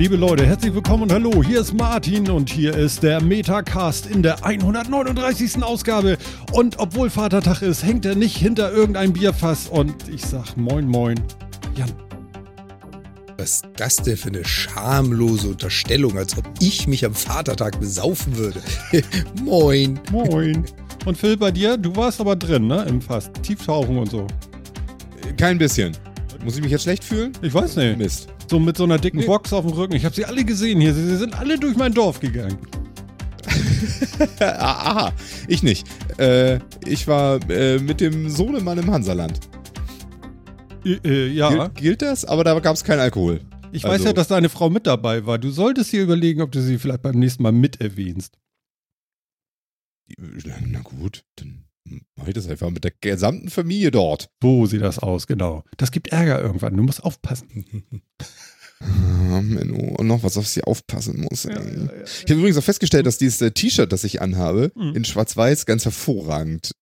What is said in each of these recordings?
Liebe Leute, herzlich willkommen und hallo. Hier ist Martin und hier ist der Metacast in der 139. Ausgabe. Und obwohl Vatertag ist, hängt er nicht hinter irgendein Bierfass. Und ich sag Moin, Moin, Jan. Was ist das denn für eine schamlose Unterstellung, als ob ich mich am Vatertag besaufen würde? Moin. Moin. Und Phil, bei dir, du warst aber drin, ne? Im Fass. Tieftauchen und so. Kein bisschen. Muss ich mich jetzt schlecht fühlen? Ich weiß nicht. Mist. So mit so einer dicken Nee. Box auf dem Rücken. Ich habe sie alle gesehen hier. Sie, sind alle durch mein Dorf gegangen. Aha, ich nicht. Äh, ich war äh, mit dem Sohnemann im Hansaland. Äh, ja. Gilt, gilt das? Aber da gab es keinen Alkohol. Ich weiß Also- ja, dass deine Frau mit dabei war. Du solltest dir überlegen, ob du sie vielleicht beim nächsten Mal mit erwähnst. Na gut, dann mach ich das einfach mit der gesamten Familie dort. So sieht das aus, genau. Das gibt Ärger irgendwann. Du musst aufpassen. Menno, und noch was, auf sie aufpassen muss. Ja, ja, ja. Ich habe übrigens auch festgestellt, dass dieses äh, T-Shirt, das ich anhabe, Mhm. in schwarz-weiß ganz hervorragend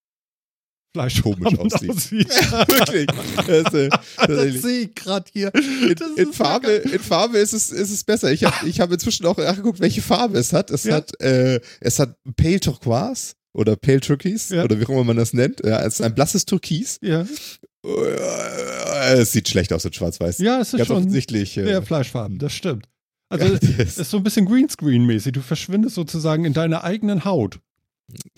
Fleisch komisch aussieht. Wirklich. Das, äh, Das sehe ich gerade hier. In, in, Farbe, in Farbe ist es, ist es besser. Ich habe ich hab inzwischen auch nachgeguckt, welche Farbe es hat. Es Ja. hat, äh, es hat Pale Turquoise oder Pale Turquoise Ja. oder wie auch immer man das nennt. Ja, es ist ein blasses Türkis. Ja, Äh, Es sieht schlecht aus in Schwarz-Weiß. ja es ist Ganz schon offensichtlich. sehr Äh, Fleischfarben. Das stimmt. Also, Ja, es das- ist so ein bisschen Greenscreen-mäßig. Du verschwindest sozusagen in deiner eigenen Haut.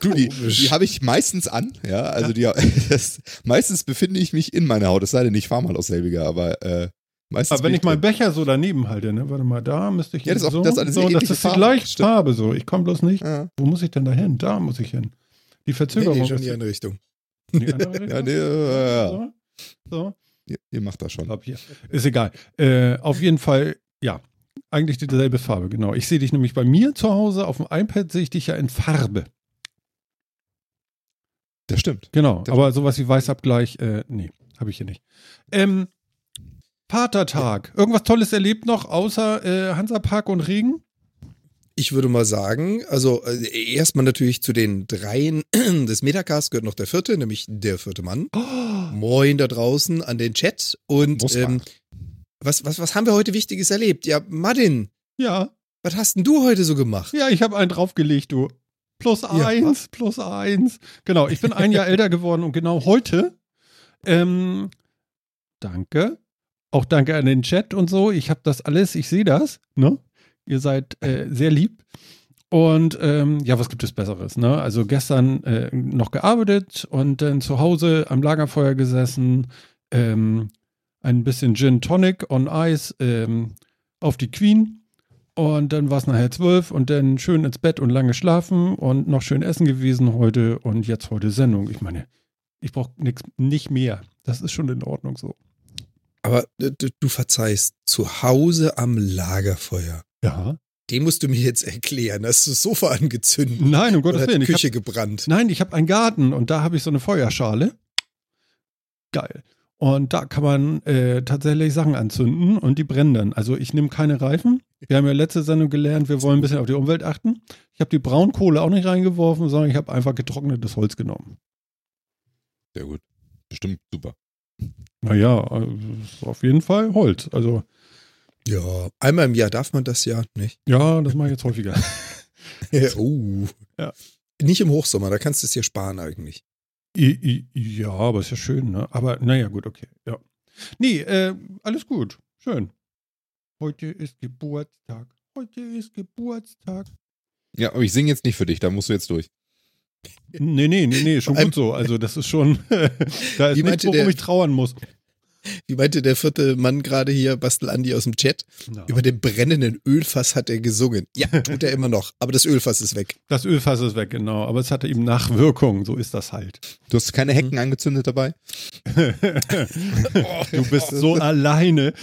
du, die, die habe ich meistens an. Ja, also die, das, meistens befinde ich mich in meiner Haut. Es sei denn, ich fahre mal aus selbiger, aber äh, meistens. Aber wenn ich meinen. Becher so daneben halte, ne? Warte mal, da müsste ich Ja, das ist auch- so, das sehr so, das ist die gleiche Stimmt. Farbe so. Ich komme bloß nicht. Ja. Wo muss ich denn da hin? Da muss ich hin. Die Nee, Verzögerung nee, schon ist die andere Richtung. in die andere Ja, Richtung. nee, äh, ja. So. so. Ihr, ihr macht das schon. glaub hier. Ist egal. Äh, auf jeden Fall, ja. Eigentlich dieselbe Farbe, genau. Ich sehe dich nämlich bei mir zu Hause auf dem iPad sehe ich dich ja in Farbe. Das stimmt. Genau. Das- aber sowas wie Weißabgleich, äh, nee, habe ich hier nicht. Ähm, Vatertag. Irgendwas Tolles erlebt noch, außer äh, Hansapark und Regen? Ich würde mal sagen, also äh, erstmal natürlich zu den dreien des Metacasts gehört noch der vierte, nämlich der vierte Mann. Moin da draußen an den Chat. Und ähm, was, was, was haben wir heute Wichtiges erlebt? Ja, Martin, Ja. was hast denn du heute so gemacht? Ja, ich habe einen draufgelegt, du. Plus eins, plus eins. Genau, ich bin ein Jahr älter geworden und genau heute, ähm, danke. Auch danke an den Chat und so. Ich habe das alles, ich sehe das, ne? Ihr seid äh, sehr lieb. Und ähm, ja, was gibt es Besseres, ne? Also gestern äh, noch gearbeitet und dann zu Hause am Lagerfeuer gesessen, ähm, ein bisschen Gin Tonic on Ice ähm, auf die Queen. Und dann war es nachher zwölf und dann schön ins Bett und lange schlafen und noch schön essen gewesen heute und jetzt heute Sendung. Ich meine, ich brauche nichts, nicht mehr. Das ist schon in Ordnung so. Aber du, du verzeihst, zu Hause am Lagerfeuer. Ja. Den musst du mir jetzt erklären. Hast du das Sofa angezündet? Nein, um Gottes Willen. die Ich hab, Küche gebrannt? nein, ich habe einen Garten und da habe ich so eine Feuerschale. Geil. Und da kann man äh, tatsächlich Sachen anzünden und die brennen dann. Also ich nehme keine Reifen. Wir haben ja letzte Sendung gelernt, wir wollen ein bisschen auf die Umwelt achten. Ich habe die Braunkohle auch nicht reingeworfen, sondern ich habe einfach getrocknetes Holz genommen. Sehr gut. Bestimmt super. Naja, also, auf jeden Fall Holz. Also, Ja, einmal im Jahr darf man das ja nicht. ja, das mache ich jetzt häufiger. oh. Ja. Nicht im Hochsommer, da kannst du es dir sparen eigentlich. I, I, ja, aber ist ja schön, ne? Aber naja, gut, okay. Ja. Nee, äh, alles gut. Schön. Heute ist Geburtstag. Heute ist Geburtstag. Ja, aber ich singe jetzt nicht für dich, da musst du jetzt durch. Nee, nee, nee, nee, schon gut so. Also, das ist schon, da ist nichts, worum der- ich trauern muss. Wie meinte der vierte Mann gerade hier, Bastel Andi aus dem Chat? Ja. Über den brennenden Ölfass hat er gesungen. Ja, tut er immer noch. Aber das Ölfass ist weg. Das Ölfass ist weg, genau. Aber es hatte eben Nachwirkungen. So ist das halt. Du hast keine Hecken angezündet dabei? Du bist so alleine.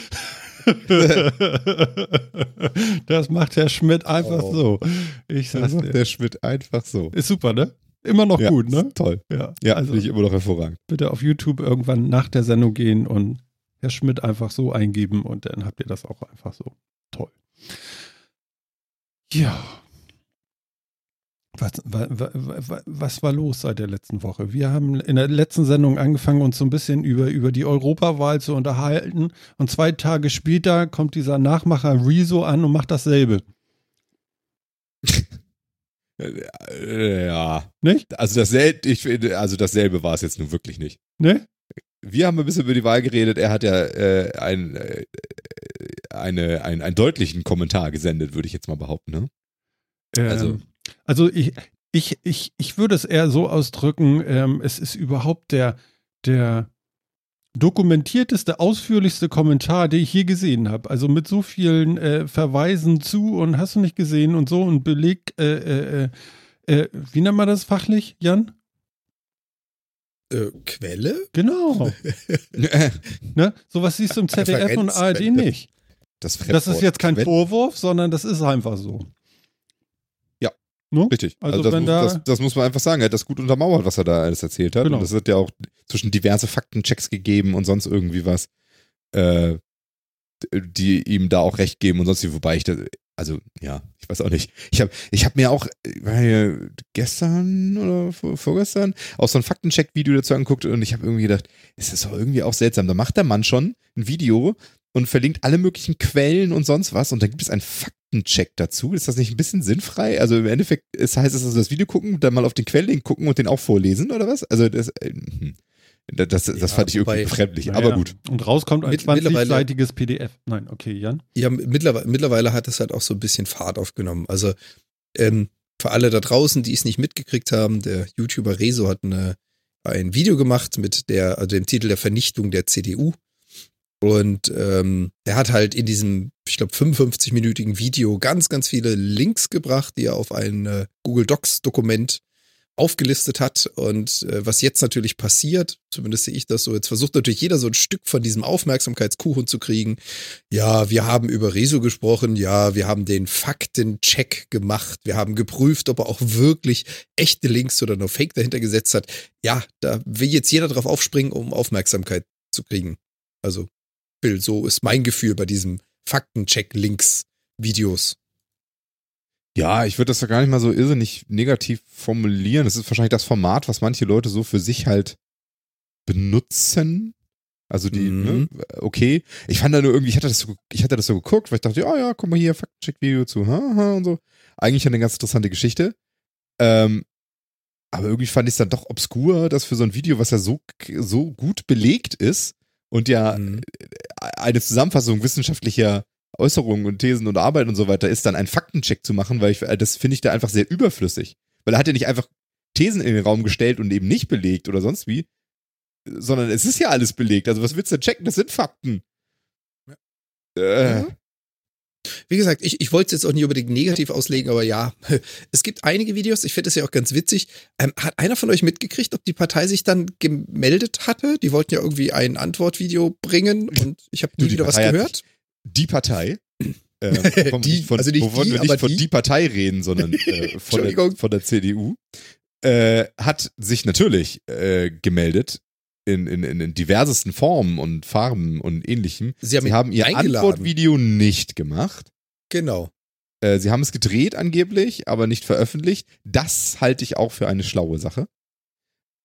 das macht Herr Schmidt einfach Oh. so. Ich Das sag's macht dir. der Schmidt einfach so. Ist super, ne? Immer noch ja, gut, ne? Toll. Ja, Ja, also finde ich immer noch hervorragend. bitte auf YouTube irgendwann nach der Sendung gehen und Herr Schmidt einfach so eingeben und dann habt ihr das auch einfach so. Toll. Ja. Was, wa- wa- wa- was war los seit der letzten Woche? Wir haben in der letzten Sendung angefangen, uns so ein bisschen über, über die Europawahl zu unterhalten. Und zwei Tage später kommt dieser Nachmacher Rezo an und macht dasselbe. Äh, Ja. Nicht? Also dasselbe, ich finde, also dasselbe war es jetzt nun wirklich nicht. Ne? Wir haben ein bisschen über die Wahl geredet. Er hat ja äh, ein, äh, eine, ein, einen deutlichen Kommentar gesendet, würde ich jetzt mal behaupten. Ne? Ähm, Also- also ich, ich, ich, ich würde es eher so ausdrücken, ähm, es ist überhaupt der, der dokumentierteste, ausführlichste Kommentar, den ich je gesehen habe. Also mit so vielen äh, Verweisen zu und hast du nicht gesehen und so und Beleg, äh, äh, äh, äh, wie nennt man das fachlich, Jan? Äh, Quelle? Genau. ne? Sowas siehst du im ZDF und ARD nicht. Das, Das ist jetzt kein Vorwurf, sondern das ist einfach so. Ja. Ne? Richtig. Also Also, das, wenn muss, da- das, das muss man einfach sagen. Er hat das gut untermauert, was er da alles erzählt hat. Genau. Und es hat ja auch zwischen diverse Faktenchecks gegeben und sonst irgendwie was, äh, die ihm da auch recht geben und sonst wie, wobei ich das, also ja, ich weiß auch nicht. Ich habe ich hab mir auch hier gestern oder vor, vorgestern auch so ein Faktencheck-Video dazu angeguckt und ich habe irgendwie gedacht, ist doch irgendwie auch seltsam. Da macht der Mann schon ein Video und verlinkt alle möglichen Quellen und sonst was und dann gibt es einen Faktencheck dazu. Ist das nicht ein bisschen sinnfrei? Also im Endeffekt es heißt es also das Video gucken, dann mal auf den Quelllink gucken und den auch vorlesen oder was? Also das, äh, hm. das, das, das Ja, fand ich irgendwie befremdlich, Naja. aber gut. Und rauskommt ein Mit- mittlerweile- 20-seitiges PDF. Nein, okay, Jan. Ja, mittlerweile, mittlerweile hat es halt auch so ein bisschen Fahrt aufgenommen. Also ähm, für alle da draußen, die es nicht mitgekriegt haben, der YouTuber Rezo hat eine, ein Video gemacht mit der, also dem Titel der Vernichtung der CDU. Und ähm, er hat halt in diesem, ich glaube, 55-minütigen Video ganz, ganz viele Links gebracht, die er auf ein äh, Google Docs-Dokument aufgelistet hat. Und äh, was jetzt natürlich passiert, zumindest sehe ich das so, jetzt versucht natürlich jeder so ein Stück von diesem Aufmerksamkeitskuchen zu kriegen. Ja, wir haben über Rezo gesprochen. Ja, wir haben den Faktencheck gemacht. Wir haben geprüft, ob er auch wirklich echte Links oder nur Fake dahinter gesetzt hat. Ja, da will jetzt jeder drauf aufspringen, um Aufmerksamkeit zu kriegen. Also, Bill, so ist mein Gefühl bei diesem Faktencheck-Links-Videos. Ja, ich würde das ja gar nicht mal so irrsinnig negativ formulieren. Es ist wahrscheinlich das Format, was manche Leute so für sich halt benutzen. Also die, Mhm. ne, okay. Ich fand da nur irgendwie, ich hatte das so, ich hatte das so geguckt, weil ich dachte, ja, ja, guck mal hier, Faktencheck-Video zu, haha, und so. Eigentlich eine ganz interessante Geschichte. Ähm, aber irgendwie fand ich es dann doch obskur, dass für so ein Video, was ja so, so gut belegt ist und ja Mhm. eine Zusammenfassung wissenschaftlicher Äußerungen und Thesen und Arbeit und so weiter ist, dann einen Faktencheck zu machen, weil ich, äh, das finde ich da einfach sehr überflüssig. Weil er hat ja nicht einfach Thesen in den Raum gestellt und eben nicht belegt oder sonst wie, sondern es ist ja alles belegt. Also was willst du denn checken? Das sind Fakten. Äh, Ja. Wie gesagt, ich, ich wollte es jetzt auch nicht unbedingt negativ auslegen, aber ja, es gibt einige Videos, ich finde das ja auch ganz witzig. Ähm, hat einer von euch mitgekriegt, ob die Partei sich dann gemeldet hatte? Die wollten ja irgendwie ein Antwortvideo bringen und ich habe nie wieder was Partei hat gehört. die Partei, äh, vom, Die, von, also nicht wovon die, wir nicht von die. die Partei reden, sondern äh, von, der, von der CDU, äh, hat sich natürlich äh, gemeldet in, in, in, diversesten Formen und Farben und ähnlichem. Sie haben, Sie haben ihr eingeladen. Antwortvideo nicht gemacht. Genau. Äh, sie haben es gedreht angeblich, aber nicht veröffentlicht. Das halte ich auch für eine schlaue Sache.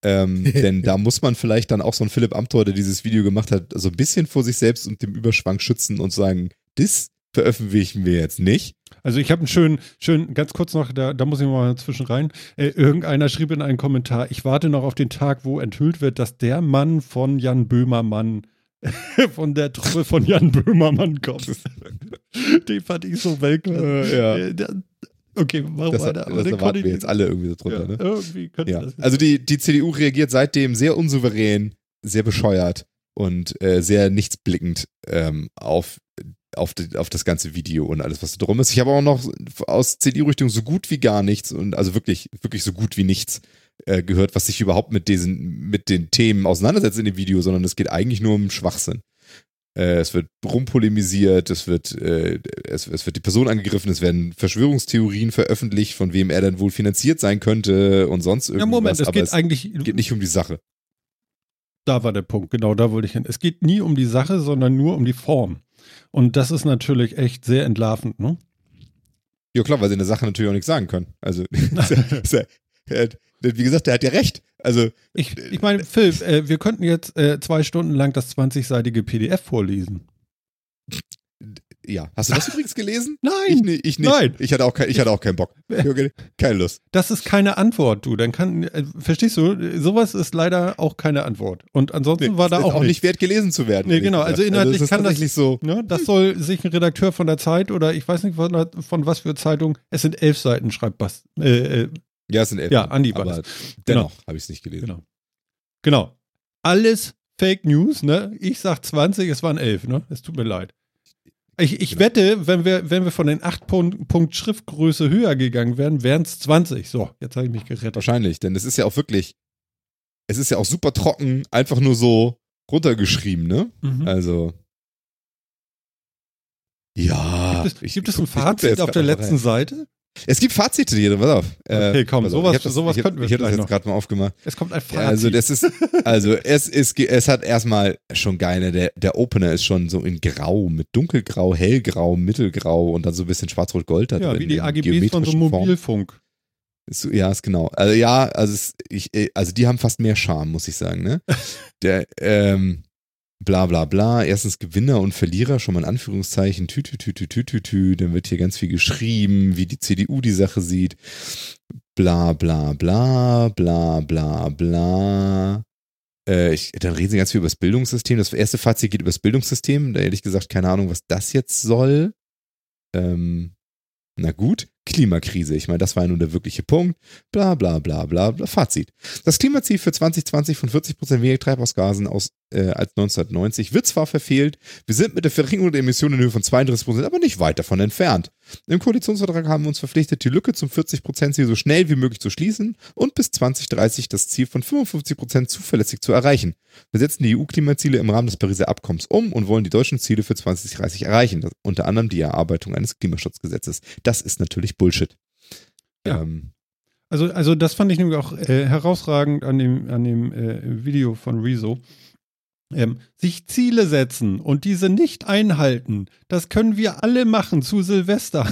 Ähm, denn da muss man vielleicht dann auch so ein Philipp Amthor, der dieses Video gemacht hat, so ein bisschen vor sich selbst und dem Überschwang schützen und sagen, das veröffentlichen wir jetzt nicht. Also ich habe einen schönen, schönen, ganz kurz noch, da, da muss ich mal zwischen rein. Äh, irgendeiner schrieb in einen Kommentar, ich warte noch auf den Tag, wo enthüllt wird, dass der Mann von Jan Böhmermann von der Truppe von Jan Böhmermann kommt. Den fand ich so weltklasse. Äh, ja. Äh, der- Okay, mach Das, weiter. Aber das erwarten wir jetzt alle irgendwie so drunter. ja, Ne? Irgendwie Ja. Also die, die CDU reagiert seitdem sehr unsouverän, sehr bescheuert und äh, sehr nichtsblickend ähm, auf, auf, die, auf das ganze Video und alles, was da drum ist. Ich habe auch noch aus CDU-Richtung so gut wie gar nichts und also wirklich, wirklich so gut wie nichts äh, gehört, was sich überhaupt mit diesen, mit den Themen auseinandersetzt in dem Video, sondern es geht eigentlich nur um Schwachsinn. Äh, es wird rumpolemisiert, es wird, äh, es, es wird die Person angegriffen, es werden Verschwörungstheorien veröffentlicht, von wem er dann wohl finanziert sein könnte und sonst irgendwas. Ja, Moment, es aber geht es eigentlich, geht nicht um die Sache. da war der Punkt, genau da wollte ich hin. Es geht nie um die Sache, sondern nur um die Form. Und das ist natürlich echt sehr entlarvend, ne? Ja, klar, weil sie in der Sache natürlich auch nichts sagen können. Also, er wie gesagt, der hat ja recht. Also, Ich, ich meine, Phil, äh, wir könnten jetzt äh, zwei Stunden lang das 20-seitige PDF vorlesen. Ja. Hast du das übrigens gelesen? Ich, Nein, ni- ich nicht. Nein. Ich hatte auch, kein, ich hatte auch keinen Bock. Keine Lust. das ist keine Antwort, du. Dann kann, äh, verstehst du, sowas ist leider auch keine Antwort. Und ansonsten war da ist auch, auch nicht. nicht wert, gelesen zu werden. Nee, genau. gesagt. Also inhaltlich ist kann das- tatsächlich so. Ne, das soll sich ein Redakteur von der Zeit oder ich weiß nicht von, von was für Zeitung, es sind elf Seiten, schreibt Bast. Äh, äh, Ja, es sind elf. Ja, Andi aber das. dennoch habe ich es nicht gelesen. genau. Genau. Alles Fake News, ne? Ich sag 20, es waren elf, ne? Es tut mir leid. Ich, ich Genau. wette, wenn wir, wenn wir von den 8 Punkt, Punkt Schriftgröße höher gegangen wären, wären es 20. So, jetzt habe ich mich gerettet. Wahrscheinlich, denn es ist ja auch wirklich, es ist ja auch super trocken, einfach nur so runtergeschrieben, ne? Mhm. Also. Ja. Gibt es, ich- gibt es ein Fazit auf der letzten rein. Seite? Es gibt Fazite hier, pass auf. Äh, Okay, komm, sowas- das, sowas ich hab, könnten wir Ich habe das jetzt gerade mal aufgemacht. Es kommt ein Ja, Fazit. also das ist, also es ist, es hat erstmal schon geil, ne? der, der Opener ist schon so in Grau, mit dunkelgrau, hellgrau, mittelgrau und dann so ein bisschen schwarz-rot-gold da ja, drin. wie die AGBs von so Formen. Mobilfunk. Ist so- Ja, ist genau. Also ja, also es, ich, äh, also die haben fast mehr Charme, muss ich sagen, ne? Der, ähm, bla bla bla, erstens Gewinner und Verlierer, schon mal in Anführungszeichen, tü, tü, tü, tü, tü, tü, tü. dann wird hier ganz viel geschrieben, wie die CDU die Sache sieht, bla bla bla, bla bla bla. Äh, ich, dann reden sie ganz viel über das Bildungssystem. Das erste Fazit geht über das Bildungssystem, da ehrlich gesagt keine Ahnung, was das jetzt soll. Ähm, na gut, Klimakrise. Ich meine, das war ja nun der wirkliche Punkt. Bla bla bla bla bla. Fazit. Das Klimaziel für 2020 von 40% weniger Treibhausgasen aus, äh, als 1990 wird zwar verfehlt, wir sind mit der Verringerung der Emissionen in Höhe von 32% aber nicht weit davon entfernt. Im Koalitionsvertrag haben wir uns verpflichtet, die Lücke zum 40%-Ziel so schnell wie möglich zu schließen und bis 2030 das Ziel von 55% zuverlässig zu erreichen. Wir setzen die EU-Klimaziele im Rahmen des Pariser Abkommens um und wollen die deutschen Ziele für 2030 erreichen, unter anderem die Erarbeitung eines Klimaschutzgesetzes. Das ist natürlich Bullshit. Ja. Ähm, Also, also das fand ich nämlich auch äh, herausragend an dem, an dem äh, Video von Rezo. Ähm, sich Ziele setzen und diese nicht einhalten, das können wir alle machen zu Silvester.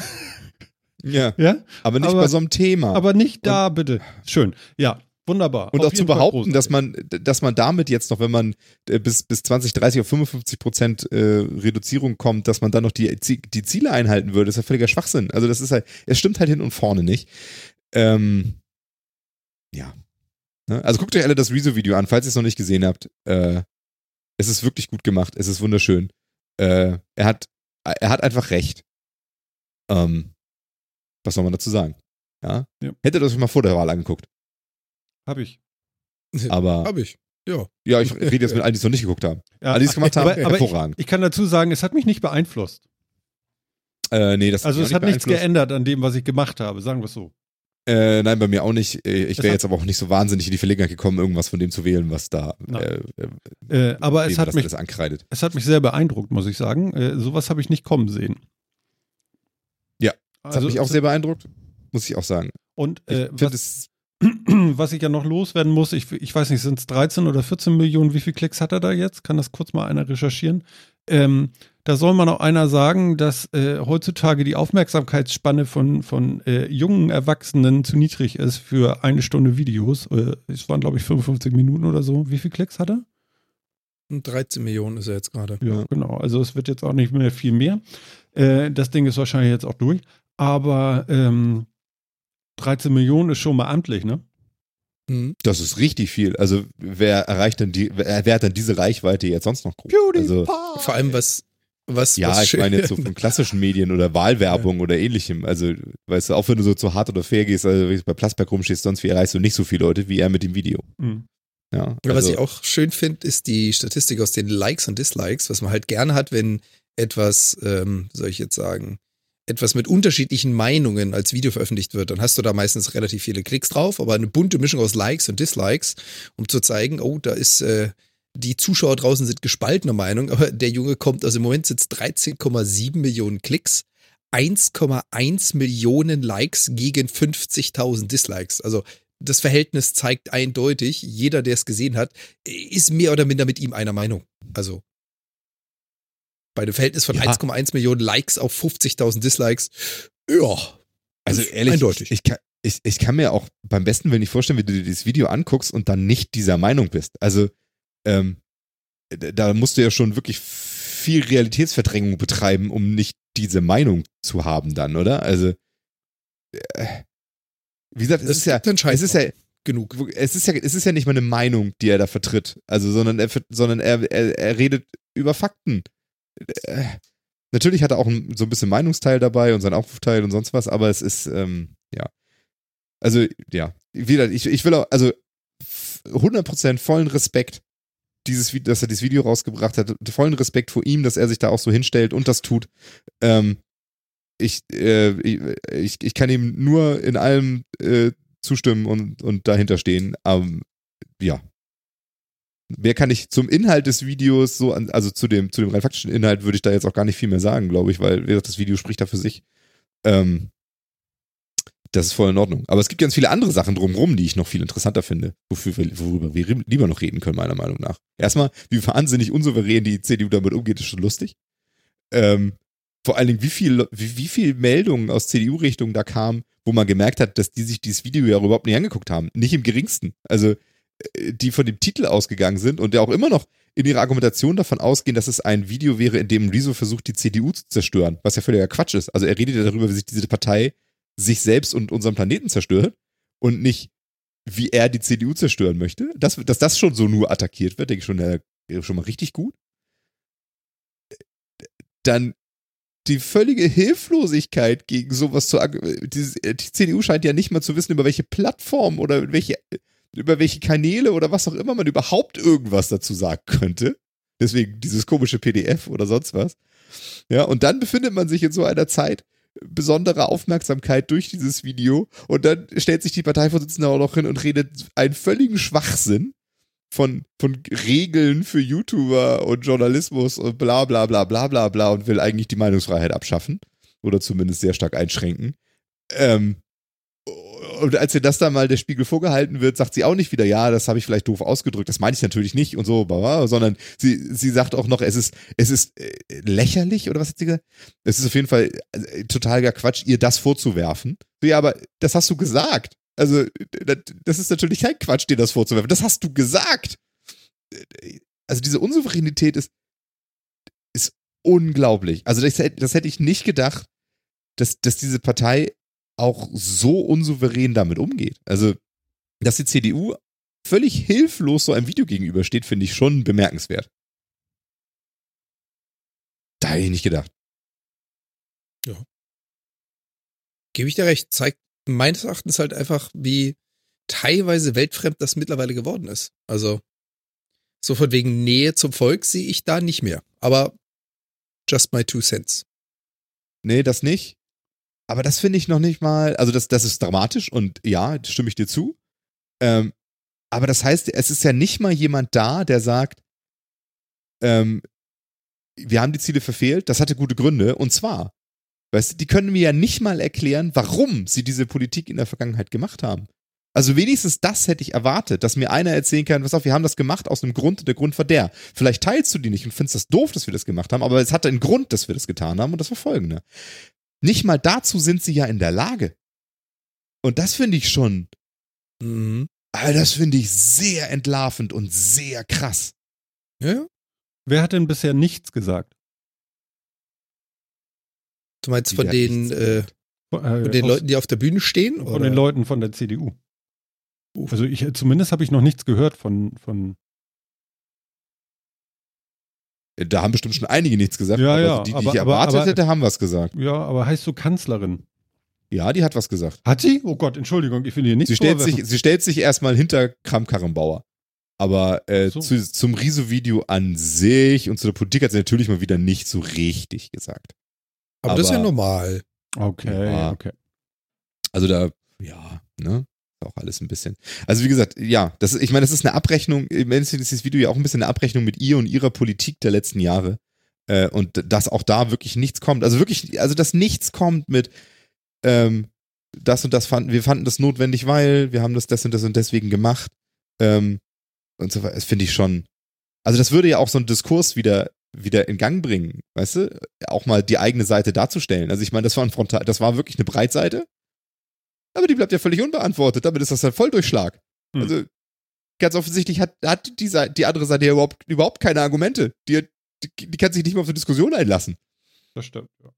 ja, ja? aber nicht Aber- bei so einem Thema. Aber nicht da, bitte. Schön. Ja, wunderbar. Und auch zu behaupten, dass man, dass man damit jetzt noch, wenn man äh, bis, bis 2030 auf 55 Prozent äh, Reduzierung kommt, dass man dann noch die, die Ziele einhalten würde, ist ja völliger Schwachsinn. Also das ist halt, es stimmt halt hin und vorne nicht. Ähm, ja. Ne? Also guckt euch alle das Rezo-Video an, falls ihr es noch nicht gesehen habt. Äh, es ist wirklich gut gemacht, es ist wunderschön. Äh, er hat, er hat einfach recht. Ähm, was soll man dazu sagen? Ja. Ja. Hättet ihr das euch mal vor der Wahl angeguckt. Hab ich. Aber Hab ich. Ja. ja, ich rede jetzt mit allen, die es noch nicht geguckt haben. Ja, Alle, die es gemacht haben, aber, aber ich, hervorragend. ich kann dazu sagen, es hat mich nicht beeinflusst. äh, nee, das Also es hat nicht nichts geändert an dem, was ich gemacht habe, sagen wir es so. Äh, nein, bei mir auch nicht. Äh, Ich Es wäre jetzt aber auch nicht so wahnsinnig in die Verlegenheit gekommen, irgendwas von dem zu wählen, was da äh, äh, Äh, aber es hat, mich, ankreidet. es hat mich sehr beeindruckt, muss ich sagen. Äh, sowas habe ich nicht kommen sehen. Ja, Das Also, hat mich auch sehr beeindruckt, muss ich auch sagen. Und Ich äh, finde was, es, was ich ja noch loswerden muss, ich, ich weiß nicht, sind es 13 oder 14 Millionen, wie viel Klicks hat er da jetzt? Kann das kurz mal einer recherchieren? Ähm, da soll mal noch einer sagen, dass äh, heutzutage die Aufmerksamkeitsspanne von, von äh, jungen Erwachsenen zu niedrig ist für eine Stunde Videos. Äh, es waren, glaube ich, 55 Minuten oder so. Wie viel Klicks hat er? Und 13 Millionen ist er jetzt gerade. Ja, Ja. genau. Also es wird jetzt auch nicht mehr viel mehr. Äh, das Ding ist wahrscheinlich jetzt auch durch. Aber ähm, 13 Millionen ist schon mal amtlich, ne? Mhm. das ist richtig viel. Also wer erreicht denn die, wer, wer hat denn diese Reichweite jetzt sonst noch groß? Also, Vor allem, was, was, ja, was ich meine jetzt so von klassischen Medien oder Wahlwerbung oder ähnlichem. Also, weißt du, auch wenn du so zu hart oder fair gehst, also wenn du bei Plasberg rumstehst, sonst wie erreichst du nicht so viele Leute wie er mit dem Video. Mhm. Ja, Ja, was also, ich auch schön finde, ist die Statistik aus den Likes und Dislikes, was man halt gerne hat, wenn etwas, ähm, soll ich jetzt sagen, etwas mit unterschiedlichen Meinungen als Video veröffentlicht wird, dann hast du da meistens relativ viele Klicks drauf, aber eine bunte Mischung aus Likes und Dislikes, um zu zeigen, oh, da ist äh, die Zuschauer draußen sind gespaltener Meinung, aber der Junge kommt, also im Moment es 13,7 Millionen Klicks, 1,1 Millionen Likes gegen 50.000 Dislikes. Also das Verhältnis zeigt eindeutig, jeder, der es gesehen hat, ist mehr oder minder mit ihm einer Meinung. Also bei dem Verhältnis von Ja. 1,1 Millionen Likes auf 50.000 Dislikes, ja, Also ehrlich, eindeutig. Ich, ich, kann, ich, ich kann mir auch beim besten Willen nicht vorstellen, wie du dir dieses Video anguckst und dann nicht dieser Meinung bist. Also, ähm, da musst du ja schon wirklich viel Realitätsverdrängung betreiben, um nicht diese Meinung zu haben dann, oder? Also, äh, wie gesagt, es Das ist ja, es ist ja, genug. es ist ja, es ist ja nicht mal eine Meinung, die er da vertritt, also, sondern er, sondern er, er, er redet über Fakten. Äh, natürlich hat er auch ein, so ein bisschen Meinungsteil dabei und sein Aufrufteil und sonst was, aber es ist, ähm, ja. Also, ja. Wieder, ich, ich will auch, also, f- 100% vollen Respekt, dieses, dass er dieses Video rausgebracht hat, vollen Respekt vor ihm, dass er sich da auch so hinstellt und das tut. Ähm, ich, äh, ich, ich kann ihm nur in allem äh, zustimmen und, und dahinter stehen. Ähm, ja. Mehr kann ich zum Inhalt des Videos so an, also zu dem, zu dem rein faktischen Inhalt würde ich da jetzt auch gar nicht viel mehr sagen, glaube ich, weil wie gesagt, das Video spricht da für sich. Ähm, das ist voll in Ordnung. Aber es gibt ganz viele andere Sachen drumherum, die ich noch viel interessanter finde, wofür wir, worüber wir lieber noch reden können, meiner Meinung nach. Erstmal, wie wahnsinnig unsouverän die CDU damit umgeht, ist schon lustig. Ähm, vor allen Dingen, wie viel, wie, wie viel Meldungen aus CDU-Richtung da kamen, wo man gemerkt hat, dass die sich dieses Video ja überhaupt nicht angeguckt haben. Nicht im geringsten. Also, die von dem Titel ausgegangen sind und ja auch immer noch in ihrer Argumentation davon ausgehen, dass es ein Video wäre, in dem Rezo versucht, die CDU zu zerstören, was ja völliger Quatsch ist. Also er redet ja darüber, wie sich diese Partei sich selbst und unseren Planeten zerstört und nicht, wie er die CDU zerstören möchte. Das, dass das schon so nur attackiert wird, denke ich schon, äh, schon mal richtig gut. Dann die völlige Hilflosigkeit gegen sowas zu die, die CDU scheint ja nicht mal zu wissen, über welche Plattform oder welche, über welche Kanäle oder was auch immer man überhaupt irgendwas dazu sagen könnte. Deswegen dieses komische PDF oder sonst was. Ja, und dann befindet man sich in so einer Zeit besonderer Aufmerksamkeit durch dieses Video und dann stellt sich die Parteivorsitzende auch noch hin und redet einen völligen Schwachsinn von, von Regeln für YouTuber und Journalismus und bla bla bla bla bla bla und will eigentlich die Meinungsfreiheit abschaffen oder zumindest sehr stark einschränken. Ähm, und als ihr das dann mal der Spiegel vorgehalten wird, sagt sie auch nicht wieder, ja, das habe ich vielleicht doof ausgedrückt, das meine ich natürlich nicht und so, sondern sie, sie sagt auch noch, es ist, es ist äh, lächerlich oder was hat sie gesagt? Es ist auf jeden Fall äh, totaler Quatsch, ihr das vorzuwerfen. So, ja, aber das hast du gesagt. Also, das- das ist natürlich kein Quatsch, dir das vorzuwerfen. Das hast du gesagt. Also, diese Unsouveränität ist, ist unglaublich. Also, das, das hätte ich nicht gedacht, dass, dass diese Partei auch so unsouverän damit umgeht. Also, dass die CDU völlig hilflos so einem Video gegenübersteht, finde ich schon bemerkenswert. Da hätte ich nicht gedacht. Gebe ich dir recht. Zeigt meines Erachtens halt einfach, wie teilweise weltfremd das mittlerweile geworden ist. Also, so von wegen Nähe zum Volk sehe ich da nicht mehr. Aber just my two cents. Nee, das nicht. Aber das finde ich noch nicht mal, also das, das ist dramatisch und ja, stimme ich dir zu. Ähm, aber das heißt, es ist ja nicht mal jemand da, der sagt, ähm, wir haben die Ziele verfehlt, das hatte gute Gründe. Und zwar, weißt du, die können mir ja nicht mal erklären, warum sie diese Politik in der Vergangenheit gemacht haben. Also wenigstens das hätte ich erwartet, dass mir einer erzählen kann, pass auf, wir haben das gemacht aus einem Grund und der Grund war der. Vielleicht teilst du die nicht und findest das doof, dass wir das gemacht haben, aber es hatte einen Grund, dass wir das getan haben und das war folgender. Nicht mal dazu sind sie ja in der Lage. Und das finde ich schon, Mhm. also das finde ich sehr entlarvend und sehr krass. Ja. Wer hat denn bisher nichts gesagt? Du meinst von den, äh, Äh, von den aus- Leuten, die auf der Bühne stehen? Von oder? den Leuten von der CDU. Also ich, zumindest habe ich noch nichts gehört von, von Da haben bestimmt schon einige nichts gesagt, Ja, aber ja, die, die aber- ich aber- erwartet aber- hätte, haben was gesagt. ja, aber heißt so Kanzlerin. Ja, die hat was gesagt. Hat sie? Oh Gott, Entschuldigung, ich finde hier nichts Sie stellt, sich, sie stellt sich erstmal hinter Kram Karrenbauer. Aber äh, So. zu, zum Riso-Video an sich und zu der Politik hat sie natürlich mal wieder nicht so richtig gesagt. aber, das ist ja aber- normal. Okay, Ja. okay. Also da, ja, ne? Auch alles ein bisschen. Also wie gesagt, ja, das ich meine, das ist eine Abrechnung, im Endeffekt ist dieses Video ja auch ein bisschen eine Abrechnung mit ihr und ihrer Politik der letzten Jahre. Äh, und dass auch da wirklich nichts kommt. Also wirklich, also dass nichts kommt mit ähm, das und das fanden, wir fanden das notwendig, weil wir haben das das und das und deswegen gemacht. Ähm, und so weiter. Das finde ich schon. Also das würde ja auch so einen Diskurs wieder wieder in Gang bringen, weißt du? Auch mal die eigene Seite darzustellen. Also ich meine, das war ein Frontal, das war wirklich eine Breitseite Aber die bleibt ja völlig unbeantwortet. Damit ist das ein Volldurchschlag. Hm. Also, ganz offensichtlich hat, hat die, Seite, die andere Seite ja überhaupt, überhaupt keine Argumente. Die, die, die kann sich nicht mal auf eine Diskussion einlassen. Das stimmt. Ja.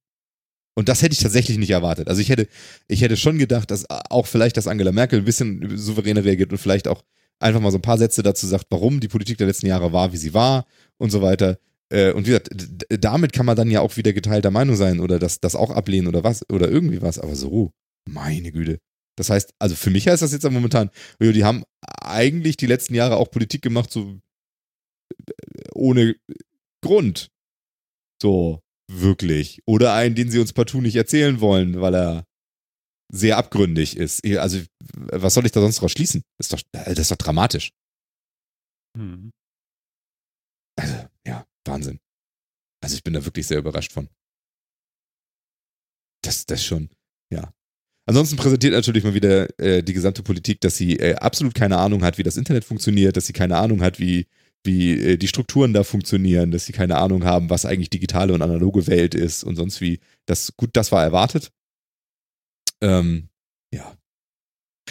Und das hätte ich tatsächlich nicht erwartet. Also ich hätte, ich hätte schon gedacht, dass auch vielleicht, dass Angela Merkel ein bisschen souveräner reagiert und vielleicht auch einfach mal so ein paar Sätze dazu sagt, warum die Politik der letzten Jahre war, wie sie war und so weiter. Äh, Und wie gesagt, damit kann man dann ja auch wieder geteilter Meinung sein oder das, das auch ablehnen oder was oder irgendwie was. Aber so, meine Güte. Das heißt, also für mich heißt das jetzt momentan, die haben eigentlich die letzten Jahre auch Politik gemacht, so äh, ohne Grund. So, wirklich. Oder einen, den sie uns partout nicht erzählen wollen, weil er sehr abgründig ist. Also, was soll ich da sonst draus schließen? Das ist doch, das ist doch dramatisch. Hm. Also, ja, Wahnsinn. Also ich bin da wirklich sehr überrascht von. Das, das schon, ja. Ansonsten präsentiert natürlich mal wieder äh, die gesamte Politik, dass sie äh, absolut keine Ahnung hat, wie das Internet funktioniert, dass sie keine Ahnung hat, wie, wie äh, die Strukturen da funktionieren, dass sie keine Ahnung haben, was eigentlich digitale und analoge Welt ist und sonst wie. Das, gut, das war erwartet. Ähm, ja.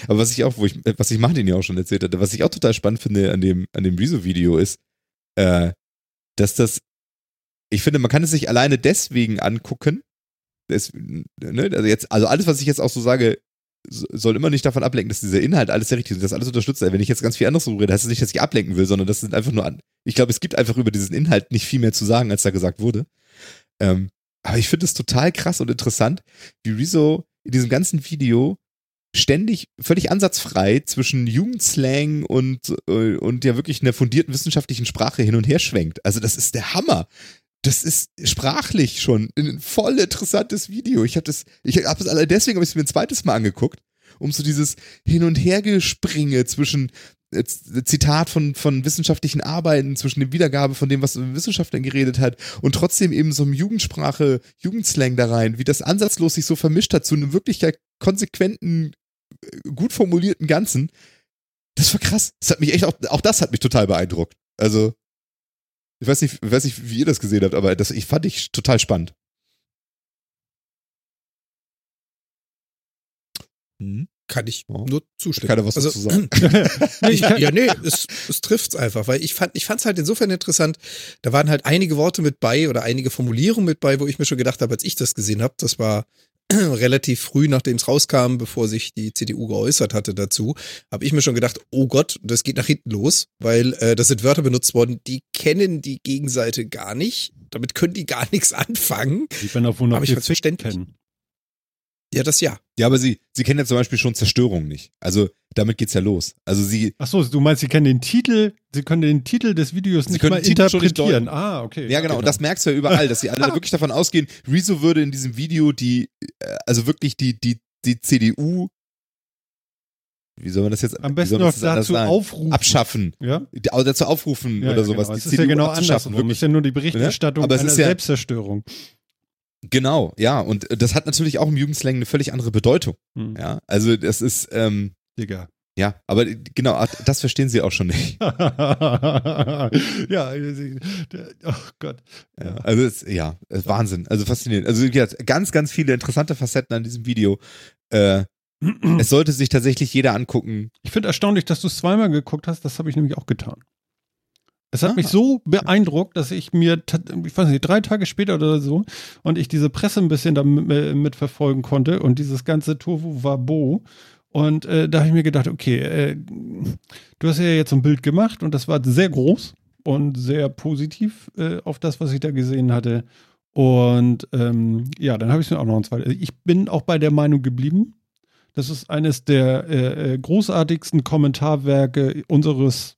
Aber was ich auch, wo ich, äh, was ich Martin ja auch schon erzählt hatte, was ich auch total spannend finde an dem, an dem Rezo-Video ist, äh, dass das, ich finde, man kann es sich alleine deswegen angucken. Das, ne, also jetzt, also alles, was ich jetzt auch so sage, so- soll immer nicht davon ablenken, dass dieser Inhalt alles sehr richtig ist, dass alles unterstützt. Wenn ich jetzt ganz viel anderes darüber rede, heißt das nicht, dass ich ablenken will, sondern das sind einfach nur an. Ich glaube, es gibt einfach über diesen Inhalt nicht viel mehr zu sagen, als da gesagt wurde. Ähm, aber ich finde es total krass und interessant, wie Rezo in diesem ganzen Video ständig völlig ansatzfrei zwischen Jugendslang und, äh, und ja wirklich einer fundierten wissenschaftlichen Sprache hin und her schwenkt. Also das ist der Hammer. Das ist sprachlich schon ein voll interessantes Video. Ich habe das, ich habe es allein deswegen habe ich es mir ein zweites Mal angeguckt, um so dieses Hin und Hergespringe zwischen äh, Zitat von, von wissenschaftlichen Arbeiten, zwischen dem Wiedergabe von dem, was ein Wissenschaftler geredet hat und trotzdem eben so einem Jugendsprache, Jugendslang da rein, wie das ansatzlos sich so vermischt hat zu einem wirklich konsequenten, äh, gut formulierten Ganzen. Das war krass. Das hat mich echt auch, auch das hat mich total beeindruckt. Also, ich weiß nicht, ich weiß nicht, wie ihr das gesehen habt, aber das ich fand ich total spannend. Kann ich Ja. nur zustimmen. Keiner was also, dazu sagen. Ich ja, nee, es, es trifft's einfach, weil ich fand, ich fand's halt insofern interessant. Da waren halt einige Worte mit bei oder einige Formulierungen mit bei, wo ich mir schon gedacht habe, als ich das gesehen habe, das war relativ früh, nachdem es rauskam, bevor sich die CDU geäußert hatte dazu, habe ich mir schon gedacht, oh Gott, das geht nach hinten los, weil äh, das sind Wörter benutzt worden, die kennen die Gegenseite gar nicht. Damit können die gar nichts anfangen. ich bin auf 100 Aber ich fand's verständlich. kennen. Ja, das ja. Ja, aber sie, sie kennen ja zum Beispiel schon Zerstörung nicht. Also damit geht's ja los. Also sie, Ach so, du meinst, sie kennen den Titel, sie können den Titel des Videos Sie nicht können mal nicht interpretieren. deuten. ah, okay. ja genau, und das merkst du ja überall, dass sie alle wirklich davon ausgehen, Rezo würde in diesem Video die, äh, also wirklich die, die, die CDU, wie soll man das jetzt, Am besten noch dazu aufrufen. abschaffen, Ja? Also dazu aufrufen Ja, oder ja, sowas. Genau. Die Es ist CDU ja genau abzuschaffen. Es ist ja nur die Berichterstattung Aber es einer ist ja- Selbstzerstörung. Genau, ja, und das hat natürlich auch im Jugendslang eine völlig andere Bedeutung. Hm. Ja, also das ist, ähm, Digga. ja, aber genau, das verstehen sie auch schon nicht. ja, der- oh Gott. Ja, also es, ja, es ist Wahnsinn, also faszinierend. Also gesagt, ganz, ganz viele interessante Facetten an diesem Video. Äh, es sollte sich tatsächlich jeder angucken. Ich finde erstaunlich, dass du es zweimal geguckt hast. Das habe ich nämlich auch getan. Es hat Ah. mich so beeindruckt, dass ich mir, ich weiß nicht, drei Tage später oder so, und ich diese Presse ein bisschen damit äh, mitverfolgen konnte und dieses ganze Tovu Wabo. Und äh, da habe ich mir gedacht, okay, äh, du hast ja jetzt so ein Bild gemacht und das war sehr groß und sehr positiv äh, auf das, was ich da gesehen hatte. Und ähm, ja, dann habe ich es mir auch noch ein zweites. Ich bin auch bei der Meinung geblieben. Das ist eines der äh, äh, großartigsten Kommentarwerke unseres,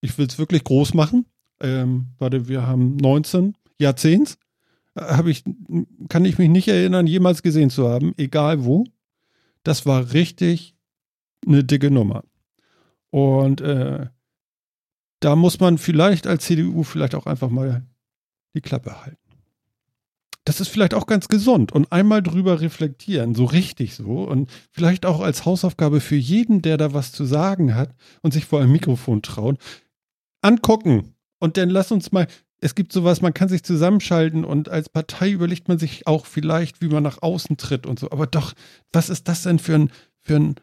ich will es wirklich groß machen. Ähm, warte, wir haben 19 Jahrzehnts. Äh, Hab ich, kann ich mich nicht erinnern, jemals gesehen zu haben, egal wo. Das war richtig eine dicke Nummer. Und äh, da muss man vielleicht als CDU vielleicht auch einfach mal die Klappe halten. Das ist vielleicht auch ganz gesund und einmal drüber reflektieren, so richtig so und vielleicht auch als Hausaufgabe für jeden, der da was zu sagen hat und sich vor einem Mikrofon traut, angucken und dann lass uns mal, es gibt sowas, man kann sich zusammenschalten und als Partei überlegt man sich auch vielleicht, wie man nach außen tritt und so. Aber doch, was ist das denn für ein, für ein,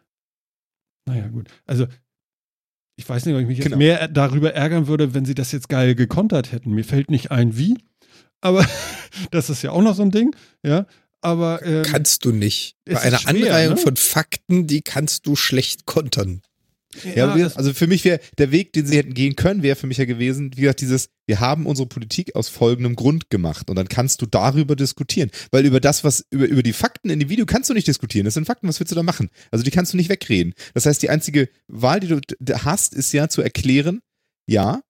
naja, gut. Also, ich weiß nicht, ob ich mich jetzt Genau. mehr darüber ärgern würde, wenn sie das jetzt geil gekontert hätten. Mir fällt nicht ein, wie. Aber das ist ja auch noch so ein Ding, ja. Aber ähm, Kannst du nicht. Bei einer schwer, Anreihung ne? von Fakten, die kannst du schlecht kontern. Ja, gesagt, also für mich wäre der Weg, den sie hätten gehen können, wäre für mich ja gewesen, wie gesagt, dieses, wir haben unsere Politik aus folgendem Grund gemacht und dann kannst du darüber diskutieren. Weil über das, was, über, über die Fakten in dem Video kannst du nicht diskutieren. Das sind Fakten, was willst du da machen? Also die kannst du nicht wegreden. Das heißt, die einzige Wahl, die du hast, ist ja zu erklären, ja,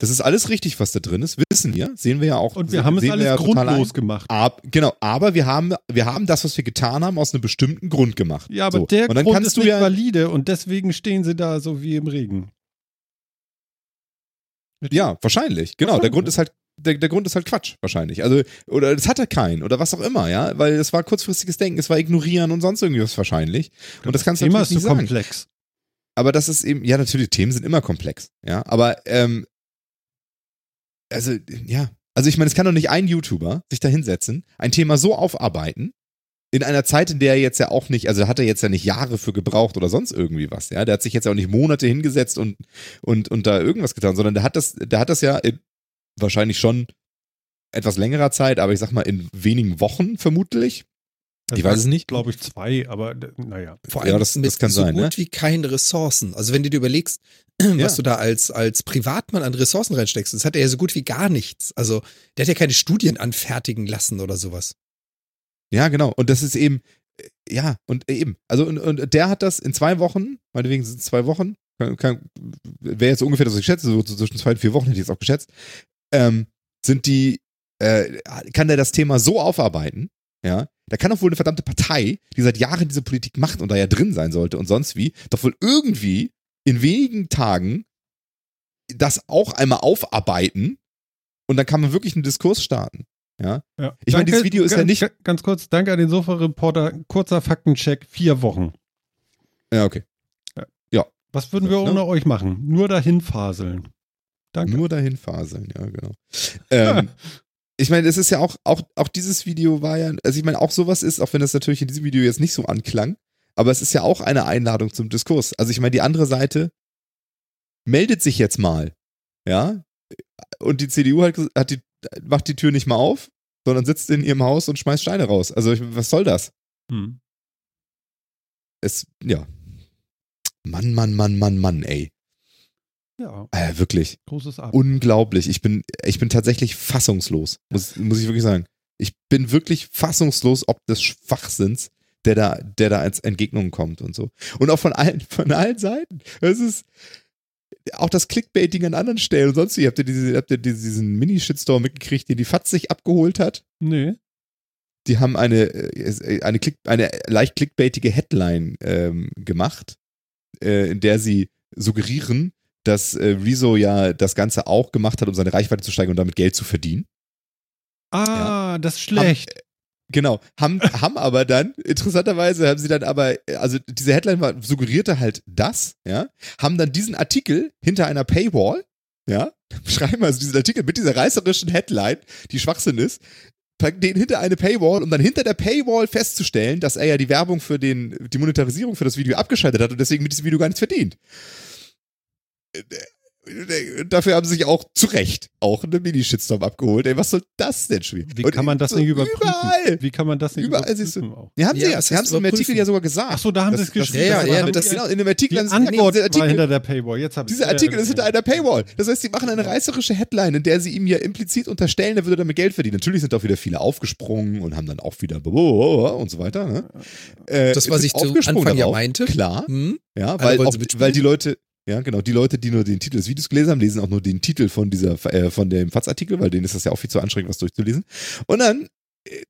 das ist alles richtig, was da drin ist, wissen wir, sehen wir ja auch. und wir haben es alles ja total grundlos gemacht. Ab, genau, aber wir haben, wir haben das, was wir getan haben, aus einem bestimmten Grund gemacht. Ja, aber so. der und dann Grund kannst ist du nicht ja, valide und deswegen stehen sie da so wie im Regen. Ja, wahrscheinlich. Genau. Der Wahrscheinlich. Grund ist halt, der, der Grund ist halt Quatsch, wahrscheinlich. Also, oder das hatte keinen oder was auch immer, ja, weil es war kurzfristiges Denken, es war Ignorieren und sonst irgendwas wahrscheinlich. Und das kannst du Thema natürlich ist nicht zu sagen. komplex. Aber das ist eben, ja, natürlich, Themen sind immer komplex, ja, aber, ähm, also, ja. Also, ich meine, es kann doch nicht ein YouTuber sich da hinsetzen, ein Thema so aufarbeiten, in einer Zeit, in der er jetzt ja auch nicht, also hat er jetzt ja nicht Jahre für gebraucht oder sonst irgendwie was, ja. Der hat sich jetzt ja auch nicht Monate hingesetzt und, und, und da irgendwas getan, sondern der hat das, der hat das ja in, wahrscheinlich schon etwas längerer Zeit, aber ich sag mal in wenigen Wochen vermutlich. Ich weiß es nicht. Glaube ich zwei, aber naja. Vor Ja, allem das- mit das kann so sein, gut ne? wie keine Ressourcen. Also wenn du dir überlegst, was du da als, als Privatmann an Ressourcen reinsteckst, das hat er ja so gut wie gar nichts. Also der hat ja keine Studien anfertigen lassen oder sowas. Ja, genau. Und das ist eben, äh, ja, und eben. Also, und, und der hat das in zwei Wochen, meinetwegen sind es zwei Wochen, kann, kann, wäre jetzt so ungefähr das, was ich schätze, so, so zwischen zwei und vier Wochen hätte ich jetzt auch geschätzt, ähm, sind die, äh, kann der das Thema so aufarbeiten, ja, da kann doch wohl eine verdammte Partei, die seit Jahren diese Politik macht und da ja drin sein sollte und sonst wie, doch wohl irgendwie in wenigen Tagen das auch einmal aufarbeiten und dann kann man wirklich einen Diskurs starten. Ja, Ja. Ich meine, dieses Video ist ja ganz, nicht- Ganz kurz, danke an den Sofa-Reporter. Kurzer Faktencheck, vier Wochen. ja, okay. Was würden wir Ja, ne? ohne euch machen? Nur dahin faseln. Danke. Nur dahin faseln, ja, genau. Ähm, ich meine, es ist ja auch, auch, auch dieses Video war ja, also ich meine, auch sowas ist, auch wenn das natürlich in diesem Video jetzt nicht so anklang, aber es ist ja auch eine Einladung zum Diskurs. Also ich meine, die andere Seite meldet sich jetzt mal, ja, und die CDU hat, hat die, macht die Tür nicht mal auf, sondern sitzt in ihrem Haus und schmeißt Steine raus. Also ich, was soll das? Hm. Es, ja. Mann, Mann, Mann, Mann, Mann, ey. Ja, Äh, wirklich. großes Ab. unglaublich. Ich bin, ich bin tatsächlich fassungslos, muss, muss ich wirklich sagen. Ich bin wirklich fassungslos, ob des Schwachsinns, der da, der da als Entgegnung kommt und so. Und auch von allen, von allen Seiten. Es ist auch das Clickbaiting an anderen Stellen und sonst wie. Habt ihr, diese, habt ihr diesen Mini-Shitstorm mitgekriegt, den die FATS sich abgeholt hat? Nee. Die haben eine, äh, eine, Click, eine leicht clickbaitige Headline ähm, gemacht, äh, in der sie suggerieren, dass äh, Rezo ja das Ganze auch gemacht hat, um seine Reichweite zu steigern und damit Geld zu verdienen. Ah, das ist schlecht. Genau, haben, haben aber dann, interessanterweise haben sie dann aber, also diese Headline war, suggerierte halt das, ja, haben dann diesen Artikel hinter einer Paywall, ja, schreiben also diesen Artikel mit dieser reißerischen Headline, die Schwachsinn ist, packen den hinter eine Paywall, um dann hinter der Paywall festzustellen, dass er ja die Werbung für den, die Monetarisierung für das Video abgeschaltet hat und deswegen mit diesem Video gar nichts verdient. Dafür haben sie sich auch zu Recht auch eine Mini-Shitstorm abgeholt. Ey, was soll das denn schon? Wie Und kann man das so nicht überprüfen? Überall! Wie kann man das nicht Überall überprüfen? siehst du- auch? Ja, haben Ja, sie ja. Sie haben es im Artikel ja sogar gesagt. Ach so, da haben sie es geschrieben. Ja, ja, haben das, sie- genau, in dem Artikel die haben sie- Antwort nee, dieser war Artikel, hinter der Paywall. Jetzt habe ich dieser Artikel ist hinter einer Paywall. Das heißt, sie machen eine reißerische Headline, in der sie ihm ja implizit unterstellen, er würde damit Geld verdienen. Natürlich sind auch wieder viele aufgesprungen und haben dann auch wieder und so weiter. Ne? Äh, Das, was ich zu Anfang ja darauf. meinte. Klar, Hm? ja, weil, auch, weil die Leute, ja genau, die Leute, die nur den Titel des Videos gelesen haben, lesen auch nur den Titel von dieser, äh, von dem FATS-Artikel, weil denen ist das ja auch viel zu anstrengend, was durchzulesen. Und dann äh,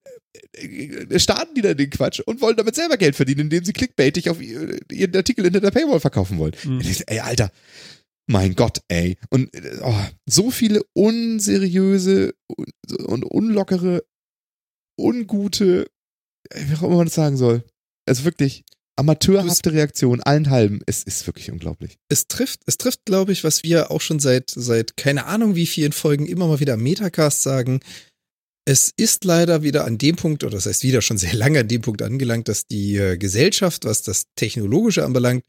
äh, starten die dann den Quatsch und wollen damit selber Geld verdienen, indem sie clickbaitig auf ihr- ihren Artikel hinter der Paywall verkaufen wollen. Mhm. Ey, Alter, mein Gott, ey. Und äh, oh, so viele unseriöse und, und unlockere, ungute, äh, wie auch immer man das sagen soll. Also wirklich, amateurhafte Reaktion, allen halben. Es ist wirklich unglaublich. Es trifft, es trifft, glaube ich, was wir auch schon seit, seit keine Ahnung wie vielen Folgen immer mal wieder Metacast sagen. Es ist leider wieder an dem Punkt, oder das heißt wieder schon sehr lange an dem Punkt angelangt, dass die äh, Gesellschaft, was das Technologische anbelangt,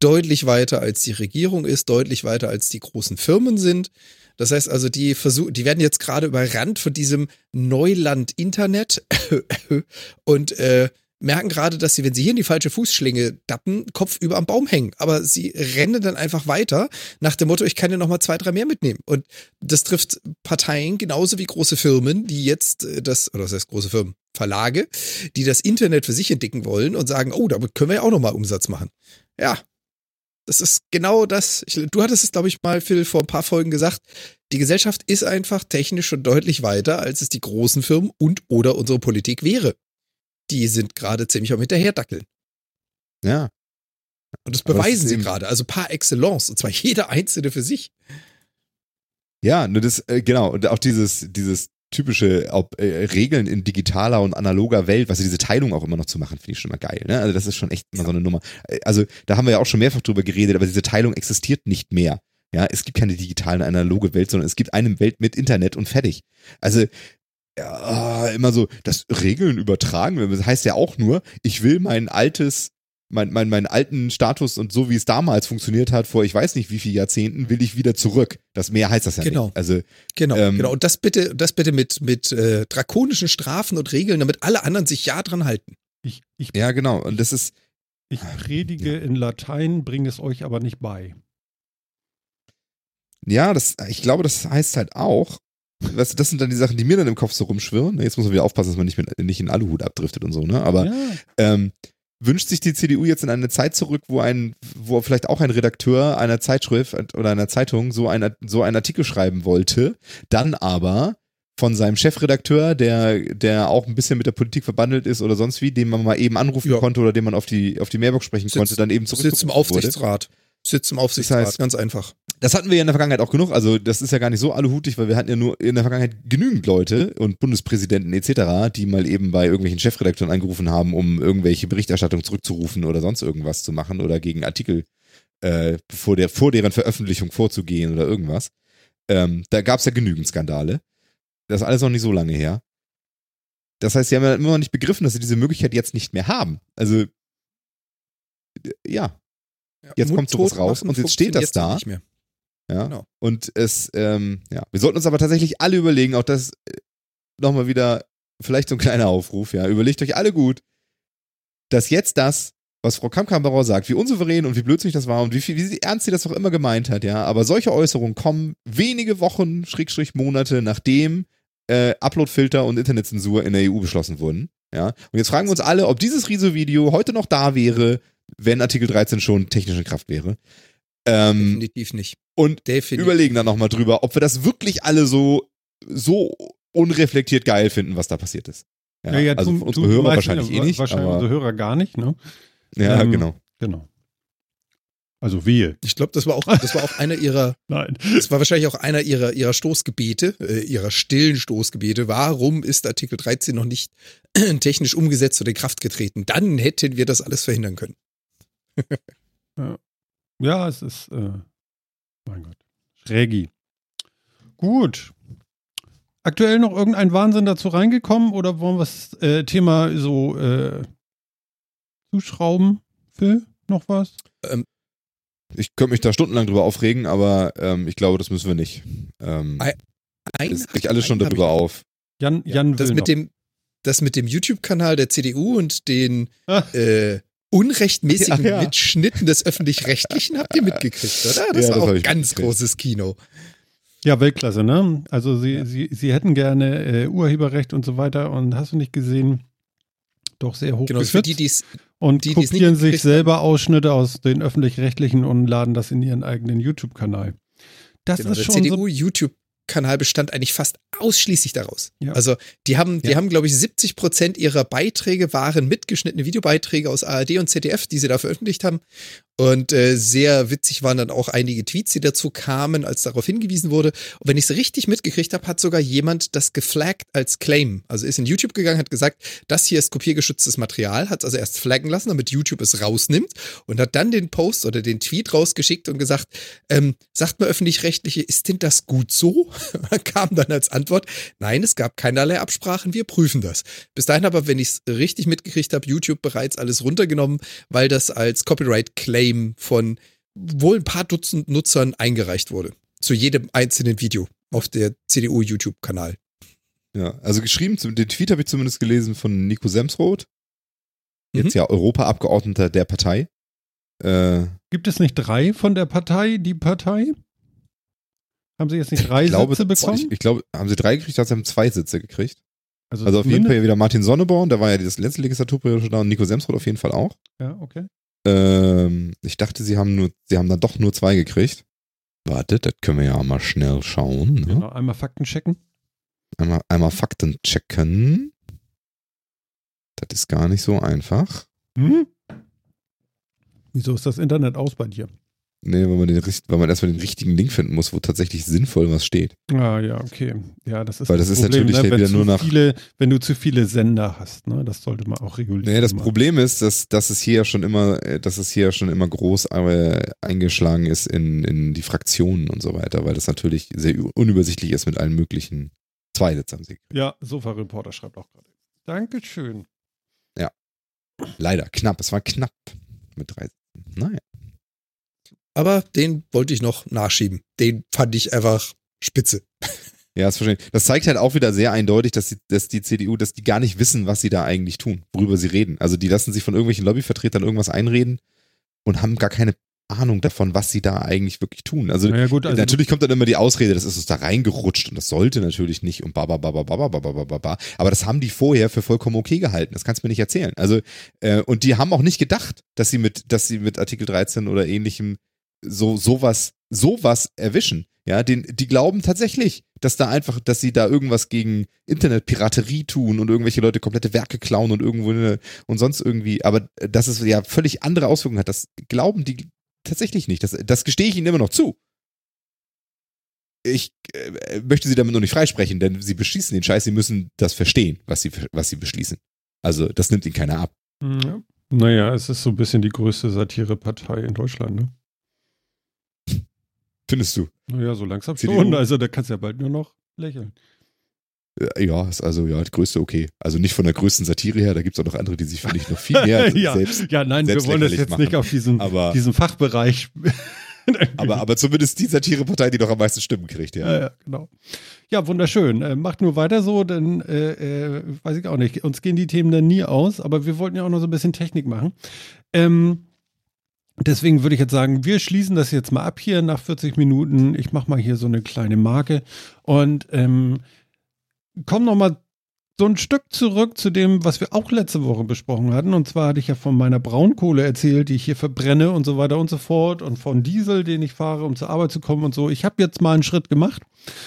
deutlich weiter als die Regierung ist, deutlich weiter als die großen Firmen sind. Das heißt also, die versuchen, die werden jetzt gerade überrannt von diesem Neuland Internet und äh, merken gerade, dass sie, wenn sie hier in die falsche Fußschlinge dappen, Kopf über am Baum hängen. Aber sie rennen dann einfach weiter nach dem Motto, ich kann ja noch mal zwei, drei mehr mitnehmen. Und das trifft Parteien genauso wie große Firmen, die jetzt äh, das, oder das heißt große Firmen, Verlage, die das Internet für sich entdecken wollen und sagen, oh, damit können wir ja auch noch mal Umsatz machen. Ja, das ist genau das. Ich, du hattest es, glaube ich, mal, Phil, vor ein paar Folgen gesagt. Die Gesellschaft ist einfach technisch schon deutlich weiter, als es die großen Firmen und oder unsere Politik wäre. Die sind gerade ziemlich am Hinterherdackeln. Ja. Und das beweisen sie gerade. Also par excellence. Und zwar jeder einzelne für sich. Ja, nur das, äh, genau. Und auch dieses, dieses typische ob, äh, Regeln in digitaler und analoger Welt, was diese Teilung auch immer noch zu machen, finde ich schon mal geil. Ne? Also das ist schon echt immer so eine Nummer. Äh, also da haben wir ja auch schon mehrfach drüber geredet, aber diese Teilung existiert nicht mehr. Ja, es gibt keine digitale, analoge Welt, sondern es gibt eine Welt mit Internet und fertig. Also ja, immer so, das Regeln übertragen, das heißt ja auch nur, ich will mein altes mein, mein, meinen alten Status und so wie es damals funktioniert hat, vor ich weiß nicht wie viele Jahrzehnten, will ich wieder zurück. Das mehr heißt das ja genau. nicht. Also, genau, ähm, genau. Und das bitte, das bitte mit, mit äh, drakonischen Strafen und Regeln, damit alle anderen sich ja dran halten. Ich, ich, ja, genau. Und das ist. Ich predige ja. in Latein, bringe es euch aber nicht bei. Ja, das, ich glaube, das heißt halt auch, weißt du, das sind dann die Sachen, die mir dann im Kopf so rumschwirren. Jetzt muss man wieder aufpassen, dass man nicht, mit, nicht in Aluhut abdriftet und so, ne? Aber ja. ähm, wünscht sich die CDU jetzt in eine Zeit zurück, wo ein, wo vielleicht auch ein Redakteur einer Zeitschrift oder einer Zeitung so ein, so einen Artikel schreiben wollte, dann aber von seinem Chefredakteur, der, der auch ein bisschen mit der Politik verbandelt ist oder sonst wie, den man mal eben anrufen ja. konnte oder den man auf die, auf die Mailbox sprechen Sitz, konnte, dann eben zurück. Sitzt im Aufsichtsrat. Sitzt im Aufsichtsrat, das heißt, ganz einfach das hatten wir ja in der Vergangenheit auch genug. Also das ist ja gar nicht so aluhutig, weil wir hatten ja nur in der Vergangenheit genügend Leute und Bundespräsidenten etc., die mal eben bei irgendwelchen Chefredakteuren angerufen haben, um irgendwelche Berichterstattung zurückzurufen oder sonst irgendwas zu machen oder gegen Artikel äh, vor, der, vor deren Veröffentlichung vorzugehen oder irgendwas. Ähm, da gab es ja genügend Skandale. Das ist alles noch nicht so lange her. Das heißt, sie haben ja immer noch nicht begriffen, dass sie diese Möglichkeit jetzt nicht mehr haben. Also, ja. Jetzt kommt sowas raus und jetzt steht das da. Ja. Genau. Und es, ähm, ja, wir sollten uns aber tatsächlich alle überlegen, auch das äh, nochmal wieder, vielleicht so ein kleiner Aufruf, ja, überlegt euch alle gut, dass jetzt das, was Frau Kamm-Kammerer sagt, wie unsouverän und wie blödsinnig das war und wie, viel, wie ernst sie das auch immer gemeint hat, ja, aber solche Äußerungen kommen wenige Wochen, Schrägstrich Monate, nachdem äh, Uploadfilter und Internetzensur in der EU beschlossen wurden, ja. Und jetzt fragen wir uns alle, ob dieses Riso-Video heute noch da wäre, wenn Artikel 13 schon technisch in Kraft wäre. Ähm, Definitiv nicht. Und Definitiv. überlegen dann nochmal drüber, ob wir das wirklich alle so, so unreflektiert geil finden, was da passiert ist. Ja, ja, ja also tu, unsere tu, Hörer wahrscheinlich eh nicht. Wahrscheinlich unsere Hörer gar nicht, ne? Ja, ähm, genau. Genau. Also wehe. Ich glaube, das war auch, das war auch einer ihrer, Nein. Das war wahrscheinlich auch einer ihrer, ihrer Stoßgebete, äh, ihrer stillen Stoßgebete. Warum ist Artikel 13 noch nicht technisch umgesetzt oder in Kraft getreten? Dann hätten wir das alles verhindern können. ja. Ja, es ist, äh, mein Gott, Schrägi. Gut. Aktuell noch irgendein Wahnsinn dazu reingekommen oder wollen wir das äh, Thema so äh, zuschrauben? Phil, noch was? Ähm, ich könnte mich da stundenlang drüber aufregen, aber ähm, ich glaube, das müssen wir nicht. Ähm, ein, das regt alles schon darüber auf. Jan, Jan ja, das mit dem das mit dem YouTube-Kanal der CDU und den ah. äh, unrechtmäßigen ja, ja. Mitschnitten des Öffentlich-Rechtlichen habt ihr mitgekriegt, oder? Das ja, war das auch ganz großes Kino. Ja, Weltklasse, ne? Also sie, sie, sie hätten gerne äh, Urheberrecht und so weiter und hast du nicht gesehen, doch sehr hoch genau, für die, die's, und die, kopieren sich selber Ausschnitte aus den öffentlich-rechtlichen und laden das in ihren eigenen YouTube-Kanal. Das genau, ist schon CDU so YouTube Kanal bestand eigentlich fast ausschließlich daraus. Ja. Also die haben, die ja. haben, glaube ich, 70 Prozent ihrer Beiträge waren mitgeschnittene Videobeiträge aus ARD und ZDF, die sie da veröffentlicht haben. Und äh, sehr witzig waren dann auch einige Tweets, die dazu kamen, als darauf hingewiesen wurde. Und wenn ich es richtig mitgekriegt habe, hat sogar jemand das geflaggt als Claim. Also ist in YouTube gegangen, hat gesagt, das hier ist kopiergeschütztes Material, hat es also erst flaggen lassen, damit YouTube es rausnimmt und hat dann den Post oder den Tweet rausgeschickt und gesagt, ähm, sagt mal öffentlich-rechtliche, ist denn das gut so? kam dann als Antwort, nein, es gab keinerlei Absprachen, wir prüfen das. Bis dahin aber, wenn ich es richtig mitgekriegt habe, YouTube bereits alles runtergenommen, weil das als Copyright-Claim Claim von wohl ein paar Dutzend Nutzern eingereicht wurde. Zu jedem einzelnen Video auf der CDU-YouTube-Kanal. Ja, also geschrieben, den Tweet habe ich zumindest gelesen von Nico Semsroth. Jetzt mhm. ja Europaabgeordneter der Partei. Äh, Gibt es nicht drei von der Partei, die Partei? Haben sie jetzt nicht drei glaube, Sitze bekommen? Ich, ich, glaube, haben sie drei gekriegt, also haben zwei Sitze gekriegt. Also, also auf jeden Fall wieder Martin Sonneborn, der war ja das letzte Legislaturperiode schon da und Nico Semsroth auf jeden Fall auch. Ja, okay. Ähm, ich dachte, sie haben nur, sie haben dann doch nur zwei gekriegt. Warte, das können wir ja mal schnell schauen. Ne? Genau, einmal Fakten checken. Einmal, einmal Fakten checken. Das ist gar nicht so einfach. Hm? Wieso ist das Internet aus bei dir? Nee, weil man, den, weil man erstmal den richtigen Link finden muss, wo tatsächlich sinnvoll was steht. Ah, ja, okay. Ja, das ist Weil das, das ist Problem, natürlich ne? wieder nur nach. Viele, wenn du zu viele Sender hast, ne? Das sollte man auch regulieren. Nee, das machen. Problem ist, dass, dass es hier schon immer, dass es hier schon immer groß äh, eingeschlagen ist in, in die Fraktionen und so weiter, weil das natürlich sehr unübersichtlich ist mit allen möglichen Zweisitz am Sieg. Ja, Sofa-Reporter schreibt auch gerade. Dankeschön. Ja. Leider, knapp. Es war knapp mit drei Sitzen. Naja. Aber den wollte ich noch nachschieben. Den fand ich einfach spitze. Ja, ist verständlich. Das zeigt halt auch wieder sehr eindeutig, dass die, dass die CDU, dass die gar nicht wissen, was sie da eigentlich tun, worüber sie reden. Also die lassen sich von irgendwelchen Lobbyvertretern irgendwas einreden und haben gar keine Ahnung davon, was sie da eigentlich wirklich tun. Also, ja, gut, also natürlich kommt dann immer die Ausrede, das ist uns da reingerutscht und das sollte natürlich nicht und baba baba baba baba baba ba. Aber das haben die vorher für vollkommen okay gehalten. Das kannst du mir nicht erzählen. Also äh, und die haben auch nicht gedacht, dass sie mit, dass sie mit Artikel 13 oder ähnlichem so sowas sowas erwischen. Ja, den, die glauben tatsächlich, dass da einfach, dass sie da irgendwas gegen Internetpiraterie tun und irgendwelche Leute komplette Werke klauen und irgendwo eine, und sonst irgendwie, aber dass es ja völlig andere Auswirkungen hat, das glauben die tatsächlich nicht. Das, das gestehe ich ihnen immer noch zu. Ich äh, möchte sie damit noch nicht freisprechen, denn sie beschließen den Scheiß, sie müssen das verstehen, was sie, was sie beschließen. Also, das nimmt ihnen keiner ab. Ja. Naja, es ist so ein bisschen die größte Satirepartei in Deutschland, ne? Findest du? Naja, so langsam CDU. schon. Also da kannst du ja bald nur noch lächeln. Ja, ist also ja, die größte okay. Also nicht von der größten Satire her, da gibt es auch noch andere, die sich, finde ich, noch viel mehr ja, selbst. Ja, nein, selbst wir wollen das jetzt machen. nicht auf diesen, aber, diesen Fachbereich. aber, aber zumindest die Satirepartei, die doch am meisten Stimmen kriegt, ja. Ja, ja genau. Ja, wunderschön. Äh, macht nur weiter so, denn äh, äh, weiß ich auch nicht. Uns gehen die Themen dann nie aus, aber wir wollten ja auch noch so ein bisschen Technik machen. Ähm, Deswegen würde ich jetzt sagen, wir schließen das jetzt mal ab hier nach 40 Minuten. Ich mache mal hier so eine kleine Marke und ähm, komm noch mal so ein Stück zurück zu dem, was wir auch letzte Woche besprochen hatten. Und zwar hatte ich ja von meiner Braunkohle erzählt, die ich hier verbrenne und so weiter und so fort. Und von Diesel, den ich fahre, um zur Arbeit zu kommen und so. Ich habe jetzt mal einen Schritt gemacht.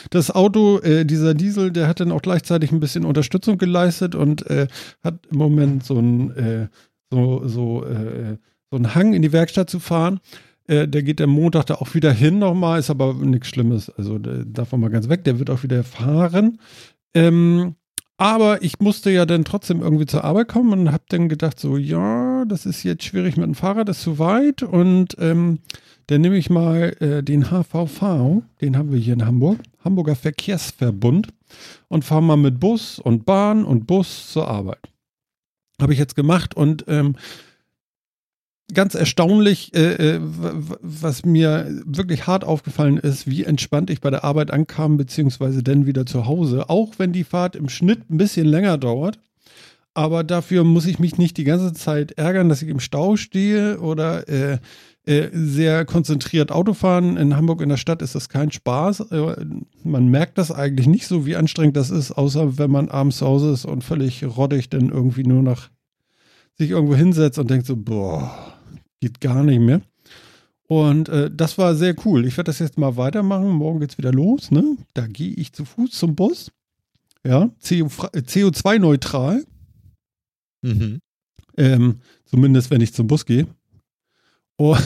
Das Auto, äh, dieser Diesel, der hat dann auch gleichzeitig ein bisschen Unterstützung geleistet und äh, hat im Moment so ein, äh, so, so, äh, so einen Hang in die Werkstatt zu fahren. Äh, der geht am Montag da auch wieder hin nochmal, ist aber nichts Schlimmes. Also davon mal ganz weg, der wird auch wieder fahren. Ähm, aber ich musste ja dann trotzdem irgendwie zur Arbeit kommen und habe dann gedacht, so, ja, das ist jetzt schwierig mit dem Fahrrad, das ist zu weit. Und ähm, dann nehme ich mal äh, den HVV, den haben wir hier in Hamburg, Hamburger Verkehrsverbund, und fahre mal mit Bus und Bahn und Bus zur Arbeit. Habe ich jetzt gemacht und ähm, ganz erstaunlich, äh, äh was mir wirklich hart aufgefallen ist, wie entspannt ich bei der Arbeit ankam, beziehungsweise dann wieder zu Hause. Auch wenn die Fahrt im Schnitt ein bisschen länger dauert. Aber dafür muss ich mich nicht die ganze Zeit ärgern, dass ich im Stau stehe oder äh, äh, sehr konzentriert Auto fahren. In Hamburg in der Stadt ist das kein Spaß. Äh, man merkt das eigentlich nicht so, wie anstrengend das ist, außer wenn man abends zu Hause ist und völlig rottig dann irgendwie nur noch sich irgendwo hinsetzt und denkt so, boah, Geht gar nicht mehr. Und äh, das war sehr cool. Ich werde das jetzt mal weitermachen. Morgen geht es wieder los. Ne? Da gehe ich zu Fuß zum Bus. Ja, CO2-neutral. Mhm. Ähm, zumindest, wenn ich zum Bus gehe. Oh,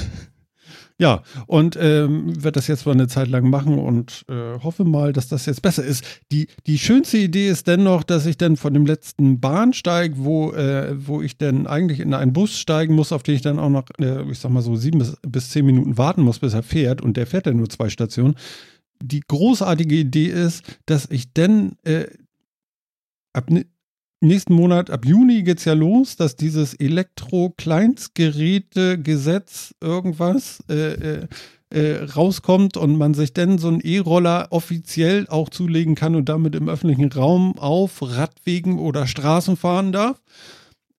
ja, und ähm, werde das jetzt mal eine Zeit lang machen und äh, hoffe mal, dass das jetzt besser ist. Die, die schönste Idee ist dennoch, dass ich dann von dem letzten Bahnsteig, wo, äh, wo ich dann eigentlich in einen Bus steigen muss, auf den ich dann auch noch, äh, ich sag mal so, sieben bis, bis zehn Minuten warten muss, bis er fährt und der fährt dann nur zwei Stationen. Die großartige Idee ist, dass ich dann äh, ab nächsten Monat, ab Juni geht es ja los, dass dieses Elektro-Kleinstgeräte-Gesetz irgendwas äh, äh, äh, rauskommt und man sich dann so einen E-Roller offiziell auch zulegen kann und damit im öffentlichen Raum auf Radwegen oder Straßen fahren darf.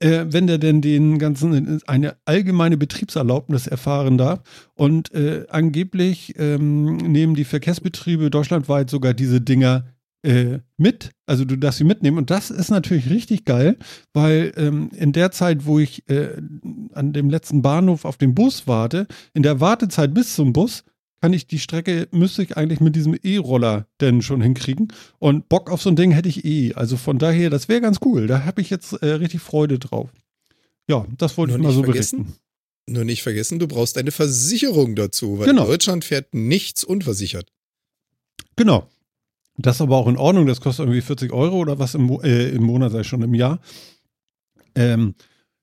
Äh, wenn der denn den ganzen eine allgemeine Betriebserlaubnis erfahren darf. Und äh, angeblich ähm, nehmen die Verkehrsbetriebe deutschlandweit sogar diese Dinger äh, mit. Also du darfst sie mitnehmen. Und das ist natürlich richtig geil, weil ähm, in der Zeit, wo ich äh, an dem letzten Bahnhof auf den Bus warte, in der Wartezeit bis zum Bus, kann ich die Strecke, müsste ich eigentlich mit diesem E-Roller denn schon hinkriegen. Und Bock auf so ein Ding hätte ich eh. Also von daher, das wäre ganz cool. Da habe ich jetzt äh, richtig Freude drauf. Ja, das wollte Nur ich mal so vergessen. berichten. Nur nicht vergessen, du brauchst eine Versicherung dazu, weil genau. Deutschland fährt nichts unversichert. Genau. Das ist aber auch in Ordnung, das kostet irgendwie 40 Euro oder was im, äh, im Monat, sei schon im Jahr. Ähm,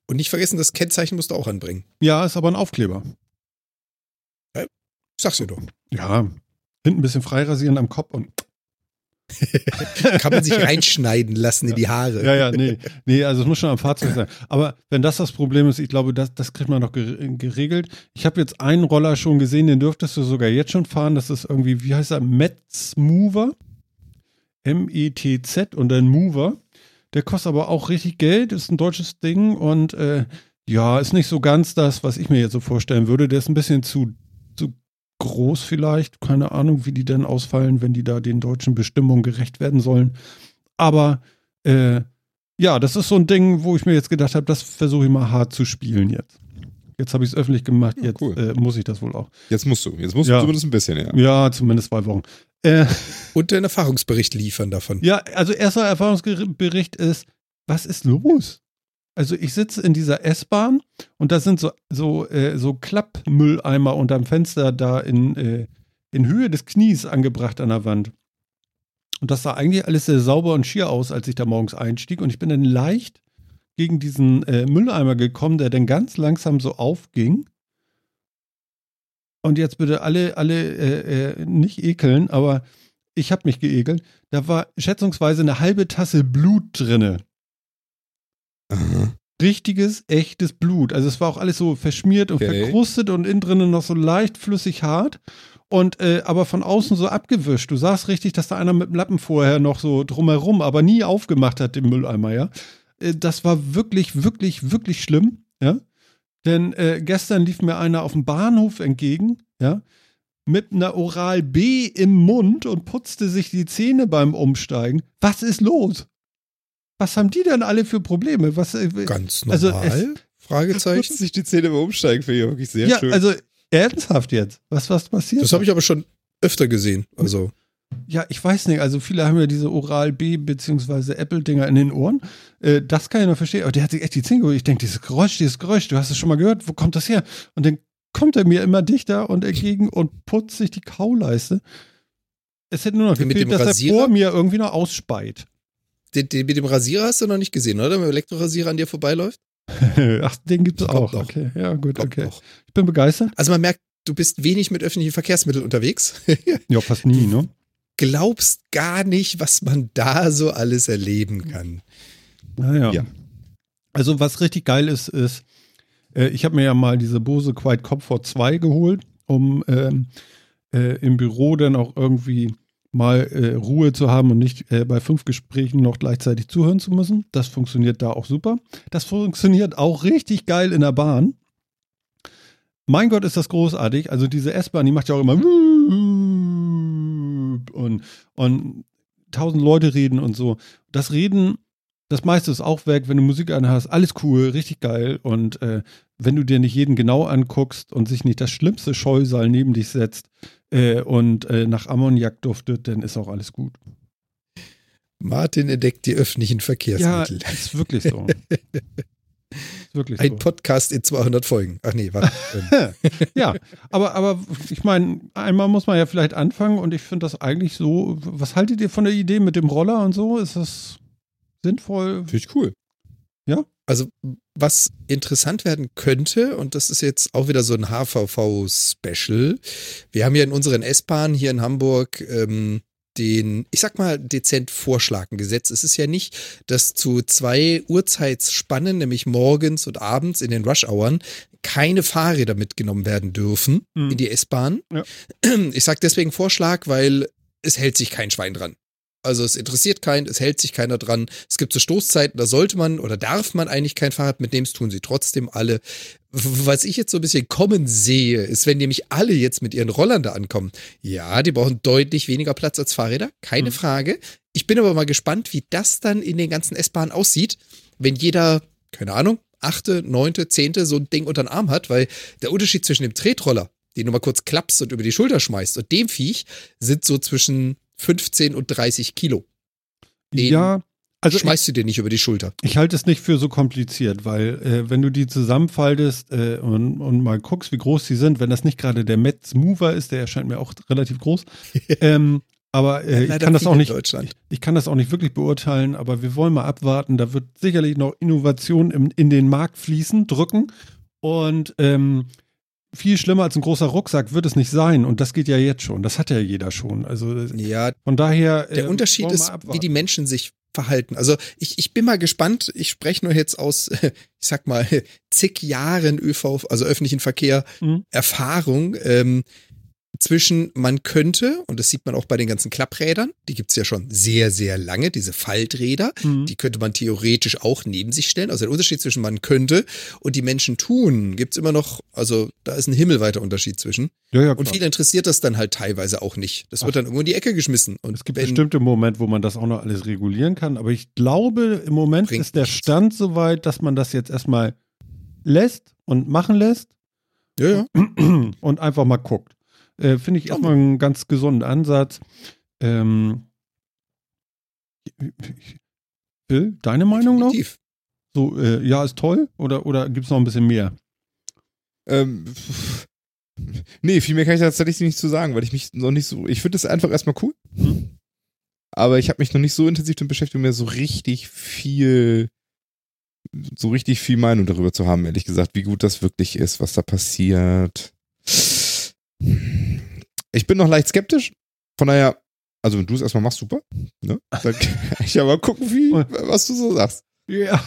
und nicht vergessen, das Kennzeichen musst du auch anbringen. Ja, ist aber ein Aufkleber. Ja, sag's dir doch. Ja, hinten ein bisschen freirasieren am Kopf und. Kann man sich reinschneiden lassen in die Haare. Ja, ja, nee. Nee, also es muss schon am Fahrzeug sein. Aber wenn das das Problem ist, ich glaube, das, das kriegt man noch geregelt. Ich habe jetzt einen Roller schon gesehen, den dürftest du sogar jetzt schon fahren. Das ist irgendwie, wie heißt er? Metz Mover. M-E-T-Z und ein Mover. Der kostet aber auch richtig Geld, ist ein deutsches Ding und äh, ja, ist nicht so ganz das, was ich mir jetzt so vorstellen würde. Der ist ein bisschen zu, zu groß vielleicht. Keine Ahnung, wie die denn ausfallen, wenn die da den deutschen Bestimmungen gerecht werden sollen. Aber äh, ja, das ist so ein Ding, wo ich mir jetzt gedacht habe, das versuche ich mal hart zu spielen jetzt. Jetzt habe ich es öffentlich gemacht, ja, jetzt cool. äh, muss ich das wohl auch. Jetzt musst du, jetzt musst ja. du zumindest ein bisschen, ja. Ja, zumindest zwei Wochen. Äh, Und den Erfahrungsbericht liefern davon. Ja, also erster Erfahrungsbericht ist, was ist los? Also ich sitze in dieser S-Bahn und da sind so, so, äh, so Klappmülleimer unterm Fenster da in, äh, in Höhe des Knies angebracht an der Wand. Und das sah eigentlich alles sehr sauber und schier aus, als ich da morgens einstieg. Und ich bin dann leicht gegen diesen äh, Mülleimer gekommen, der dann ganz langsam so aufging. Und jetzt bitte alle, alle äh, äh, nicht ekeln, aber ich habe mich geekelt. Da war schätzungsweise eine halbe Tasse Blut drinne. Aha. Richtiges, echtes Blut. Also es war auch alles so verschmiert und okay. verkrustet und innen drinnen noch so leicht flüssig hart. Und äh, aber von außen so abgewischt. Du sahst richtig, dass da einer mit dem Lappen vorher noch so drumherum, aber nie aufgemacht hat, den Mülleimer, ja. Äh, das war wirklich, wirklich, wirklich schlimm, ja. Denn äh, gestern lief mir einer auf dem Bahnhof entgegen, ja, mit einer Oral B im Mund und putzte sich die Zähne beim Umsteigen. Was ist los? Was haben die denn alle für Probleme? Was, äh, Ganz also normal? Also es, Fragezeichen. Putzen sich die Zähne beim Umsteigen, finde ich wirklich sehr ja, schön. Also ernsthaft jetzt. Was, was passiert? Das habe ich aber schon öfter gesehen. Also. Ja, ich weiß nicht. Also viele haben ja diese Oral-B bzw. Apple-Dinger in den Ohren. Äh, das kann ich noch verstehen. Aber der hat sich echt die Zähne geholt. Ich denke, dieses Geräusch, dieses Geräusch, du hast es schon mal gehört. Wo kommt das her? Und dann kommt er mir immer dichter und entgegen und putzt sich die Kauleiste. Es hätte nur noch gefehlt, dass Rasierer? er vor mir irgendwie noch ausspeit. Den, den, mit dem Rasierer hast du noch nicht gesehen, oder? Wenn der Elektrorasierer an dir vorbeiläuft? Ach, den gibt es auch. Noch. Okay, ja, gut, Kommt okay. Noch. Ich bin begeistert. Also man merkt, du bist wenig mit öffentlichen Verkehrsmitteln unterwegs. ja, fast nie, ne? glaubst gar nicht, was man da so alles erleben kann. Naja. Ja. Also was richtig geil ist, ist, äh, ich habe mir ja mal diese Bose Quiet Comfort 2 geholt, um ähm, äh, im Büro dann auch irgendwie mal äh, Ruhe zu haben und nicht äh, bei fünf Gesprächen noch gleichzeitig zuhören zu müssen. Das funktioniert da auch super. Das funktioniert auch richtig geil in der Bahn. Mein Gott, ist das großartig. Also diese S-Bahn, die macht ja auch immer und, und tausend Leute reden und so. Das Reden, das meiste ist auch weg, wenn du Musik anhast, alles cool, richtig geil. Und äh, wenn du dir nicht jeden genau anguckst und sich nicht das schlimmste Scheusal neben dich setzt äh, und äh, nach Ammoniak duftet, dann ist auch alles gut. Martin entdeckt die öffentlichen Verkehrsmittel. Ja, ist wirklich so. ist wirklich Ein so. Podcast in 200 Folgen. Ach nee, warte. Ähm, ja, aber, aber ich meine, einmal muss man ja vielleicht anfangen und ich finde das eigentlich so. Was haltet ihr von der Idee mit dem Roller und so? Ist das sinnvoll? Finde ich cool. Also, was interessant werden könnte, und das ist jetzt auch wieder so ein HVV-Special. Wir haben ja in unseren S-Bahnen hier in Hamburg ähm, den, ich sag mal, dezent Vorschlagen gesetzt. Es ist ja nicht, dass zu zwei Uhrzeitsspannen, nämlich morgens und abends in den Rush-Hours, keine Fahrräder mitgenommen werden dürfen Mhm. in die S-Bahn. Ja. Ich sag deswegen Vorschlag, weil es hält sich kein Schwein dran. Also es interessiert keinen, es hält sich keiner dran. Es gibt so Stoßzeiten, da sollte man oder darf man eigentlich kein Fahrrad mitnehmen, das tun sie trotzdem alle. Was ich jetzt so ein bisschen kommen sehe, ist, wenn nämlich alle jetzt mit ihren Rollern da ankommen. Ja, die brauchen deutlich weniger Platz als Fahrräder, keine Mhm. Frage. Ich bin aber mal gespannt, wie das dann in den ganzen S-Bahnen aussieht, wenn jeder, keine Ahnung, achte, neunte, zehnte so ein Ding unter den Arm hat, weil der Unterschied zwischen dem Tretroller, den du mal kurz klappst und über die Schulter schmeißt, und dem Viech sind so zwischen 15 und 30 Kilo. Den ja, also ich, schmeißt du dir nicht über die Schulter. ich halte es nicht für so kompliziert, weil äh, wenn du die zusammenfaltest äh, und, und mal guckst, wie groß die sind, wenn das nicht gerade der Metz Mover ist, der erscheint mir auch relativ groß, ähm, aber äh, ich kann das auch nicht. Deutschland. Ich kann das auch nicht wirklich beurteilen, aber wir wollen mal abwarten. Da wird sicherlich noch Innovation im, in den Markt fließen, drücken. Und ähm, viel schlimmer als ein großer Rucksack wird es nicht sein. Und das geht ja jetzt schon. Das hat ja jeder schon. Also Ja, von daher. der äh, Unterschied ist, abwarten. wie die Menschen sich verhalten. Also ich, ich bin mal gespannt. Ich spreche nur jetzt aus, ich sag mal, zig Jahren ÖV, also öffentlichen Verkehr Mhm. Erfahrung. Ähm, zwischen man könnte, und das sieht man auch bei den ganzen Klapprädern, die gibt's ja schon sehr, sehr lange, diese Falträder, Mhm. die könnte man theoretisch auch neben sich stellen. Also der Unterschied zwischen man könnte und die Menschen tun, gibt's immer noch, also da ist ein himmelweiter Unterschied zwischen. ja, ja, Und viele interessiert das dann halt teilweise auch nicht. Das wird dann irgendwo in die Ecke geschmissen. Und Es gibt wenn, bestimmte Momente, wo man das auch noch alles regulieren kann. Aber ich glaube, im Moment ist der nichts. Stand so weit, dass man das jetzt erstmal lässt und machen lässt. ja, ja. und einfach mal guckt. Äh, Finde ich erstmal einen ganz gesunden Ansatz. Ähm, Phil, deine Meinung noch? definitiv. So, äh, ja, ist toll? Oder, oder gibt es noch ein bisschen mehr? Ähm, nee, viel mehr kann ich tatsächlich nicht zu sagen, weil ich mich noch nicht so. Ich finde es einfach erstmal cool. Hm? Aber ich habe mich noch nicht so intensiv damit beschäftigt, um mir so richtig viel, so richtig viel Meinung darüber zu haben, ehrlich gesagt, wie gut das wirklich ist, was da passiert. Ich bin noch leicht skeptisch. Von daher, also wenn du es erstmal machst, super. Ne? Dann kann ich ja mal gucken, wie, was du so sagst. Ja,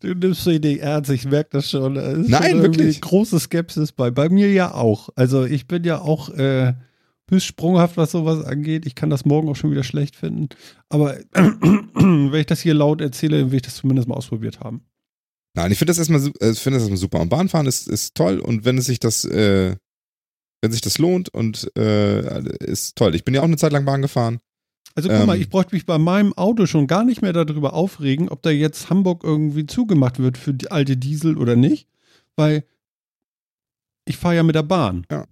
du nimmst die Idee ernst, ich merke das schon. Ist Nein, schon wirklich. Große Skepsis bei. Bei mir ja auch. Also ich bin ja auch äh, höchst sprunghaft, was sowas angeht. Ich kann das morgen auch schon wieder schlecht finden. Aber wenn ich das hier laut erzähle, will ich das zumindest mal ausprobiert haben. Nein, ich finde das erstmal, äh, ich finde das erstmal super. Und Bahnfahren ist, ist toll und wenn es sich das, äh, wenn sich das lohnt und äh, ist toll. Ich bin ja auch eine Zeit lang Bahn gefahren. Also guck mal, Ähm. ich bräuchte mich bei meinem Auto schon gar nicht mehr darüber aufregen, ob da jetzt Hamburg irgendwie zugemacht wird für die alte Diesel oder nicht, weil ich fahre ja mit der Bahn. Ja.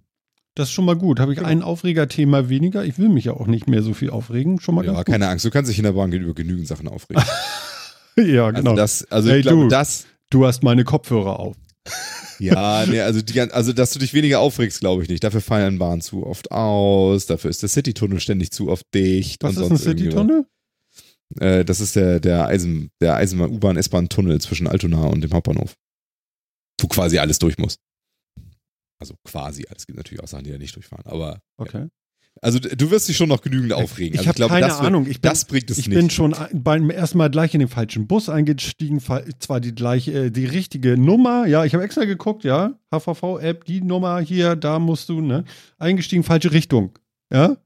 Das ist schon mal gut. Habe ich Genau. ein Aufregerthema weniger. Ich will mich ja auch nicht mehr so viel aufregen. Schon mal Ja, keine Angst, du kannst dich in der Bahn über genügend Sachen aufregen. Ja, genau. Also das, also Hey, ich glaube, du. das, du hast meine Kopfhörer auf. Ja, nee, also die, also dass du dich weniger aufregst, glaube ich nicht. Dafür fallen Bahnen zu oft aus, dafür ist der Citytunnel ständig zu oft dicht. Was und ist ein City-Tunnel? Äh, das ist der, der Eisen, der Eisenbahn, U-Bahn, S-Bahn-Tunnel zwischen Altona und dem Hauptbahnhof. Wo quasi alles durch muss. Also quasi alles. Es gibt natürlich auch Sachen, die da nicht durchfahren. Aber Okay. Also du wirst dich schon noch genügend aufregen. Ich also, habe glaube, keine das Ahnung. Ich bin, das bringt es ich nicht. bin schon beim ersten Mal gleich in den falschen Bus eingestiegen. Zwar die gleiche, äh, die richtige Nummer. Ja, ich habe extra geguckt, ja. HVV-App, die Nummer hier, da musst du, ne? Eingestiegen, falsche Richtung. Ja?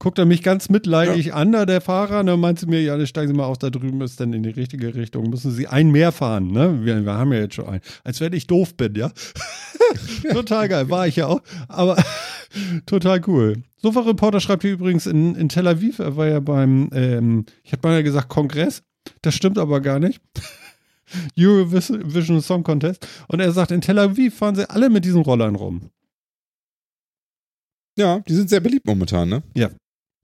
Guckt er mich ganz mitleidig an, da der Fahrer, ne, meinte mir, ja, dann steigen Sie mal aus, da drüben ist dann in die richtige Richtung. Müssen Sie ein mehr fahren, ne? Wir, wir haben ja jetzt schon einen. Als wenn ich doof bin, ja. total geil, war ich ja auch. Aber total cool. Sofa-Reporter schreibt hier übrigens in, in Tel Aviv, er war ja beim, ähm, ich hätte mal gesagt Kongress. Das stimmt aber gar nicht. Eurovision Song Contest. Und er sagt, in Tel Aviv fahren sie alle mit diesen Rollern rum. ja, die sind sehr beliebt momentan, ne? Ja.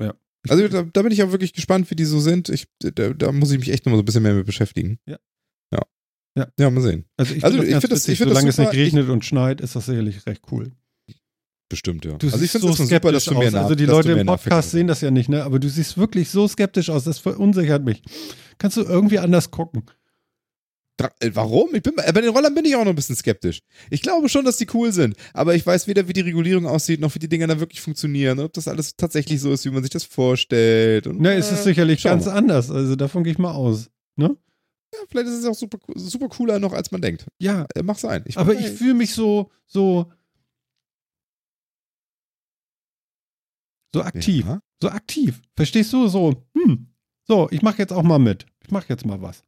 Ja. Also da, da bin ich auch wirklich gespannt, wie die so sind. Ich, da, da muss ich mich echt noch mal so ein bisschen mehr mit beschäftigen. Ja. Ja. Ja, mal sehen. Also ich, Also finde ich das find ganz das- ich find das solange es nicht super. regnet und schneit, ist das sicherlich recht cool. Bestimmt, ja. Du also ich siehst finde es so super, dass skeptisch du aus. nach, Also die Leute im Podcast sehen das ja nicht, ne? Aber du siehst wirklich so skeptisch aus. Das verunsichert mich. Kannst du irgendwie anders gucken? Äh, Warum? Ich bin, bei den Rollern bin ich auch noch ein bisschen skeptisch. Ich glaube schon, dass die cool sind, aber ich weiß weder, wie die Regulierung aussieht, noch wie die Dinger dann wirklich funktionieren und ob das alles tatsächlich so ist, wie man sich das vorstellt. Und, Ne, ist es äh, sicherlich ganz wir. anders. Also davon gehe ich mal aus. Ne? Ja, vielleicht ist es auch super, super cooler noch, als man denkt. Ja, Äh, Mach sein. Ich, aber ich fühle mich so, so, so aktiv. Ja. So aktiv. Verstehst du? So, hm. So, ich mache jetzt auch mal mit. Ich mache jetzt mal was.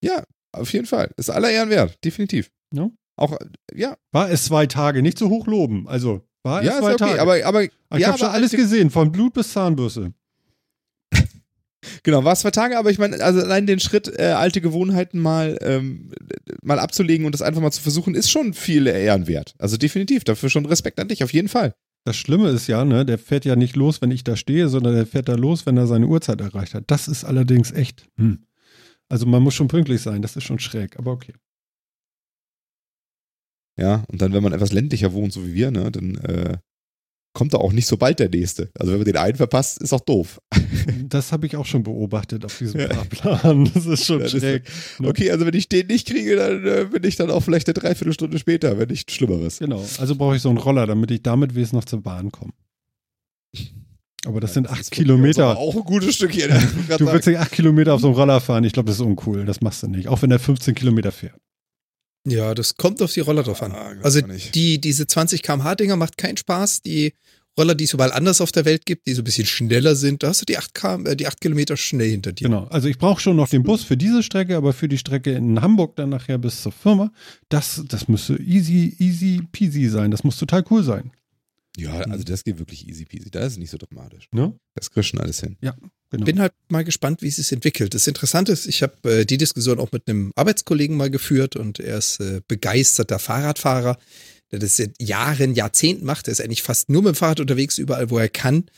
ja, auf jeden Fall. Ist aller Ehren wert, definitiv. Ja. Auch, äh, ja, War es zwei Tage, nicht zu hoch loben. Also, war ja, es ist zwei okay, Tage. aber, aber ich ja, habe schon alles gesehen, von Blut bis Zahnbürste. Genau, war es zwei Tage, aber ich meine, also allein den Schritt, äh, alte Gewohnheiten mal, ähm, mal abzulegen und das einfach mal zu versuchen, ist schon viel ehrenwert. Also definitiv, dafür schon Respekt an dich, auf jeden Fall. Das Schlimme ist ja, ne, der fährt ja nicht los, wenn ich da stehe, sondern der fährt da los, wenn er seine Uhrzeit erreicht hat. Das ist allerdings echt. Hm. Also man muss schon pünktlich sein, das ist schon schräg, aber okay. Ja, und dann, wenn man etwas ländlicher wohnt, so wie wir, ne, dann äh, kommt da auch nicht so bald der nächste. Also wenn man den einen verpasst, ist auch doof. Das habe ich auch schon beobachtet auf diesem Ja. Fahrplan. Das ist schon Das ist- schräg. Ne? Okay, also wenn ich den nicht kriege, dann äh, bin ich dann auch vielleicht eine Dreiviertelstunde später, wenn nicht Schlimmeres. Genau. Also brauche ich so einen Roller, damit ich damit wenigstens noch zur Bahn komme. Aber das sind ist acht Kilometer. Auch ein gutes Stück hier. ne? Du willst nicht acht Kilometer auf so einem Roller fahren. Ich glaube, das ist uncool. Das machst du nicht. Auch wenn er 15 Kilometer fährt. Ja, das kommt auf die Roller drauf an. Ah, Also die, diese 20 km/h Dinger macht keinen Spaß. Die Roller, die es überall anders auf der Welt gibt, die so ein bisschen schneller sind, da hast du die 8, km, äh, die 8 Kilometer schnell hinter dir. Genau. Also ich brauche schon noch den Bus für diese Strecke, aber für die Strecke in Hamburg dann nachher bis zur Firma, das, das müsste easy, easy peasy sein. Das muss total cool sein. Ja, also das geht wirklich easy peasy. Da ist es nicht so dramatisch. Ne? Das kriegst du schon alles hin. Genau. Bin halt mal gespannt, wie es sich entwickelt. Das Interessante ist, ich habe äh, die Diskussion auch mit einem Arbeitskollegen mal geführt und er ist äh, begeisterter Fahrradfahrer, der das seit Jahren, Jahrzehnten macht. Er ist eigentlich fast nur mit dem Fahrrad unterwegs, überall, wo er kann.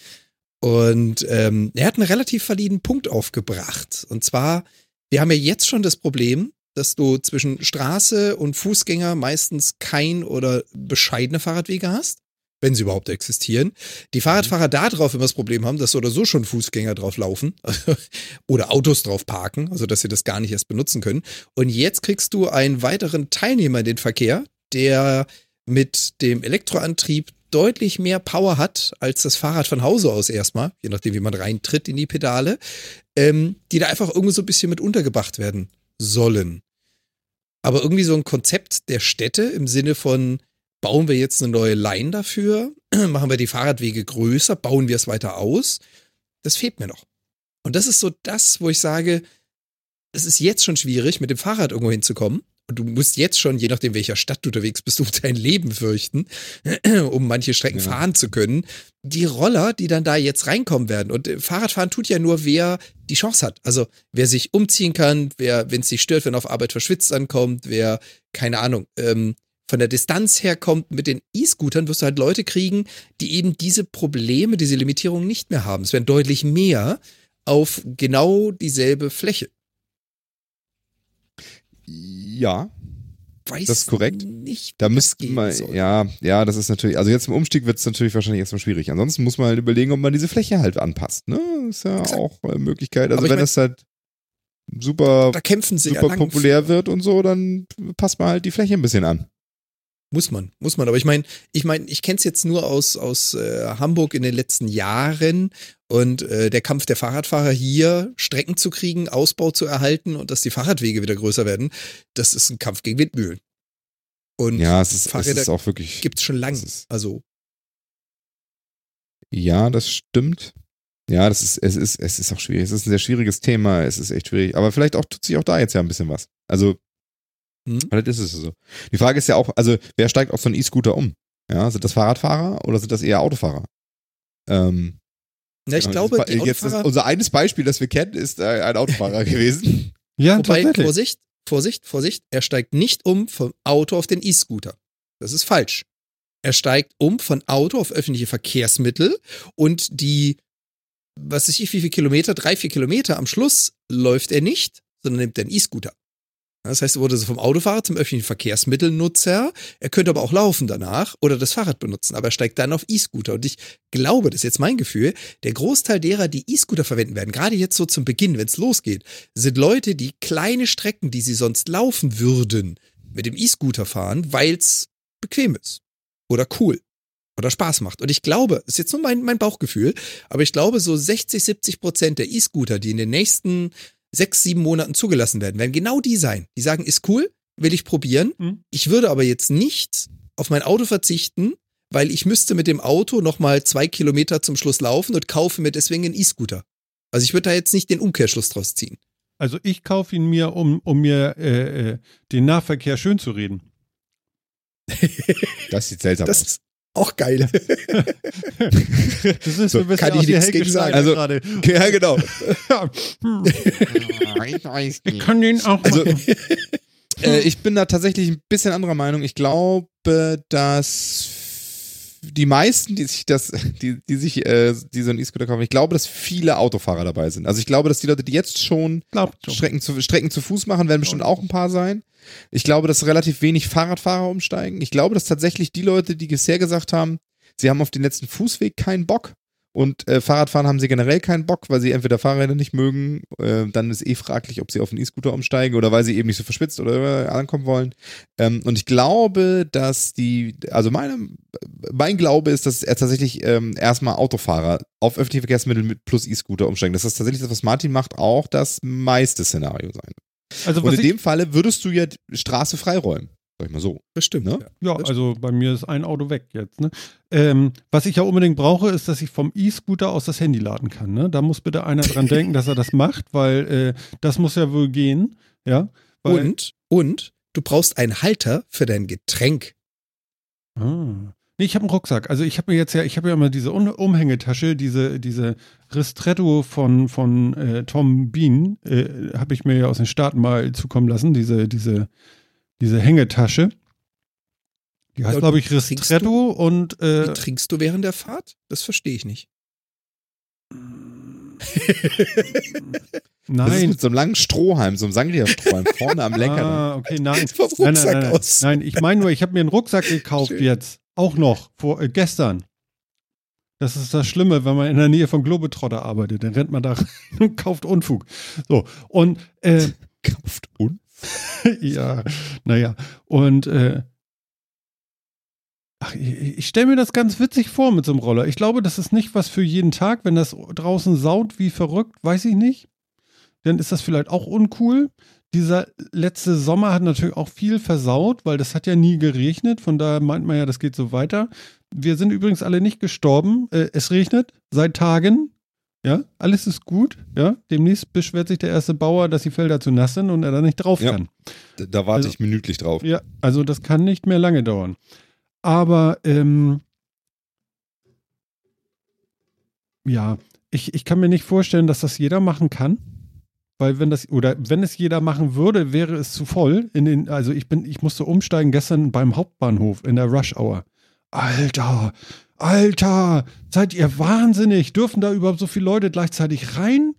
Und ähm, er hat einen relativ validen Punkt aufgebracht. Und zwar, wir haben ja jetzt schon das Problem, dass du zwischen Straße und Fußgänger meistens kein oder bescheidene Fahrradwege hast, wenn sie überhaupt existieren. Die Fahrradfahrer da drauf immer das Problem haben, dass so oder so schon Fußgänger drauf laufen oder Autos drauf parken, also dass sie das gar nicht erst benutzen können. Und jetzt kriegst du einen weiteren Teilnehmer in den Verkehr, der mit dem Elektroantrieb deutlich mehr Power hat als das Fahrrad von Hause aus erstmal, je nachdem, wie man reintritt in die Pedale, ähm, die da einfach irgendwie so ein bisschen mit untergebracht werden sollen. Aber irgendwie so ein Konzept der Städte im Sinne von, bauen wir jetzt eine neue Line dafür, machen wir die Fahrradwege größer, bauen wir es weiter aus, das fehlt mir noch. Und das ist so das, wo ich sage, es ist jetzt schon schwierig, mit dem Fahrrad irgendwo hinzukommen. Und du musst jetzt schon, je nachdem, welcher Stadt du unterwegs bist, um dein Leben fürchten, um manche Strecken Ja. fahren zu können. Die Roller, die dann da jetzt reinkommen werden. Und äh, Fahrradfahren tut ja nur, wer die Chance hat. Also wer sich umziehen kann, wer, wenn es sich stört, wenn auf Arbeit verschwitzt ankommt, wer, keine Ahnung, ähm, von der Distanz her kommt, mit den E-Scootern wirst du halt Leute kriegen, die eben diese Probleme, diese Limitierungen nicht mehr haben. Es werden deutlich mehr auf genau dieselbe Fläche. Ja, Weiß Das ist korrekt. nicht, da müsste man, soll. ja, ja, das ist natürlich, also jetzt im Umstieg wird es natürlich wahrscheinlich erstmal schwierig. Ansonsten muss man halt überlegen, ob man diese Fläche halt anpasst. Ne? Ist ja Exakt. auch eine Möglichkeit. Also wenn mein- das halt super, ja super lang populär für. wird und so, dann passt man halt die Fläche ein bisschen an. Muss man, muss man. Aber ich meine, ich meine, ich kenne es jetzt nur aus, aus äh, Hamburg in den letzten Jahren und äh, der Kampf der Fahrradfahrer hier, Strecken zu kriegen, Ausbau zu erhalten und dass die Fahrradwege wieder größer werden, das ist ein Kampf gegen Windmühlen. Und Ja, es ist, es Fahrräder ist auch wirklich. schon lang. es ist- Also Ja, das stimmt. Ja, das ist, es ist, es ist auch schwierig. Es ist ein sehr schwieriges Thema. Es ist echt schwierig. Aber vielleicht auch tut sich auch da jetzt ja ein bisschen was. Also, Hm. vielleicht ist es so. Die Frage ist ja auch, also, wer steigt auf so einen E-Scooter um? Ja, sind das Fahrradfahrer oder sind das eher Autofahrer? Ähm, ja, ich genau, glaube, die jetzt ist Autofahrer, unser eines Beispiel, das wir kennen, ist äh, ein Autofahrer gewesen. Ja, wobei, tatsächlich. Vorsicht, Vorsicht, Vorsicht, er steigt nicht um vom Auto auf den E-Scooter. Das ist falsch. Er steigt um von Auto auf öffentliche Verkehrsmittel und die, was weiß ich, wie viele Kilometer, drei, vier Kilometer am Schluss läuft er nicht, sondern nimmt den E-Scooter. Das heißt, er wurde vom Autofahrer zum öffentlichen Verkehrsmittelnutzer. Er könnte aber auch laufen danach oder das Fahrrad benutzen, aber er steigt dann auf E-Scooter. Und ich glaube, das ist jetzt mein Gefühl, der Großteil derer, die E-Scooter verwenden werden, gerade jetzt so zum Beginn, wenn es losgeht, sind Leute, die kleine Strecken, die sie sonst laufen würden, mit dem E-Scooter fahren, weil es bequem ist oder cool oder Spaß macht. Und ich glaube, ist jetzt nur mein, mein Bauchgefühl, aber ich glaube, so 60, 70 Prozent der E-Scooter, die in den nächsten sechs, sieben Monaten zugelassen werden, werden genau die sein. Die sagen, ist cool, will ich probieren. Mhm. Ich würde aber jetzt nicht auf mein Auto verzichten, weil ich müsste mit dem Auto nochmal zwei Kilometer zum Schluss laufen und kaufe mir deswegen einen E-Scooter. Also ich würde da jetzt nicht den Umkehrschluss draus ziehen. Also ich kaufe ihn mir, um, um mir äh, äh, den Nahverkehr schön zu reden. Das sieht seltsam Das aus. Auch geil. Das ist So, ein bisschen kann ich nichts gegen sagen. Also- gerade. Ja, genau. Ich kann den auch Also. Äh, ich bin da tatsächlich ein bisschen anderer Meinung. Ich glaube, dass die meisten, die sich das, die, die sich, äh, die so einen E-Scooter kaufen, ich glaube, dass viele Autofahrer dabei sind. Also ich glaube, dass die Leute, die jetzt schon. Strecken zu, Strecken zu Fuß machen, werden bestimmt auch ein paar sein. Ich glaube, dass relativ wenig Fahrradfahrer umsteigen. Ich glaube, dass tatsächlich die Leute, die bisher gesagt haben, sie haben auf den letzten Fußweg keinen Bock und äh, Fahrradfahren haben sie generell keinen Bock, weil sie entweder Fahrräder nicht mögen, äh, dann ist eh fraglich, ob sie auf einen E-Scooter umsteigen oder weil sie eben nicht so verspitzt oder ankommen wollen. Ähm, und ich glaube, dass die, also meine, mein Glaube ist, dass er tatsächlich ähm, erstmal Autofahrer auf öffentliche Verkehrsmittel mit plus E-Scooter umsteigen. Das ist tatsächlich das, was Martin macht, auch das meiste Szenario sein. Also Und in dem Falle würdest du ja Straße freiräumen. Sag ich mal so. Bestimmt. Ne? Ja. ja, also bei mir ist ein Auto weg jetzt. Ne? Ähm, was ich ja unbedingt brauche, ist, dass ich vom E-Scooter aus das Handy laden kann. Ne? Da muss bitte einer dran denken, dass er das macht, weil äh, das muss ja wohl gehen. Ja. Weil, Und, und du brauchst einen Halter für dein Getränk. Ah. Nee, ich habe einen Rucksack. Also ich habe mir jetzt ja, ich habe ja immer diese Umhängetasche, diese, diese Ristretto von, von äh, Tom Bean, äh, habe ich mir ja aus den Staaten mal zukommen lassen, diese, diese, diese Hängetasche. Die heißt, Ja, glaube ich, Ristretto und Wie äh, trinkst du während der Fahrt? Das verstehe ich nicht. Das ist nein. mit so einem langen Strohhalm, so einem Sangria-Strohhalm vorne am Lenker. Ah, okay, nein. Nein, nein, Rucksack nein, nein. aus. nein, ich meine nur, ich habe mir einen Rucksack gekauft Schön. jetzt. Auch noch, vor, äh, gestern. Das ist das Schlimme, wenn man in der Nähe vom Globetrotter arbeitet. Dann rennt man da rein und kauft Unfug. So, und äh, Kauft und ja, naja. Und äh, ach, ich, ich stelle mir das ganz witzig vor mit so einem Roller. Ich glaube, das ist nicht was für jeden Tag. Wenn das draußen saut wie verrückt, weiß ich nicht. Dann ist das vielleicht auch uncool. Dieser letzte Sommer hat natürlich auch viel versaut, weil das hat ja nie geregnet. Von daher meint man ja, das geht so weiter. Wir sind übrigens alle nicht gestorben. Äh, es regnet seit Tagen. Ja, alles ist gut. Ja, demnächst beschwert sich der erste Bauer, dass die Felder zu nass sind und er da nicht drauf Ja. kann. da, da warte Also- ich minütlich drauf. Ja, also das kann nicht mehr lange dauern. Aber ähm, ja, ich, ich kann mir nicht vorstellen, dass das jeder machen kann. Weil wenn das, oder wenn es jeder machen würde, wäre es zu voll. In den, also ich bin, ich musste umsteigen gestern beim Hauptbahnhof in der Rush Hour. Alter, Alter, seid ihr wahnsinnig? Dürfen da überhaupt so viele Leute gleichzeitig rein?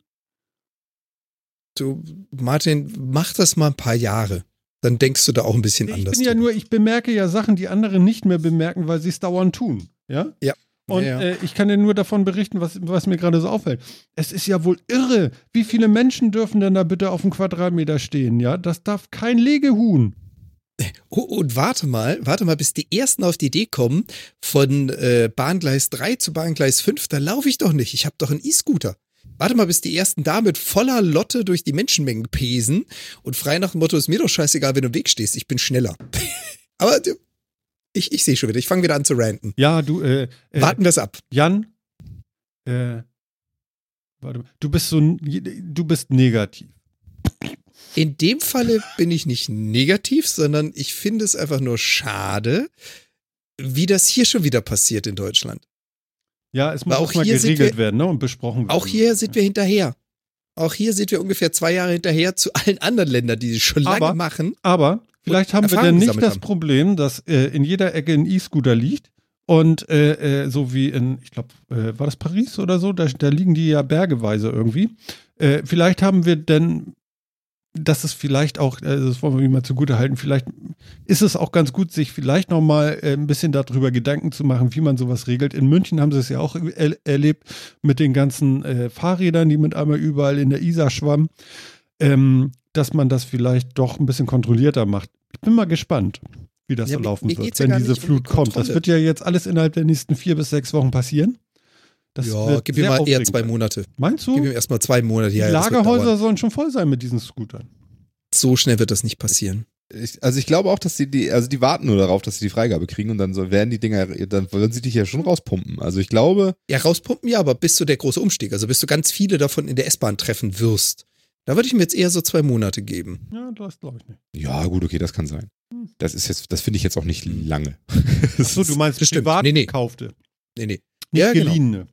Du, Martin, mach das mal ein paar Jahre. Dann denkst du da auch ein bisschen Ich anders. bin ja nur, ich bemerke ja Sachen, die andere nicht mehr bemerken, weil sie es dauernd tun. Ja? Ja. Und Ja, ja. Äh, ich kann dir nur davon berichten, was, was mir gerade so auffällt. Es ist ja wohl irre. Wie viele Menschen dürfen denn da bitte auf dem Quadratmeter stehen? Ja, das darf kein Legehuhn. Oh, und warte mal, warte mal, bis die ersten auf die Idee kommen, von äh, Bahngleis 3 zu Bahngleis 5, da laufe ich doch nicht. Ich habe doch einen E-Scooter. Warte mal, bis die ersten da mit voller Lotte durch die Menschenmengen pesen und frei nach dem Motto, ist mir doch scheißegal, wenn du im Weg stehst, ich bin schneller. Aber du, ich, ich sehe schon wieder, ich fange wieder an zu ranten. Ja, du, äh, äh, Warten wir es ab. Jan, äh, warte mal, du bist so, du bist negativ. In dem Falle bin ich nicht negativ, sondern ich finde es einfach nur schade, wie das hier schon wieder passiert in Deutschland. Ja, es muss Aber auch mal geregelt wir- werden ne, und besprochen werden. Auch hier sind wir hinterher. Auch hier sind wir ungefähr zwei Jahre hinterher zu allen anderen Ländern, die es schon lange Aber- machen. Aber vielleicht haben wir denn nicht das haben. Problem, dass äh, in jeder Ecke ein E-Scooter liegt und äh, äh, so wie in, ich glaube, äh, war das Paris oder so, da, da liegen die ja bergeweise irgendwie. Äh, vielleicht haben wir denn dass es vielleicht auch, äh, das wollen wir mal zugute halten, vielleicht ist es auch ganz gut, sich vielleicht nochmal äh, ein bisschen darüber Gedanken zu machen, wie man sowas regelt. In München haben sie es ja auch er erlebt mit den ganzen äh, Fahrrädern, die mit einmal überall in der Isar schwammen, ähm, dass man das vielleicht doch ein bisschen kontrollierter macht. Ich bin mal gespannt, wie das Ja, so laufen wird, wenn diese nicht um die Flut kommt. Das wird ja jetzt alles innerhalb der nächsten vier bis sechs Wochen passieren. Das ja, wird gib mir sehr mal eher zwei. Monate. Meinst Gib du? mir erstmal zwei Monate. Ja, die Lagerhäuser sollen schon voll sein mit diesen Scootern. So schnell wird das nicht passieren. Ich, also ich glaube auch, dass die, die, also die warten nur darauf, dass sie die Freigabe kriegen und dann so werden die Dinger, dann wollen sie dich ja schon rauspumpen. Also ich glaube, Ja, rauspumpen ja, aber bis zu der große Umstieg, also bis du ganz viele davon in der S-Bahn treffen wirst, da würde ich mir jetzt eher so zwei Monate geben. Ja, das glaube ich nicht. ja gut, okay, das kann sein. Das ist jetzt, das finde ich jetzt auch nicht lange. Achso, du meinst das stimmt. privat Nee, nee. gekaufte, Nee, nee. nicht Ja, genau.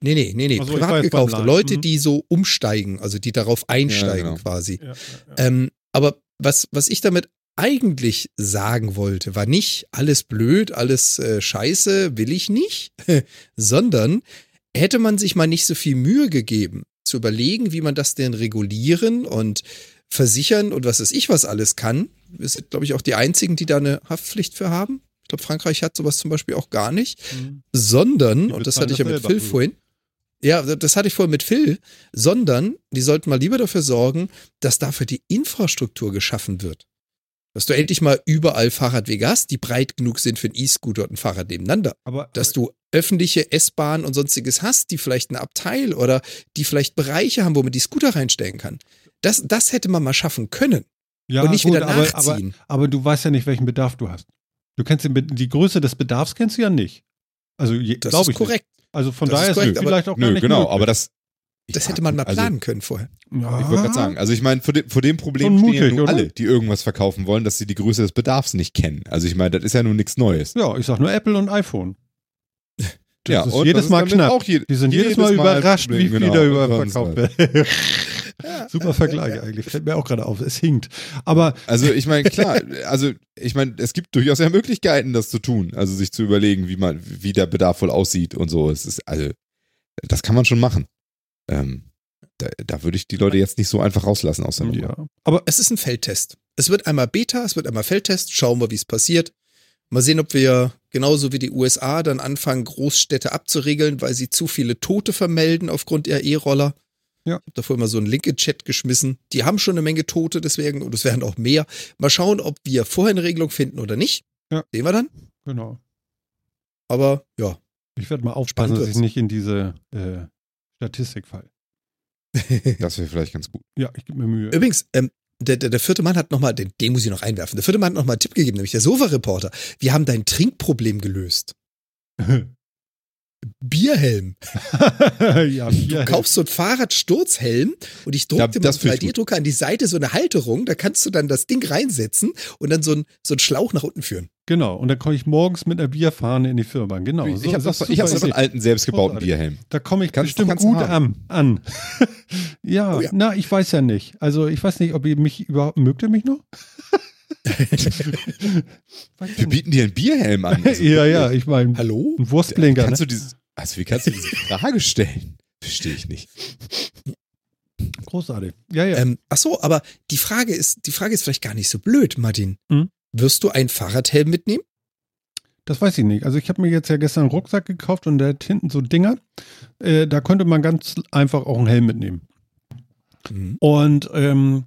Nee, nee, nee, nee. Ach so, ich war Privat. Laden. Leute, Mhm. die so umsteigen, also die darauf einsteigen genau. quasi. Ja, ja, ja. Ähm, aber was, was ich damit eigentlich sagen wollte, war nicht alles blöd, alles äh, scheiße, will ich nicht, sondern hätte man sich mal nicht so viel Mühe gegeben, zu überlegen, wie man das denn regulieren und versichern und was weiß ich was alles kann. Wir sind, glaube ich, auch die einzigen, die da eine Haftpflicht für haben. Ich glaube, Frankreich hat sowas zum Beispiel auch gar nicht Mhm. sondern, und das hatte ich ja mit. Phil vorhin, ja, das hatte ich vorhin mit Phil, sondern die sollten mal lieber dafür sorgen, dass dafür die Infrastruktur geschaffen wird. Dass du endlich mal überall Fahrradwege hast, die breit genug sind für einen E-Scooter und ein Fahrrad nebeneinander. Aber Dass du öffentliche S-Bahn und sonstiges hast, die vielleicht ein Abteil oder die vielleicht Bereiche haben, wo man die Scooter reinstellen kann. Das, das hätte man mal schaffen können ja, und nicht gut, wieder aber, aber, nachziehen. aber du weißt ja nicht, welchen Bedarf du hast. Du kennst den, Be- die Größe des Bedarfs kennst du ja nicht. Also das glaube ist ich korrekt. Nicht. Also von Das daher ist korrekt, es aber- vielleicht auch gar Nö, nicht genau, möglich. aber das. Das hätte man mal also, planen können vorher. ja. Ich wollte gerade sagen, also ich meine, vor dem, vor dem Problem Schon stehen ja mutig, nun oder? alle, die irgendwas verkaufen wollen, dass sie die Größe des Bedarfs nicht kennen. Also ich meine, das ist ja nun nichts Neues. Ja, ich sag nur Apple und iPhone. Das ja, ist und jedes das Mal knapp. Auch je, Die sind jedes, Mal ein überrascht, Problem, wie viel genau, da und sonst wird. Super Vergleich eigentlich. Fällt mir auch gerade auf. Es hinkt. Aber Also ich meine, klar, also ich meine, es gibt durchaus ja Möglichkeiten, das zu tun. Also sich zu überlegen, wie man, wie der Bedarf wohl aussieht und so. Es ist, also, das kann man schon machen. Ähm, da, da würde ich die Leute jetzt nicht so einfach rauslassen aus der Nummer. ja. Aber Es ist ein Feldtest. Es wird einmal Beta, es wird einmal Feldtest. Schauen wir, wie es passiert. Mal sehen, ob wir genauso wie die USA dann anfangen, Großstädte abzuregeln, weil sie zu viele Tote vermelden aufgrund ihrer E-Roller. Ja. Ich habe davor immer so einen Link in Chat geschmissen. Die haben schon eine Menge Tote, deswegen, und es werden auch mehr. Mal schauen, ob wir vorher eine Regelung finden oder nicht. Ja. Sehen wir dann. genau. Aber ja, Ich werde mal aufpassen, dass ich nicht in diese äh, Statistik falle. Das wäre vielleicht ganz gut. Ja, ich gebe mir Mühe. Übrigens, ähm, der, der, der vierte Mann hat nochmal, den, den muss ich noch einwerfen. Der vierte Mann hat nochmal einen Tipp gegeben, nämlich der Sofa-Reporter. Wir haben dein Trinkproblem gelöst. Bierhelm. ja, Du vier kaufst so einen Fahrradsturzhelm und ich druck Ja, dir mit einem find ich 3D-Drucker an die Seite so eine Halterung, da kannst du dann das Ding reinsetzen und dann so einen so einen Schlauch nach unten führen. Genau, und dann komme ich morgens mit einer Bierfahne in die Firma. Genau. ich so, habe ich hab einen alten, selbstgebauten. Bierhelm. Da komme ich Kannst- bestimmt du gut haben. an. an. ja, Oh ja. na, ich weiß ja nicht. Also ich weiß nicht, ob ihr mich überhaupt, mögt ihr mich noch? Wir bieten dir einen Bierhelm an. Also, ja, ja, ich meine, Hallo? ein Wurstblinker. Kannst Ne? du dieses, also wie kannst du diese Frage stellen? Verstehe ich nicht. Großartig. Ja, ja. Ähm, ach so, aber die Frage ist, die Frage ist vielleicht gar nicht so blöd, Martin. Hm? Wirst du einen Fahrradhelm mitnehmen? Das weiß ich nicht. Also ich habe mir jetzt ja gestern einen Rucksack gekauft und der hat hinten so Dinger. Äh, da könnte man ganz einfach auch einen Helm mitnehmen. Mhm. Und ähm,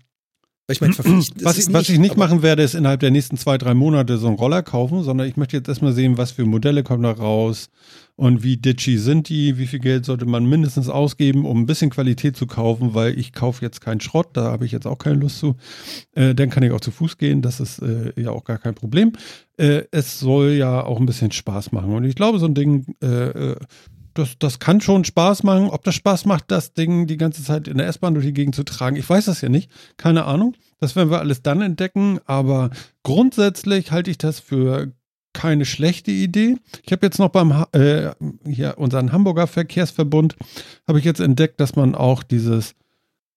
Weil ich meine, verpflichtend was, ich, was ich nicht machen werde, ist innerhalb der nächsten zwei, drei Monate so einen Roller kaufen, sondern ich möchte jetzt erstmal sehen, was für Modelle kommen da raus und wie ditchy sind die, wie viel Geld sollte man mindestens ausgeben, um ein bisschen Qualität zu kaufen, weil ich kaufe jetzt keinen Schrott, da habe ich jetzt auch keine Lust zu. Äh, dann kann ich auch zu Fuß gehen, das ist äh, ja auch gar kein Problem. Äh, es soll ja auch ein bisschen Spaß machen und ich glaube, so ein Ding, äh, äh, das, das kann schon Spaß machen. Ob das Spaß macht, das Ding die ganze Zeit in der S-Bahn durch die Gegend zu tragen, ich weiß das ja nicht. Keine Ahnung. Das werden wir alles dann entdecken. Aber grundsätzlich halte ich das für keine schlechte Idee. Ich habe jetzt noch beim äh, hier unseren Hamburger Verkehrsverbund habe ich jetzt entdeckt, dass man auch dieses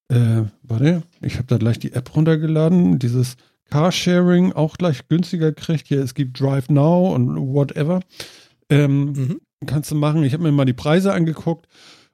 äh, warte, ich habe da gleich die App runtergeladen, dieses Carsharing auch gleich günstiger kriegt. Hier es gibt Drive Now und whatever. Ähm, Mhm. Kannst du machen. Ich habe mir mal die Preise angeguckt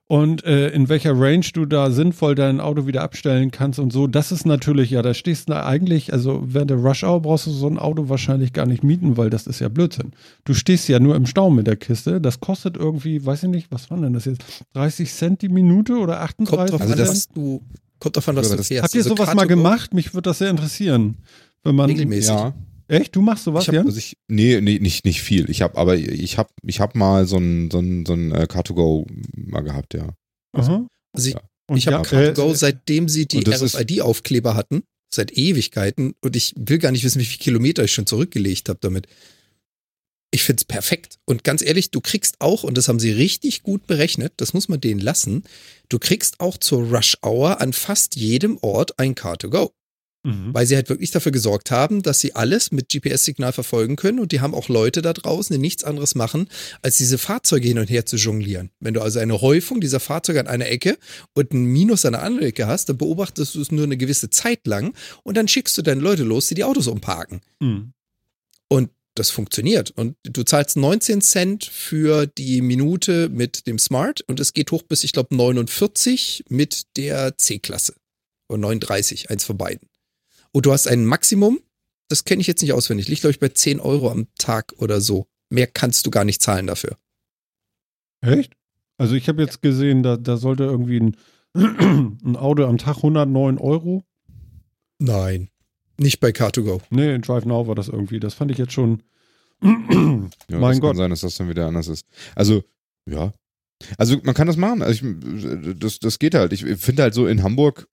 und äh, in welcher Range du da sinnvoll dein Auto wieder abstellen kannst und so. Das ist natürlich, ja, da stehst du eigentlich, also während der Rush Hour brauchst du so ein Auto wahrscheinlich gar nicht mieten, weil das ist ja Blödsinn. Du stehst ja nur im Stau mit der Kiste. Das kostet irgendwie, weiß ich nicht, was war denn das jetzt? 30 Cent die Minute oder 38 Kommt drauf Also an, du, kommt was Ja, du das- fährst. Habt ihr Also sowas mal Car2Go gemacht? Mich würde das sehr interessieren. Wenn man, Regelmäßig. Ja. Echt, du machst sowas, Ich hab, Jan? also ich, nee, nee, nicht, nicht viel. Ich habe, aber ich habe, ich habe mal so ein, so ein, so ein äh, Car2Go mal gehabt, ja. Aha. Also ich, Ja. Ich habe ja, Car2Go, äh, seitdem sie die RFID-Aufkleber hatten, seit Ewigkeiten. Und ich will gar nicht wissen, wie viele Kilometer ich schon zurückgelegt habe damit. Ich find's perfekt. Und ganz ehrlich, du kriegst auch, und das haben sie richtig gut berechnet, das muss man denen lassen, du kriegst auch zur Rush Hour an fast jedem Ort ein Car2Go. Mhm. Weil sie halt wirklich dafür gesorgt haben, dass sie alles mit GPS-Signal verfolgen können und die haben auch Leute da draußen, die nichts anderes machen, als diese Fahrzeuge hin und her zu jonglieren. Wenn du also eine Häufung dieser Fahrzeuge an einer Ecke und ein Minus an der anderen Ecke hast, dann beobachtest du es nur eine gewisse Zeit lang und dann schickst du deine Leute los, die die Autos umparken. Mhm. Und das funktioniert. Und du zahlst 19 Cent für die Minute mit dem Smart und es geht hoch bis, ich glaube, 49 mit der C-Klasse. Oder 39, eins von beiden. Und du hast ein Maximum, das kenne ich jetzt nicht auswendig, liegt, glaube ich, bei 10 Euro am Tag oder so. Mehr kannst du gar nicht zahlen dafür. Echt? Also ich habe jetzt gesehen, da, da sollte irgendwie ein, ein Auto am Tag 109 Euro. Nein. Nicht bei Car2Go. Nee, in Drive Now war das irgendwie. Das fand ich jetzt schon. Ja, mein das Gott. kann sein, dass das dann wieder anders ist. Also, ja. Also man kann das machen. Also ich, das, das geht halt. Ich finde halt so in Hamburg,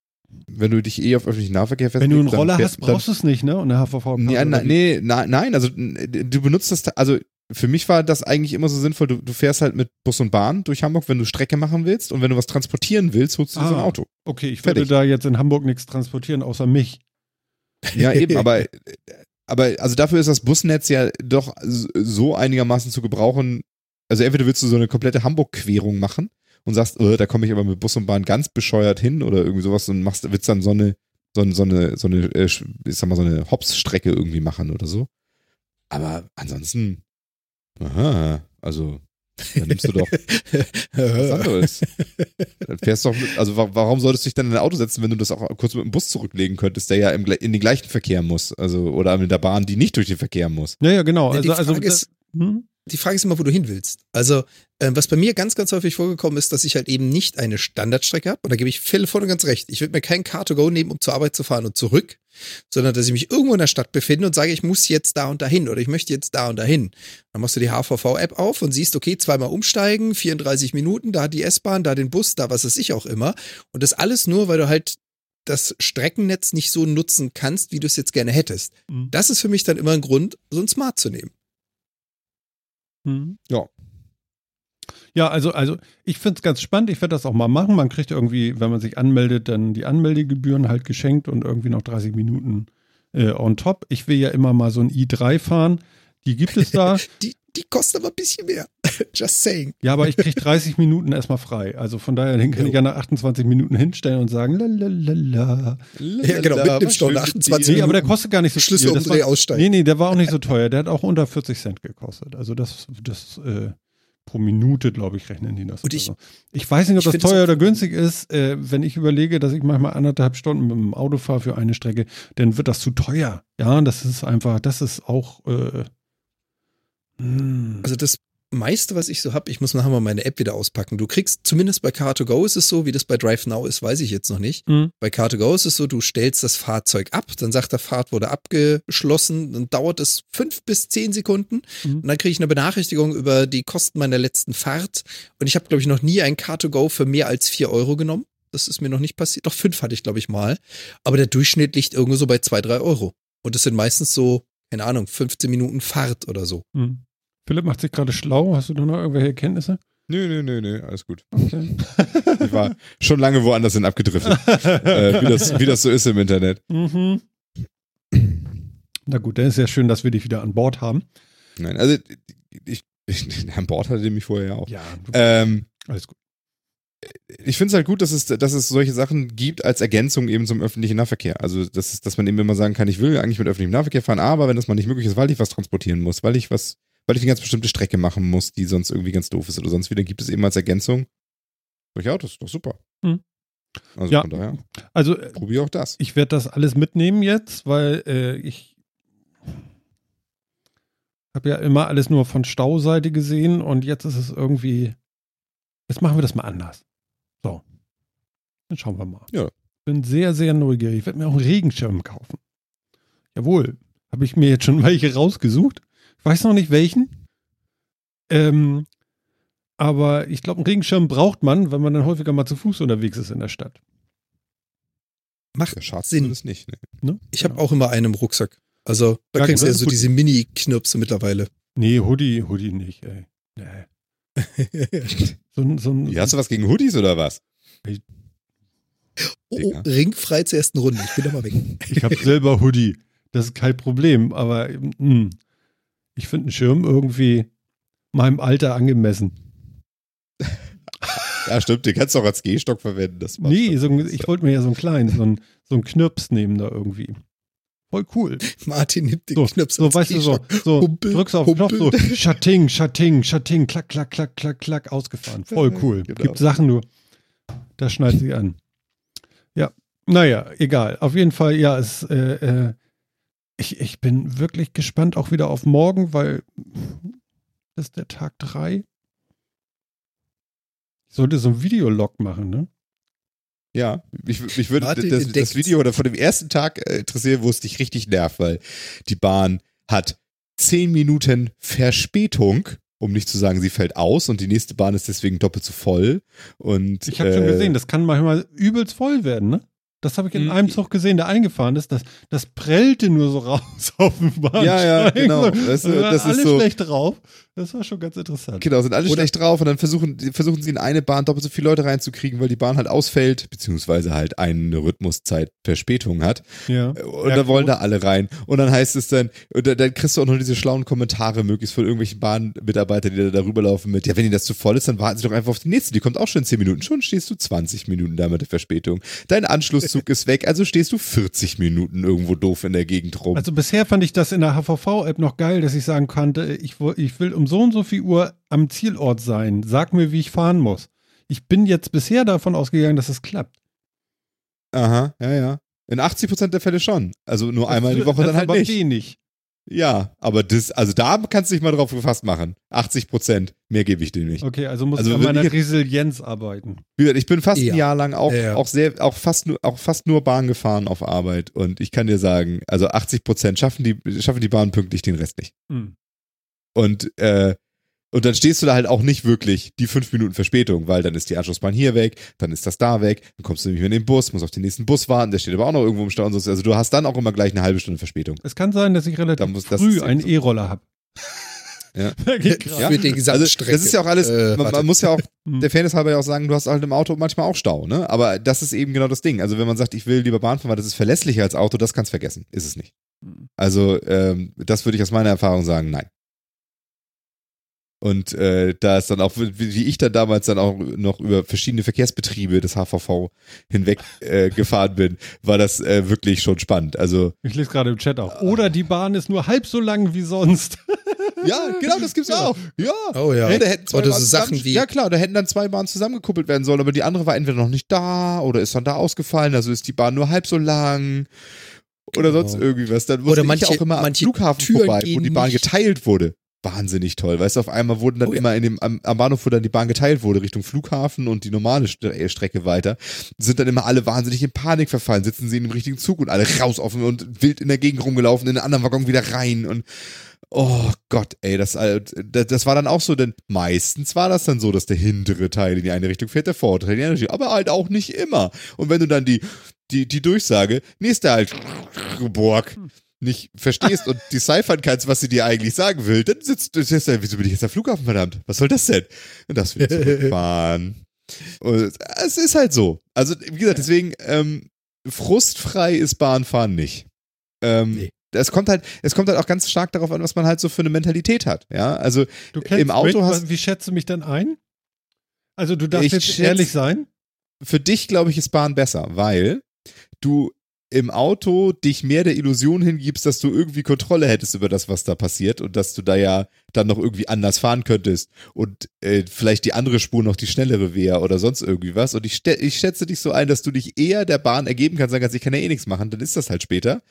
wenn du dich eh auf öffentlichen Nahverkehr Wenn du einen festlegst, dann Roller hast, brauchst du es nicht, ne? Und der HVV. ja, na, nee, na, nein, also du benutzt das, also für mich war das eigentlich immer so sinnvoll, du, du fährst halt mit Bus und Bahn durch Hamburg, wenn du Strecke machen willst und wenn du was transportieren willst, holst du dir so ein Ah. Auto. Okay, ich würde Fertig. da jetzt in Hamburg nichts transportieren, außer mich. Ja, eben, aber, aber also dafür ist das Busnetz ja doch so einigermaßen zu gebrauchen. Also entweder willst du so eine komplette Hamburg-Querung machen und sagst, äh, da komme ich aber mit Bus und Bahn ganz bescheuert hin oder irgendwie sowas und machst, willst dann so eine, so eine, so eine, so eine äh, ich sag mal, so eine Hops-Strecke irgendwie machen oder so. Aber ansonsten, aha, also dann nimmst du doch was anderes. Dann fährst du doch mit, also wa- warum solltest du dich dann in ein Auto setzen, wenn du das auch kurz mit dem Bus zurücklegen könntest, der ja im, in den gleichen Verkehr muss, also oder mit der Bahn, die nicht durch den Verkehr muss. Ja, ja, genau. Ja, Also, also ist- hm? Die Frage ist immer, wo du hin willst. Also, äh, was bei mir ganz, ganz häufig vorgekommen ist, dass ich halt eben nicht eine Standardstrecke habe. Und da gebe ich Phil voll und ganz recht. Ich würde mir kein Car2Go nehmen, um zur Arbeit zu fahren und zurück, sondern dass ich mich irgendwo in der Stadt befinde und sage, ich muss jetzt da und dahin oder ich möchte jetzt da und dahin. Dann machst du die HVV-App auf und siehst, okay, zweimal umsteigen, 34 Minuten, da die S-Bahn, da den Bus, da was weiß ich auch immer. Und das alles nur, weil du halt das Streckennetz nicht so nutzen kannst, wie du es jetzt gerne hättest. Hm. Das ist für mich dann immer ein Grund, so ein Smart zu nehmen. Hm. Ja. Ja, also, also ich finde es ganz spannend. Ich werde das auch mal machen. Man kriegt irgendwie, wenn man sich anmeldet, dann die Anmeldegebühren halt geschenkt und irgendwie noch 30 Minuten äh, on top. Ich will ja immer mal so ein i3 fahren. Die gibt es da. Die, die kosten aber ein bisschen mehr. Just saying. ja, aber ich kriege 30 Minuten erstmal frei. Also von daher, den kann Jo. ich ja nach 28 Minuten hinstellen und sagen, lalalala. Ja, genau, mitten im Stau nach 28 Nee, aber der kostet gar nicht so Schlüssel viel. Das umdreh, war, aussteigen. nee, nee, der war auch nicht so teuer. Der hat auch unter 40 Cent gekostet. Also das, das äh, pro Minute, glaube ich, rechnen die das. Und ich- ich weiß nicht, ob das teuer oder günstig ist. Äh, wenn ich überlege, dass ich manchmal anderthalb Stunden mit dem Auto fahre für eine Strecke, dann wird das zu teuer. Ja, das ist einfach, das ist auch. Äh, hm. Also das meiste, was ich so habe, ich muss nachher mal meine App wieder auspacken. Du kriegst, zumindest bei Car2Go ist es so, wie das bei DriveNow ist, weiß ich jetzt noch nicht. Hm. Bei Car2Go ist es so, du stellst das Fahrzeug ab, dann sagt der Fahrt wurde abgeschlossen, dann dauert es fünf bis zehn Sekunden Mhm. und dann kriege ich eine Benachrichtigung über die Kosten meiner letzten Fahrt und ich habe, glaube ich, noch nie ein Car2Go für mehr als vier Euro genommen. Das ist mir noch nicht passiert. Doch fünf hatte ich, glaube ich, mal. Aber der Durchschnitt liegt irgendwo so bei zwei, drei Euro. Und das sind meistens so, keine Ahnung, 15 Minuten Fahrt oder so. Hm. Philipp macht sich gerade schlau. Hast du da noch irgendwelche Erkenntnisse? Nö, nö, nö, nö, alles gut. Okay. Ich war schon lange woanders hin abgedriftet, äh, wie, das, wie das so ist im Internet. mhm. Na gut, dann ist ja schön, dass wir dich wieder an Bord haben. Nein, also ich, ich, an Bord hatte mich vorher ja auch. Ja, Ähm, alles gut. ich finde es halt gut, dass es, dass es solche Sachen gibt als Ergänzung eben zum öffentlichen Nahverkehr. Also, das ist, dass man eben immer sagen kann, ich will eigentlich mit öffentlichem Nahverkehr fahren, aber wenn das mal nicht möglich ist, weil ich was transportieren muss, weil ich was, weil ich eine ganz bestimmte Strecke machen muss, die sonst irgendwie ganz doof ist oder sonst wieder, gibt es eben als Ergänzung Ja, das ist doch super. Hm. Also Ja. von daher, Also äh, probier auch das. ich werde das alles mitnehmen jetzt, weil äh, ich habe ja immer alles nur von Stauseite gesehen und jetzt ist es irgendwie, jetzt machen wir das mal anders. So, dann schauen wir mal. Ja. Bin sehr, sehr neugierig. Ich werde mir auch einen Regenschirm kaufen. Jawohl, habe ich mir jetzt schon welche rausgesucht. Ich weiß noch nicht welchen. Ähm, aber ich glaube, einen Regenschirm braucht man, wenn man dann häufiger mal zu Fuß unterwegs ist in der Stadt. Macht Schatz Sinn. das nicht. Ne? Ne? Ich habe auch immer einen im Rucksack. Also da Ja, kriegst du ja ist so gut. diese Mini-Knirpse mittlerweile. Nee, Hoodie, Hoodie nicht, ey. Nee. So, so ein, Ja, hast du was gegen Hoodies oder was? oh, oh, Dinger. ringfrei zur ersten Runde. Ich bin da mal weg. ich habe selber Hoodie. Das ist kein Problem, aber mm, ich finde einen Schirm irgendwie meinem Alter angemessen. Ja, stimmt, den kannst du auch als Gehstock verwenden. Das Nee, so ein, ich wollte mir ja so einen kleinen, so einen, so einen Knirps nehmen da irgendwie. Voll cool. Martin nimmt den So, Knirps so weißt du, so, so Humpel, drückst auf den Knopf, so. Schatting, Schatting, Schatting, klack, klack, klack, klack, klack, ausgefahren. Voll cool. Genau. Gibt Sachen nur, da schneidet sie an. Ja, naja, egal. Auf jeden Fall, ja, es, äh, äh, ich, ich bin wirklich gespannt auch wieder auf morgen, weil das ist der Tag drei. Ich sollte so ein Videolog machen, ne? Ja, mich, mich würde Martin das, das Video oder von dem ersten Tag äh, interessieren, wo es dich richtig nervt, weil die Bahn hat zehn Minuten Verspätung, um nicht zu sagen, sie fällt aus und die nächste Bahn ist deswegen doppelt so voll. Und Ich habe schon äh, gesehen, das kann manchmal übelst voll werden, ne? Das habe ich in Mhm. einem Zug gesehen, der eingefahren ist. Das, das prellte nur so raus auf dem Bahnsteig. Ja, ja, genau. Das, das ist alle so- schlecht drauf. Das war schon ganz interessant. Genau, sind alle Oder- schlecht drauf und dann versuchen, versuchen sie in eine Bahn doppelt so viele Leute reinzukriegen, weil die Bahn halt ausfällt, beziehungsweise halt eine Rhythmuszeit Verspätung hat. Ja. Und Ja, da wollen da alle rein. Und dann heißt es dann, und dann, dann kriegst du auch noch diese schlauen Kommentare möglichst von irgendwelchen Bahnmitarbeitern, die da darüber laufen mit, ja, wenn ihnen das zu voll ist, dann warten sie doch einfach auf die nächste. Die kommt auch schon in 10 Minuten. Schon stehst du 20 Minuten da mit der Verspätung. Dein Anschlusszug ist weg, also stehst du 40 Minuten irgendwo doof in der Gegend rum. Also bisher fand ich das in der HVV-App noch geil, dass ich sagen konnte, ich, ich will um so und so viel Uhr am Zielort sein. Sag mir, wie ich fahren muss. Ich bin jetzt bisher davon ausgegangen, dass es klappt. Aha, ja, ja. In 80% der Fälle schon. Also nur einmal die Das- Woche das dann halt aber nicht. wenig. Ja, aber das, also da kannst du dich mal drauf gefasst machen. 80 Prozent, mehr gebe ich dir nicht. Okay, also muss Also ich an meiner ich- Resilienz arbeiten. Wie gesagt, ich bin fast Ja. ein Jahr lang auch, Ja, auch sehr, auch fast nur, auch fast nur Bahn gefahren auf Arbeit und ich kann dir sagen, also 80 Prozent schaffen die, schaffen die Bahn pünktlich, den Rest nicht. Hm. Und, äh, und dann stehst du da halt auch nicht wirklich die fünf Minuten Verspätung, weil dann ist die Anschlussbahn hier weg, dann ist das da weg, dann kommst du nämlich mit dem Bus, musst auf den nächsten Bus warten, der steht aber auch noch irgendwo im Stau und so. Also du hast dann auch immer gleich eine halbe Stunde Verspätung. Es kann sein, dass ich relativ Da muss- das früh einen so. E-Roller habe. Ja. Ja. Für die Also Gesamtstrecke. das ist ja auch alles, Äh, man, man muss ja auch Hm. der Fairness halber ja auch sagen, du hast halt im Auto manchmal auch Stau, ne? Aber das ist eben genau das Ding. Also wenn man sagt, ich will lieber Bahn fahren, weil das ist verlässlicher als Auto, das kannst vergessen. Ist es nicht. Hm. Also ähm, das würde ich aus meiner Erfahrung sagen, nein. Und äh, da ist dann auch, wie ich dann damals dann auch noch über verschiedene Verkehrsbetriebe des HVV hinweg äh, gefahren bin, war das äh, wirklich schon spannend. Also Ich lese gerade im Chat auch. Oder die Bahn ist nur halb so lang wie sonst. ja, genau, das gibt's auch. Ja. Oh ja. Ja, da hätten zwei Oder Bahnen so Sachen wie- Ja klar, da hätten dann zwei Bahnen zusammengekuppelt werden sollen, aber die andere war entweder noch nicht da oder ist dann da ausgefallen, also ist die Bahn nur halb so lang oder Genau. sonst irgendwie was. Dann musste Oder ich manche- auch immer am Flughafen Türen vorbei, wo die Bahn nicht. geteilt wurde. Wahnsinnig toll. Weißt du, auf einmal wurden dann Oh ja. immer in dem, am, am Bahnhof, wo dann die Bahn geteilt wurde, Richtung Flughafen und die normale St- äh, Strecke weiter, sind dann immer alle wahnsinnig in Panik verfallen, sitzen sie in dem richtigen Zug und alle raus offen und wild in der Gegend rumgelaufen, in den anderen Waggon wieder rein und Oh Gott, ey, das, äh, das, das war dann auch so, denn meistens war das dann so, dass der hintere Teil in die eine Richtung fährt, der vordere in die andere Richtung, aber halt auch nicht immer. Und wenn du dann die, die, die Durchsage, nächster halt, Borg, nicht verstehst und deciphern kannst, was sie dir eigentlich sagen will, dann sitzt du, du, wieso bin ich jetzt am Flughafen, verdammt? Was soll das denn? Und das will zurückfahren. Und es ist halt so. Also, wie gesagt, deswegen, ähm, frustfrei ist Bahnfahren nicht. Ähm, Nee. Es kommt halt, es kommt halt auch ganz stark darauf an, was man halt so für eine Mentalität hat. Ja, also Du kennst Im Auto mich, hast- Wie schätzt du mich denn ein? Also du darfst jetzt ehrlich sein. für dich, glaube ich, ist Bahn besser, weil du im Auto dich mehr der Illusion hingibst, dass du irgendwie Kontrolle hättest über das, was da passiert und dass du da ja dann noch irgendwie anders fahren könntest und äh, vielleicht die andere Spur noch die schnellere wäre oder sonst irgendwie was. Und ich, ich schätze dich so ein, dass du dich eher der Bahn ergeben kannst, sagen kannst, ich kann ja eh nichts machen, dann ist das halt später,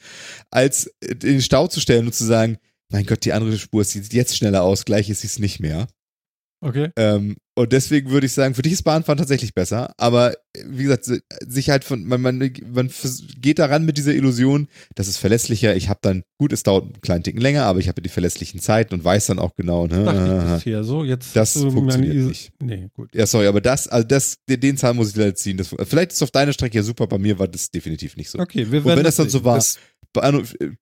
als äh, in den Stau zu stellen und zu sagen, mein Gott, die andere Spur sieht jetzt schneller aus, gleich ist sie es nicht mehr. Okay. Ähm, und deswegen würde ich sagen, für dich ist Bahnfahren tatsächlich besser. Aber wie gesagt, sich halt von, man, man, man geht daran mit dieser Illusion, das ist verlässlicher. Ich habe dann, gut, es dauert einen kleinen Ticken länger, aber ich habe die verlässlichen Zeiten und weiß dann auch genau, ne, das hier so. Jetzt das funktioniert nicht. Nee, gut. Ja, sorry, aber das, also das, den, den Zahl muss ich leider ziehen. Das, vielleicht ist es auf deiner Strecke ja super, bei mir war das definitiv nicht so. Okay, wir werden und wenn das dann so war,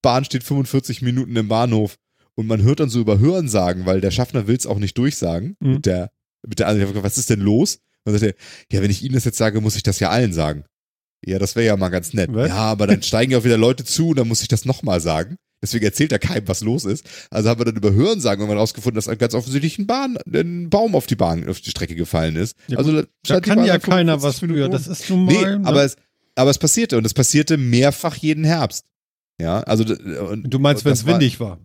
Bahn steht 45 Minuten im Bahnhof und man hört dann so über Hören sagen, weil der Schaffner will es auch nicht durchsagen. Mhm. Der, mit der anderen, was ist denn los? Und dann sagt er, ja, wenn ich Ihnen das jetzt sage, muss ich das ja allen sagen. Ja, das wäre ja mal ganz nett. Was? Ja, aber dann steigen ja auch wieder Leute zu und dann muss ich das nochmal sagen. Deswegen erzählt er keinem, was los ist. Also haben wir dann über Hören sagen irgendwann rausgefunden, dass ganz offensichtlich ein, Bahn, ein Baum auf die Bahn, auf die Strecke gefallen ist. Ja, also da, da kann ja keiner was für. Das ist nun mal. Nee, ne? aber es, aber es passierte und es passierte mehrfach jeden Herbst. Ja, also. Und, du meinst, wenn es windig war?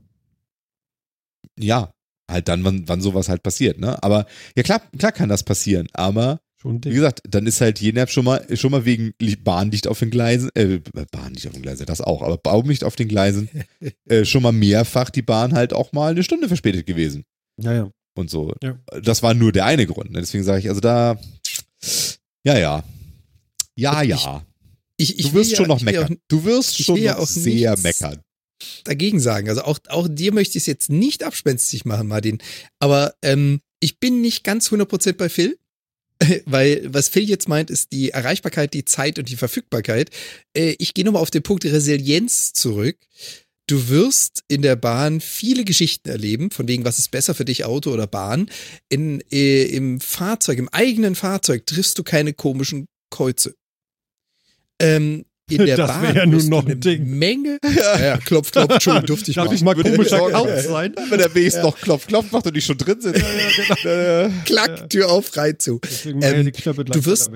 ja, halt dann, wann, wann sowas halt passiert, ne? Aber ja, klar, klar kann das passieren, aber wie gesagt, dann ist halt Jenab schon mal, schon mal wegen Bahndicht auf den Gleisen, äh, Bahndicht auf den Gleisen, das auch, aber Baumlicht auf den Gleisen, äh, schon mal mehrfach die Bahn halt auch mal eine Stunde verspätet gewesen. Ja, ja. Und so. Ja. Das war nur der eine Grund. Ne? Deswegen sage ich, also da, ja, ja. Ja, ja. Ich, ich, du wirst schon ja, noch meckern. Auch, du wirst schon noch sehr nichts, meckern dagegen sagen. Also auch, auch dir möchte ich es jetzt nicht abspenstig machen, Martin. Aber ähm, ich bin nicht ganz 100% bei Phil. Weil was Phil jetzt meint, ist die Erreichbarkeit, die Zeit und die Verfügbarkeit. Äh, ich gehe nochmal auf den Punkt Resilienz zurück. Du wirst in der Bahn viele Geschichten erleben, von wegen, was ist besser für dich, Auto oder Bahn. In, äh, Im Fahrzeug, im eigenen Fahrzeug triffst du keine komischen Kreuze. Ähm, in der das wäre ja nun noch ein Ding. Menge. Ja, ja klopf, klopf, Entschuldigung, durfte ich Darf ich mal komischer Couch sein? Wenn der Bs ja. noch klopf, klopf macht und die schon drin sind. Ja, ja, genau. Klack, Tür auf, rein zu. Ähm, du, wirst,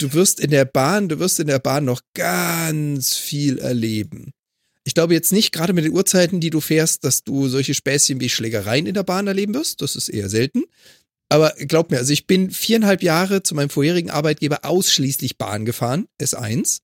du wirst in der Bahn, du wirst in der Bahn noch ganz viel erleben. Ich glaube jetzt nicht, gerade mit den Uhrzeiten, die du fährst, dass du solche Späßchen wie Schlägereien in der Bahn erleben wirst. Das ist eher selten. Aber glaub mir, also ich bin viereinhalb Jahre zu meinem vorherigen Arbeitgeber ausschließlich Bahn gefahren, S1.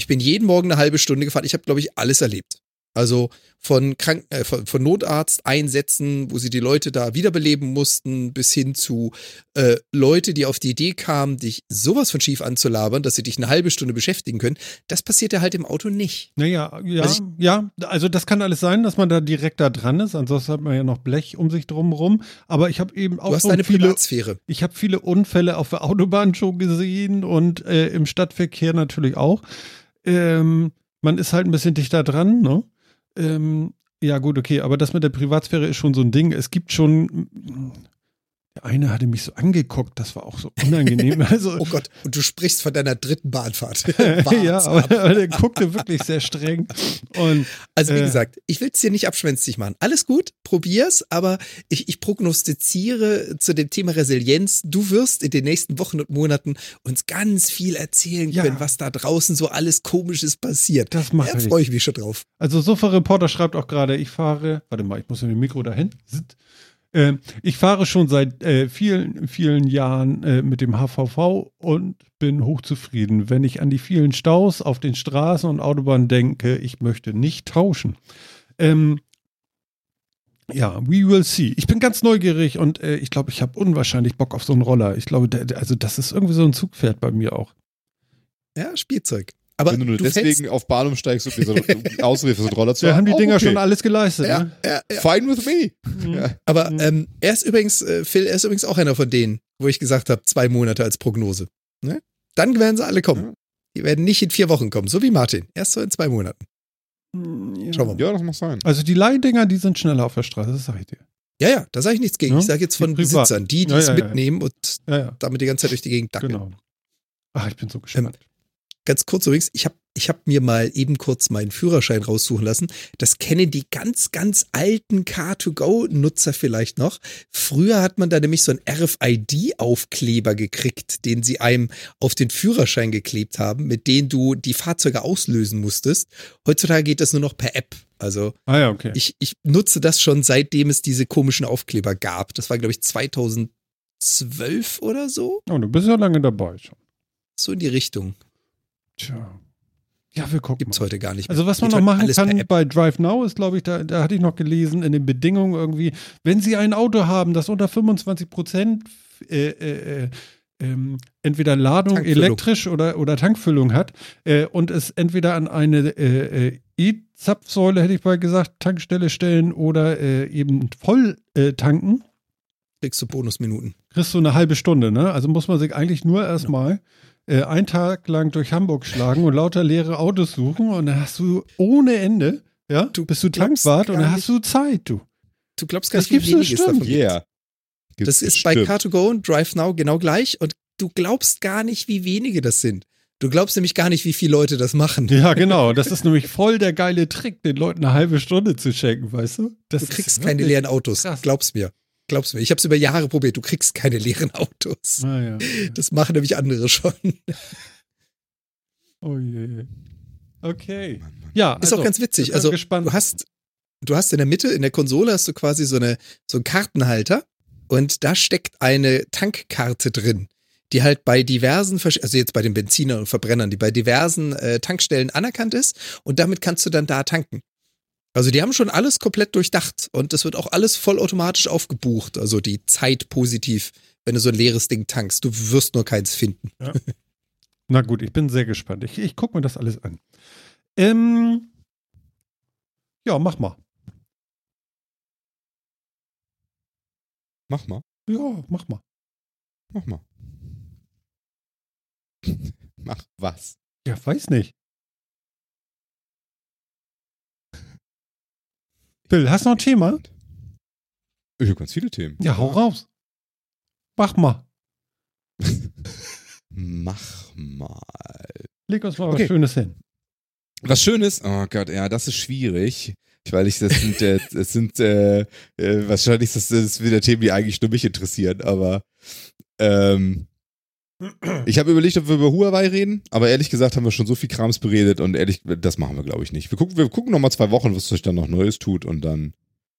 Ich bin jeden Morgen eine halbe Stunde gefahren. Ich habe, glaube ich, alles erlebt. Also von, Krank äh, von, von Notarzt-Einsätzen, wo sie die Leute da wiederbeleben mussten, bis hin zu äh, Leute, die auf die Idee kamen, dich sowas von schief anzulabern, dass sie dich eine halbe Stunde beschäftigen können. Das passiert ja halt im Auto nicht. Naja, ja, also ich, ja, also das kann alles sein, dass man da direkt da dran ist. Ansonsten hat man ja noch Blech um sich drum rum. Aber ich habe eben auch du hast deine viele, Privatsphäre. Ich habe viele Unfälle auf der Autobahn schon gesehen und äh, im Stadtverkehr natürlich auch. Ähm, man ist halt ein bisschen dichter dran, ne? Ähm, ja, gut, okay, aber das mit der Privatsphäre ist schon so ein Ding. Es gibt schon der eine hatte mich so angeguckt, das war auch so unangenehm. Also, oh Gott, und du sprichst von deiner dritten Bahnfahrt. ja, aber, aber, der guckte wirklich sehr streng. Und, also wie äh, gesagt, ich will es dir nicht abschwänzig machen. Alles gut, probier's, aber ich, ich prognostiziere zu dem Thema Resilienz, du wirst in den nächsten Wochen und Monaten uns ganz viel erzählen können, ja. was da draußen so alles Komisches passiert. Das mache da freue ich mich schon drauf. Also Sofa-Reporter schreibt auch gerade, ich fahre, warte mal, ich muss mit dem Mikro dahin. Äh, ich fahre schon seit äh, vielen, vielen Jahren äh, mit dem HVV und bin hochzufrieden. Wenn ich an die vielen Staus auf den Straßen und Autobahnen denke, ich möchte nicht tauschen. Ähm, ja, we will see. Ich bin ganz neugierig und äh, ich glaube, ich habe unwahrscheinlich Bock auf so einen Roller. Ich glaube, also das ist irgendwie so ein Zugpferd bei mir auch. Ja, Spielzeug. Aber Wenn du nur du deswegen auf Bahn umsteigst, um für so einen Roller zu haben. Wir haben die Dinger okay. schon alles geleistet. Ja, ne? ja, ja. Fine with me. Mhm. Ja. Aber ähm, er ist übrigens, äh, Phil, er ist übrigens auch einer von denen, wo ich gesagt habe, zwei Monate als Prognose. Ne? Dann werden sie alle kommen. Die werden nicht in vier Wochen kommen, so wie Martin. Erst so in zwei Monaten. Mhm, Schauen wir mal. Ja, das muss sein. Also die Leihdinger, die sind schneller auf der Straße, das sage ich dir. Ja, ja, da sage ich nichts gegen. Ich sage jetzt von Besitzern, die, die es mitnehmen und damit die ganze Zeit durch die Gegend dackeln. Genau. Ach, ich bin so gespannt. Ähm, ganz kurz übrigens, ich habe ich hab mir mal eben kurz meinen Führerschein raussuchen lassen. Das kennen die ganz, ganz alten Car2Go-Nutzer vielleicht noch. Früher hat man da nämlich so einen RFID-Aufkleber gekriegt, den sie einem auf den Führerschein geklebt haben, mit dem du die Fahrzeuge auslösen musstest. Heutzutage geht das nur noch per App. Also Ah ja, okay. ich, ich nutze das schon seitdem es diese komischen Aufkleber gab. Das war, glaube ich, 2012 oder so. Oh, du bist ja lange dabei schon. So in die Richtung. Tja. Ja, wir gucken Gibt's mal. heute gar nicht mehr. Also was man Geht noch machen kann bei Drive Now ist, glaube ich, da, da hatte ich noch gelesen, in den Bedingungen irgendwie, wenn Sie ein Auto haben, das unter 25 Prozent äh, äh, äh, ähm, entweder Ladung elektrisch oder, oder Tankfüllung hat äh, und es entweder an eine äh, äh, E-Zapfsäule, hätte ich mal gesagt, Tankstelle stellen oder äh, eben voll äh, tanken, Kriegst du Bonusminuten. kriegst du eine halbe Stunde, ne? Also muss man sich eigentlich nur erstmal äh, einen Tag lang durch Hamburg schlagen und lauter leere Autos suchen und dann hast du ohne Ende, ja, Du bist du Tankwart und dann hast du Zeit, du. Du glaubst gar Das nicht, wie wenig es davon gibt. Yeah. Gibt's Das ist bei bestimmt. Car2Go und Drive Now genau gleich und du glaubst gar nicht, wie wenige das sind. Du glaubst nämlich gar nicht, wie viele Leute das machen. Ja, genau. Das ist nämlich voll der geile Trick, den Leuten eine halbe Stunde zu schenken, weißt du? Das Du kriegst keine leeren Autos. krass. Glaub's mir. Glaub's mir. Ich habe es über Jahre probiert. Du kriegst keine leeren Autos. Ah, ja. Das machen nämlich andere schon. Oh je. Okay. Mann, Mann. Ja, Ist also, auch ganz witzig. Also gespannt. du hast, du hast in der Mitte, in der Konsole hast du quasi so eine, so einen Kartenhalter und da steckt eine Tankkarte drin, die halt bei diversen, also jetzt bei den Benzinern und Verbrennern, die bei diversen äh, Tankstellen anerkannt ist und damit kannst du dann da tanken. Also die haben schon alles komplett durchdacht und das wird auch alles vollautomatisch aufgebucht, also die Zeit positiv, wenn du so ein leeres Ding tankst. Du wirst nur keins finden. Na gut, ich bin sehr gespannt. Ich, ich gucke mir das alles an. Ähm, ja, mach mal. Mach mal. Ja, mach mal. Mach mal. Mach was? Ja, weiß nicht. Bill, hast du noch ein Thema? Ich habe ganz viele Themen. Ja, hau raus. Mach mal. Mach mal. Leg uns mal Okay. was Schönes hin. Was Schönes? Oh Gott, ja, das ist schwierig. Weil ich, das sind, äh, das sind, äh, äh, wahrscheinlich das, das wieder Themen, die eigentlich nur mich interessieren, aber ähm, ich habe überlegt, ob wir über Huawei reden, aber ehrlich gesagt haben wir schon so viel Krams beredet und ehrlich, das machen wir, glaube ich, nicht. Wir gucken, wir gucken noch mal zwei Wochen, was sich dann noch Neues tut und dann,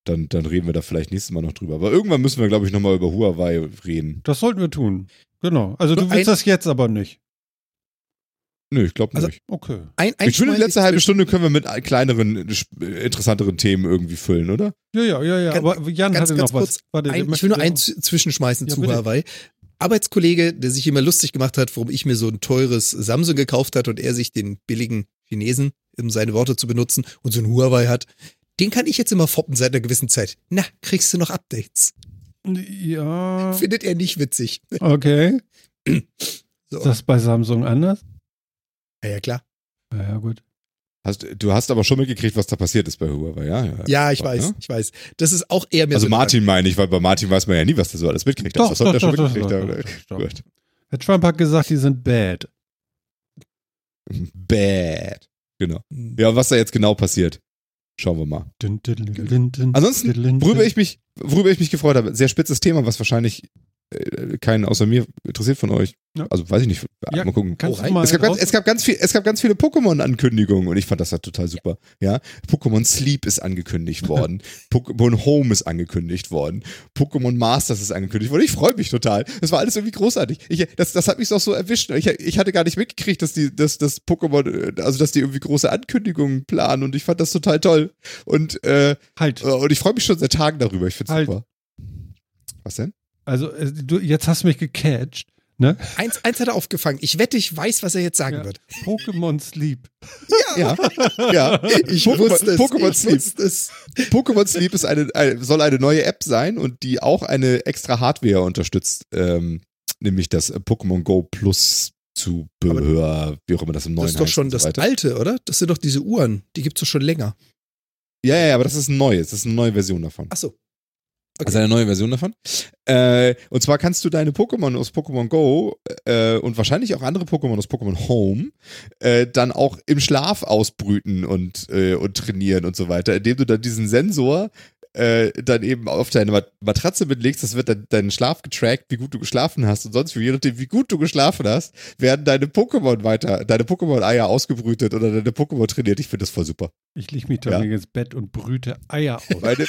dann, dann reden wir da vielleicht nächstes Mal noch drüber. Aber irgendwann müssen wir, glaube ich, noch mal über Huawei reden. Das sollten wir tun. Genau. Also du Nur willst ein- das jetzt aber nicht. Nö, ich glaube Also, nicht. Okay. Ein, Ich finde, die letzte ist halbe Stunde können wir mit kleineren, interessanteren Themen irgendwie füllen, oder? Ja, ja, ja, ja. Ganz- aber Jan ganz- hatte ganz noch kurz, was. Warte, Ein, ich will nur z- zwischenschmeißen Ja, zu bitte. Huawei. Arbeitskollege, der sich immer lustig gemacht hat, warum ich mir so ein teures Samsung gekauft hat und er sich den billigen Chinesen, um seine Worte zu benutzen, und so ein Huawei hat, den kann ich jetzt immer foppen seit einer gewissen Zeit. Na, kriegst du noch Updates? Ja. Findet er nicht witzig. Okay. So. Ist das bei Samsung anders? Ja, ja, klar. Ja, ja, gut. Hast, du hast aber schon mitgekriegt, was da passiert ist bei Huawei, ja? Ja, Ja, ich weiß, ne? ich weiß. Das ist auch eher mehr Also so Martin meine ich, weil bei Martin weiß man ja nie, was der so alles mitkriegt. Doch, das doch, er schon doch, doch, mitgekriegt doch, doch, doch, doch. Herr Trump hat gesagt, die sind bad. Bad. Genau. Ja, was da jetzt genau passiert, schauen wir mal. Dün, dün, dün, Ansonsten, Worüber ich mich, worüber ich mich gefreut habe, sehr spitzes Thema, was wahrscheinlich keinen außer mir interessiert von euch. Ja. Also weiß ich nicht. Ja, mal gucken. Oh, mal Es gab, ganz, es, gab ganz viel, es gab ganz viele Pokémon-Ankündigungen und ich fand das ja total super. Ja, Pokémon Sleep ist angekündigt worden, Pokémon Home ist angekündigt worden, Pokémon Masters ist angekündigt worden. Ich freue mich total. Das war alles irgendwie großartig. Ich, das, das hat mich auch so erwischt. Ich, ich hatte gar nicht mitgekriegt, dass die, dass das Pokémon, äh, also dass die irgendwie große Ankündigungen planen und ich fand das total toll. Und, äh, halt. und ich freue mich schon seit Tagen darüber. Ich finde Halt. super. Was denn? Also, äh, du, jetzt hast du mich gecatcht. Ne? Eins, eins hat er aufgefangen. Ich wette, ich weiß, was er jetzt sagen Ja. wird. Pokémon Sleep. Ja, ja. Ich Pokémon- wusste es. Pokémon ich Sleep. wusste es. Pokémon Sleep ist eine, eine, soll eine neue App sein und die auch eine extra Hardware unterstützt, ähm, nämlich das äh, Pokémon Go Plus Zubehör, wie auch immer das im neuen Das ist doch schon so das alte, oder? Das sind doch diese Uhren. Die gibt's doch schon länger. Ja, ja, ja, aber das ist ein neues, das ist eine neue Version davon. Ach so. Also eine neue Version davon. Äh, und zwar kannst du deine Pokémon aus Pokémon Go äh, und wahrscheinlich auch andere Pokémon aus Pokémon Home äh, dann auch im Schlaf ausbrüten und, äh, und trainieren und so weiter, indem du dann diesen Sensor äh, dann eben auf deine Mat Matratze mitlegst, das wird dann deinen Schlaf getrackt, wie gut du geschlafen hast und sonst wie, je nachdem, wie gut du geschlafen hast, werden deine Pokémon weiter, deine Pokémon-Eier ausgebrütet oder deine Pokémon trainiert. Ich finde das voll super. Ich leg mich doch Ja. ins Bett und brüte Eier aus. Meine,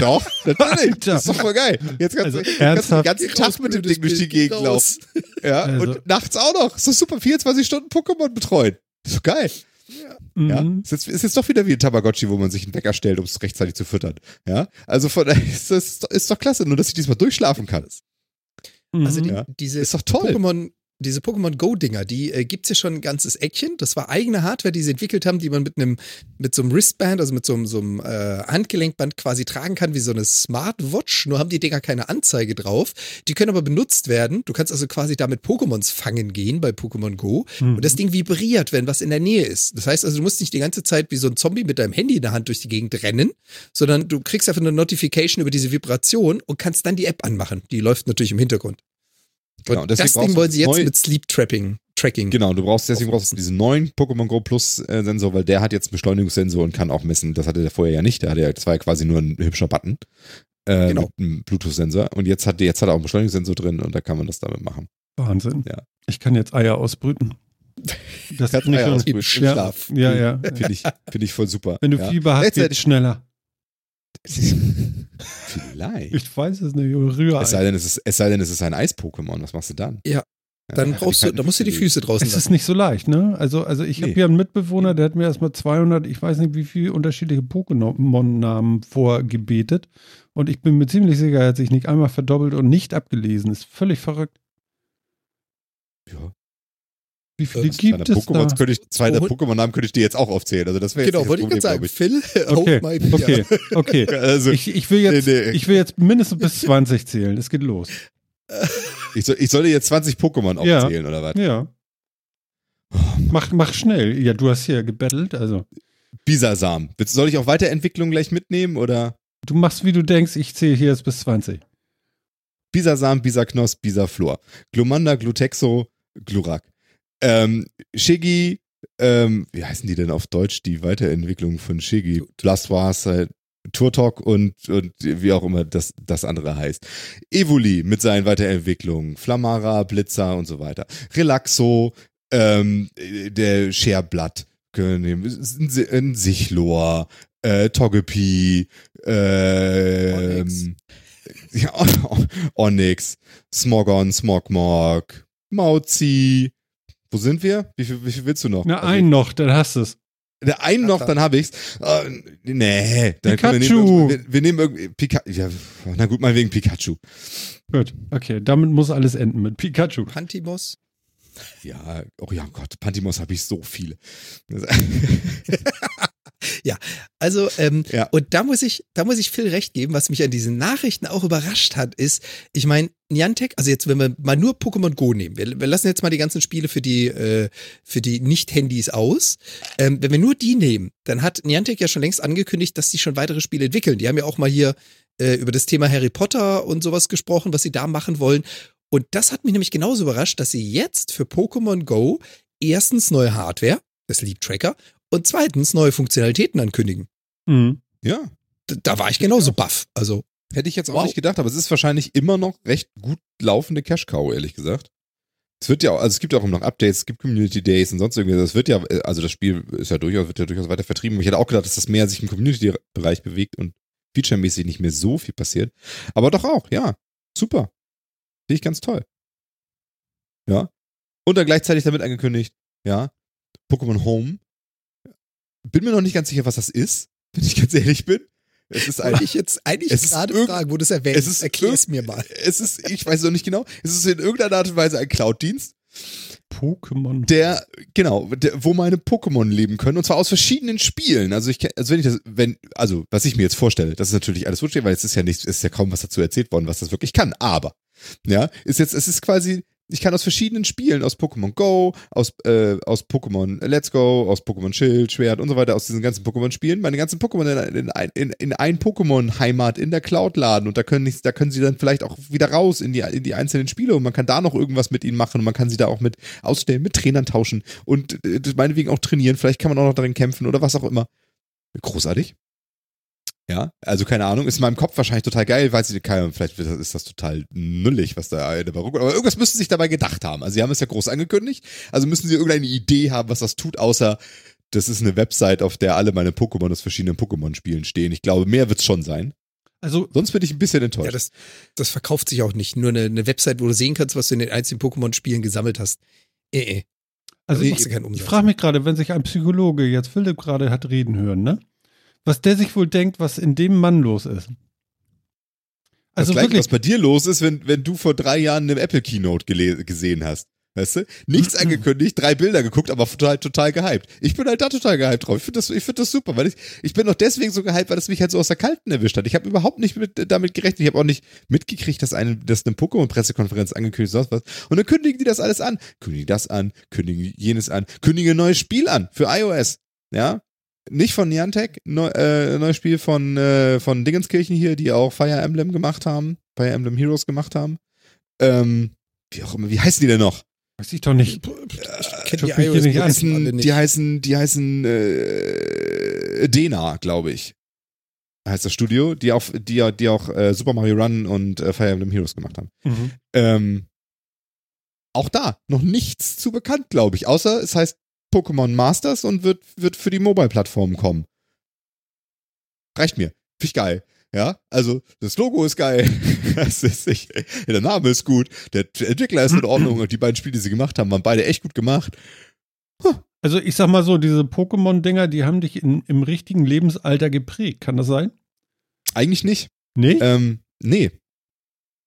doch, natürlich. Das ist doch voll geil. Jetzt kannst, Also du, kannst du den ganzen Tag mit dem Ding durch die Gegend laufen. Ja, Also- und nachts auch noch. Ist doch super, 24 Stunden Pokémon betreuen. Ist doch geil. Ja, Mhm. ist, jetzt, ist jetzt doch wieder wie ein Tamagotchi, wo man sich einen Wecker stellt, um es rechtzeitig zu füttern. Ja, also von daher ist das ist doch klasse, nur dass ich diesmal durchschlafen kann. Mhm. Also die, Ja. diese Ist doch toll. Pokémon, diese Pokémon Go-Dinger, die äh, gibt's ja schon ein ganzes Eckchen. Das war eigene Hardware, die sie entwickelt haben, die man mit einem, mit so einem Wristband, also mit so einem, so einem äh, Handgelenkband quasi tragen kann, wie so eine Smartwatch. Nur haben die Dinger keine Anzeige drauf. Die können aber benutzt werden. Du kannst also quasi damit Pokémons fangen gehen bei Pokémon Go. Mhm. Und das Ding vibriert, wenn was in der Nähe ist. Das heißt also, du musst nicht die ganze Zeit wie so ein Zombie mit deinem Handy in der Hand durch die Gegend rennen, sondern du kriegst einfach eine Notification über diese Vibration und kannst dann die App anmachen. Die läuft natürlich im Hintergrund. Genau, und deswegen das brauchst Ding wollen sie jetzt mit Sleep Trapping, Tracking. Genau, du brauchst deswegen brauchst du diesen neuen Pokémon Go Plus äh, Sensor, weil der hat jetzt einen Beschleunigungssensor und kann auch messen. Das hatte der vorher ja nicht. Der hatte ja, das war ja quasi nur ein hübscher Button. Äh, Genau. Mit einem Bluetooth-Sensor. Und jetzt hat, der- jetzt hat er auch einen Beschleunigungssensor drin und da kann man das damit machen. Wahnsinn. Ja. Ich kann jetzt Eier ausbrüten. Das ist nicht Eier so- ausbrüten im ja, Schlaf. Ja, ja. Finde ich, finde ich voll super. Wenn du ja. Fieber hast, geht's schneller. Vielleicht. Ich weiß es nicht. Rührei. Es sei denn, es ist, es sei denn, es ist ein Eis-Pokémon. Was machst du dann? Ja. Dann Ja, brauchst du, da musst du die Füße draußen Es ist lassen. nicht so leicht, ne? Also, also ich Nee. habe hier einen Mitbewohner, der hat mir erstmal 200, ich weiß nicht wie viele unterschiedliche Pokémon-Namen vorgebetet. Und ich bin mir ziemlich sicher, er hat sich nicht einmal verdoppelt und nicht abgelesen. Ist völlig verrückt. Ja. Wie viele Das gibt es da? Pokémons könnte ich, zwei der Oh. Pokémon-Namen könnte ich dir jetzt auch aufzählen. Also das wäre jetzt Genau, wollte ich gerade sagen. Problem, Phil, Okay, beer. okay, okay. ich. Also, Ich, ich, will jetzt, Nee, nee. ich will jetzt mindestens bis 20 zählen. Es geht los. ich, soll, ich soll dir jetzt 20 Pokémon Ja. aufzählen, oder was? Ja. Mach, mach schnell. Ja, du hast hier gebettelt, also. Bisasam. Soll ich auch Weiterentwicklung gleich mitnehmen oder? Du machst, wie du denkst, ich zähle hier jetzt bis 20. Bisasam, Bisaknos, Bisaflor. Glumanda, Glutexo, Glurak. Ähm, Shiggy, ähm, wie heißen die denn auf Deutsch, die Weiterentwicklung von Shiggy? Blastoise, Turtok und, und wie auch immer das, das andere heißt. Evoli mit seinen Weiterentwicklungen. Flamara, Blitzer und so weiter. Relaxo, ähm, der Scherblatt. Können wir nehmen. Ein Sichlor, äh, Togepi, ähm, ja, Onyx, Smogon, Smogmog, Mauzi. Wo sind wir? Wie viel, wie viel willst du noch? Na, Also, einen noch, dann hast du es. Der einen noch, dann habe ich's. Äh, nee, dann Pikachu. Wir nehmen, wir, wir nehmen irgendwie Pika ja, na gut, mal wegen Pikachu. Gut, okay, damit muss alles enden mit Pikachu. Pantimos. Ja, oh ja Gott, Pantimos habe ich so viele. Also, ähm, Ja. und da muss ich, da muss ich Phil recht geben, was mich an diesen Nachrichten auch überrascht hat, ist, ich meine, Niantic, also jetzt, wenn wir mal nur Pokémon Go nehmen, wir, wir lassen jetzt mal die ganzen Spiele für die, äh, für die Nicht-Handys aus. Ähm, wenn wir nur die nehmen, dann hat Niantic ja schon längst angekündigt, dass sie schon weitere Spiele entwickeln. Die haben ja auch mal hier äh, über das Thema Harry Potter und sowas gesprochen, was sie da machen wollen. Und das hat mich nämlich genauso überrascht, dass sie jetzt für Pokémon Go erstens neue Hardware, das Leap Tracker, und zweitens neue Funktionalitäten ankündigen. Mhm. Ja, Da, da war ich genauso baff. Also, hätte ich jetzt auch Wow. nicht gedacht, aber es ist wahrscheinlich immer noch recht gut laufende Cash-Cow, ehrlich gesagt. Es wird ja, auch- also es gibt auch immer noch Updates, es gibt Community Days und sonst irgendwas. Das wird ja, also das Spiel ist ja durchaus, wird ja durchaus weiter vertrieben. Ich hätte auch gedacht, dass das mehr sich im Community-Bereich bewegt und featuremäßig nicht mehr so viel passiert. Aber doch auch, ja. Super. Finde ich ganz toll. Ja. Und dann gleichzeitig damit angekündigt, ja, Pokémon Home. Bin mir noch nicht ganz sicher, was das ist, wenn ich ganz ehrlich bin. Es ist ein, ich jetzt eigentlich es ist gerade irgend- fragen, wo du es erwähnt es ist Erklär es mir mal. es ist, ich weiß noch nicht genau, es ist in irgendeiner Art und Weise ein Cloud-Dienst, Pokémon. der, genau, der, wo meine Pokémon leben können und zwar aus verschiedenen Spielen. Also ich, also wenn ich das, wenn, also was ich mir jetzt vorstelle, das ist natürlich alles wurscht, weil es ist ja nicht, es ist ja kaum was dazu erzählt worden, was das wirklich kann. Aber, ja, ist jetzt, es ist quasi ich kann aus verschiedenen Spielen, aus Pokémon Go, aus, äh, aus Pokémon Let's Go, aus Pokémon Schild, Schwert und so weiter, aus diesen ganzen Pokémon-Spielen, meine ganzen Pokémon in, in, in, in ein Pokémon-Heimat in der Cloud laden und da können, da können sie dann vielleicht auch wieder raus in die, in die einzelnen Spiele und man kann da noch irgendwas mit ihnen machen und man kann sie da auch mit ausstellen, mit Trainern tauschen und äh, meinetwegen auch trainieren, vielleicht kann man auch noch darin kämpfen oder was auch immer. Großartig. Ja, also keine Ahnung, ist in meinem Kopf wahrscheinlich total geil, weiß ich, keine, vielleicht ist das total nullig, was da dabei rumkommt, aber irgendwas müssen sie sich dabei gedacht haben. Also sie haben es ja groß angekündigt, also müssen sie irgendeine Idee haben, was das tut, außer das ist eine Website, auf der alle meine Pokémon aus verschiedenen Pokémon-Spielen stehen. Ich glaube, mehr wird es schon sein. Also, Sonst bin ich ein bisschen enttäuscht. Ja, das, das verkauft sich auch nicht. Nur eine, eine Website, wo du sehen kannst, was du in den einzelnen Pokémon-Spielen gesammelt hast. Äh, äh. Also, also ich, ich frage mich gerade, wenn sich ein Psychologe jetzt Philipp gerade hat reden hören, ne? Was der sich wohl denkt, was in dem Mann los ist. Also das wirklich, was bei dir los ist, wenn, wenn du vor drei Jahren eine Apple Keynote gesehen hast. Weißt du? Nichts mhm. angekündigt, drei Bilder geguckt, aber total, total gehypt. Ich bin halt da total gehypt drauf. Ich finde das, ich finde das super, weil ich, ich bin auch deswegen so gehypt, weil es mich halt so aus der Kalten erwischt hat. Ich habe überhaupt nicht mit, damit gerechnet. Ich habe auch nicht mitgekriegt, dass eine, dass eine Pokémon-Pressekonferenz angekündigt ist, was. Und dann kündigen die das alles an. Kündigen das an, kündigen jenes an, kündigen ein neues Spiel an für iOS. Ja? Nicht von Niantic, neu, äh, neues Spiel von, äh, von Dingenskirchen hier, die auch Fire Emblem gemacht haben, Fire Emblem Heroes gemacht haben. Ähm, wie auch immer, wie heißen die denn noch? Weiß ich doch nicht. Ich kenne die iOS die heißen, die heißen, die heißen äh, Dena, glaube ich. Heißt das Studio, die auch, die, die auch äh, Super Mario Run und äh, Fire Emblem Heroes gemacht haben. Mhm. Ähm, auch da noch nichts zu bekannt, glaube ich. Außer es heißt Pokémon Masters und wird, wird für die Mobile-Plattformen kommen. Reicht mir. Finde ich geil. Ja, also das Logo ist geil. ist nicht, der Name ist gut. Der Entwickler ist in Ordnung und die beiden Spiele, die sie gemacht haben, waren beide echt gut gemacht. Huh. Also ich sag mal so, diese Pokémon-Dinger, die haben dich in, im richtigen Lebensalter geprägt. Kann das sein? Eigentlich nicht. Nee? Ähm, nee.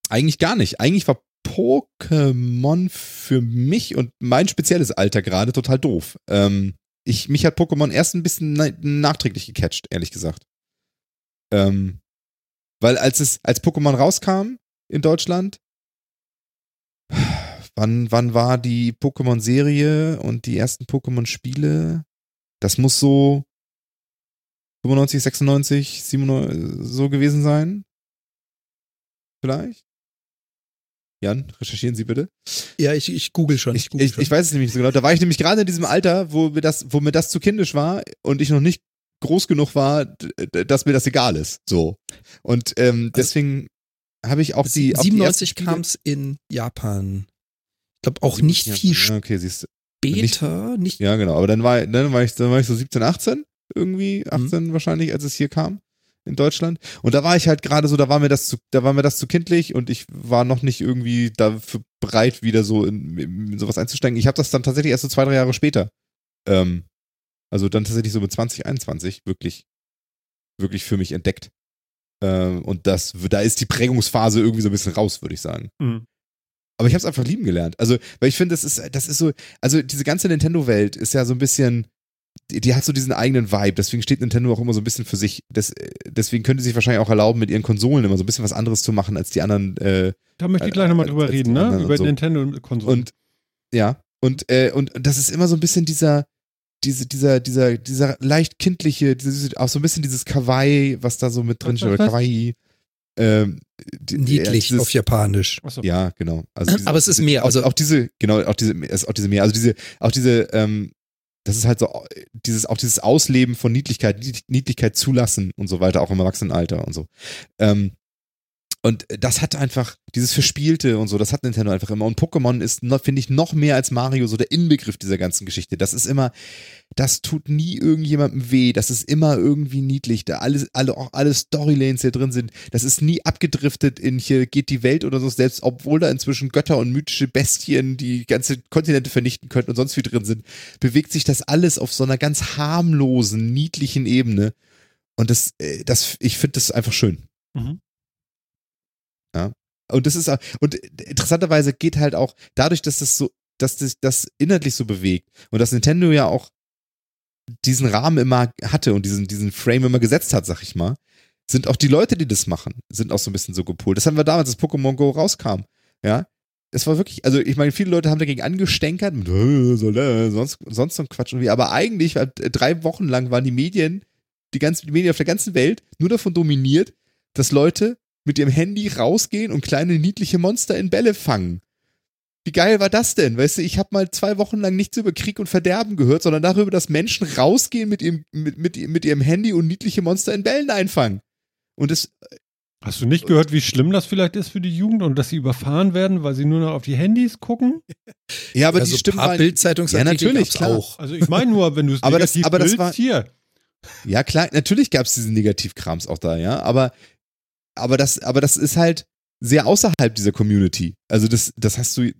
Eigentlich gar nicht. Eigentlich war Pokémon für mich und mein spezielles Alter gerade total doof. Ähm, ich, mich hat Pokémon erst ein bisschen na nachträglich gecatcht, ehrlich gesagt. Ähm, weil als es, als Pokémon rauskam in Deutschland, wann, wann war die Pokémon-Serie und die ersten Pokémon-Spiele? Das muss so 95, 96, 97 so gewesen sein. Vielleicht? Jan, recherchieren Sie bitte. Ja, ich, ich google schon. Ich, google ich, schon. ich weiß es nämlich nicht so genau. Da war ich nämlich gerade in diesem Alter, wo mir das, wo mir das zu kindisch war und ich noch nicht groß genug war, dass mir das egal ist. So. Und ähm, also deswegen also, habe ich auch die. 97 kam es in Japan. Ich glaube auch nicht Japan. viel ja, okay, siehst später. Nicht, nicht, ja, genau. Aber dann war, dann war ich, dann war ich so 17, 18 irgendwie, 18 mhm. wahrscheinlich, als es hier kam in Deutschland. Und da war ich halt gerade so, da war mir das zu, da war mir das zu kindlich und ich war noch nicht irgendwie dafür bereit, wieder so in, in sowas einzusteigen. Ich habe das dann tatsächlich erst so zwei, drei Jahre später. Ähm, also dann tatsächlich so mit 2021 wirklich, wirklich für mich entdeckt. Ähm, und das, da ist die Prägungsphase irgendwie so ein bisschen raus, würde ich sagen. Mhm. Aber ich habe es einfach lieben gelernt. Also, weil ich finde, das ist, das ist so, also diese ganze Nintendo-Welt ist ja so ein bisschen, die, die, hat so diesen eigenen Vibe, deswegen steht Nintendo auch immer so ein bisschen für sich. Das, deswegen könnte sie sich wahrscheinlich auch erlauben, mit ihren Konsolen immer so ein bisschen was anderes zu machen als die anderen. Äh, da möchte ich gleich nochmal drüber reden, ne? Über so. Nintendo-Konsolen. Und ja, und, äh, und das ist immer so ein bisschen dieser, diese, dieser, dieser, dieser leicht kindliche, dieses, auch so ein bisschen dieses Kawaii, was da so mit drin steht, oder Kawaii. Ähm, die, Niedlich dieses, auf Japanisch. So. Ja, genau. Also diese, Aber es ist mehr. Also auch, auch diese, genau, auch diese, auch diese mehr. Also diese, auch diese ähm, das ist halt so dieses auch dieses Ausleben von Niedlichkeit, Niedlichkeit zulassen und so weiter, auch im Erwachsenenalter und so. Ähm, und das hat einfach, dieses Verspielte und so, das hat Nintendo einfach immer. Und Pokémon ist, finde ich, noch mehr als Mario so der Inbegriff dieser ganzen Geschichte. Das ist immer, das tut nie irgendjemandem weh. Das ist immer irgendwie niedlich. Da alles, alle, auch alle Storylanes hier drin sind. Das ist nie abgedriftet in hier geht die Welt oder so, selbst obwohl da inzwischen Götter und mythische Bestien, die ganze Kontinente vernichten könnten und sonst wie drin sind, bewegt sich das alles auf so einer ganz harmlosen, niedlichen Ebene. Und das, äh, das, ich finde das einfach schön. Mhm. Und das ist und interessanterweise geht halt auch dadurch, dass das so, dass das, das inhaltlich so bewegt und dass Nintendo ja auch diesen Rahmen immer hatte und diesen, diesen Frame immer gesetzt hat, sag ich mal, sind auch die Leute, die das machen, sind auch so ein bisschen so gepolt. Das haben wir damals, als Pokémon Go rauskam. Ja, das war wirklich, also ich meine, viele Leute haben dagegen angestänkert, mit, sonst, sonst so ein Quatsch irgendwie, aber eigentlich, äh, drei Wochen lang waren die Medien, die ganzen die Medien auf der ganzen Welt nur davon dominiert, dass Leute mit ihrem Handy rausgehen und kleine niedliche Monster in Bälle fangen. Wie geil war das denn? Weißt du, ich habe mal zwei Wochen lang nichts über Krieg und Verderben gehört, sondern darüber, dass Menschen rausgehen mit ihrem, mit, mit, mit ihrem Handy und niedliche Monster in Bällen einfangen. Und das. Hast du nicht gehört, wie schlimm das vielleicht ist für die Jugend und dass sie überfahren werden, weil sie nur noch auf die Handys gucken? Ja, aber also die Stimmen paar Bildzeitungsartikel Ja, natürlich, gab's klar. auch. Also ich meine nur, wenn du es Aber das- negativ aber das war- hier. Ja, klar, natürlich gab es diesen Negativkrams auch da, ja, aber, aber, das, aber das ist halt sehr außerhalb dieser Community. Also das, das hast du,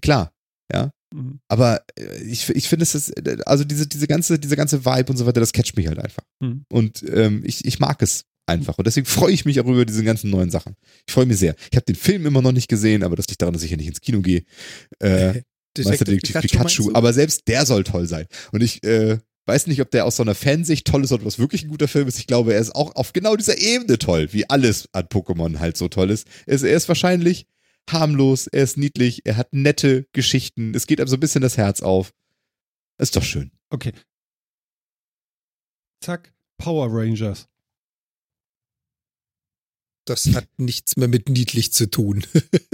klar, ja. Mhm. Aber äh, ich, ich finde es, ist, also diese, diese, ganze, diese ganze Vibe und so weiter, das catcht mich halt einfach. Mhm. Und ähm, ich, ich mag es einfach. Und deswegen freue ich mich auch über diese ganzen neuen Sachen. Ich freue mich sehr. Ich habe den Film immer noch nicht gesehen, aber das liegt daran, dass ich ja nicht ins Kino gehe. Äh, Meisterdetektiv Pikachu, du? aber selbst der soll toll sein. Und ich äh, weiß nicht, ob der aus so einer Fansicht toll ist oder was wirklich ein guter Film ist. Ich glaube, er ist auch auf genau dieser Ebene toll, wie alles an Pokémon halt so toll ist. Er ist, er ist wahrscheinlich harmlos, er ist niedlich, er hat nette Geschichten, es geht einem so ein bisschen das Herz auf. Ist doch schön. Okay. Zack, Power Rangers. Das hat nichts mehr mit niedlich zu tun.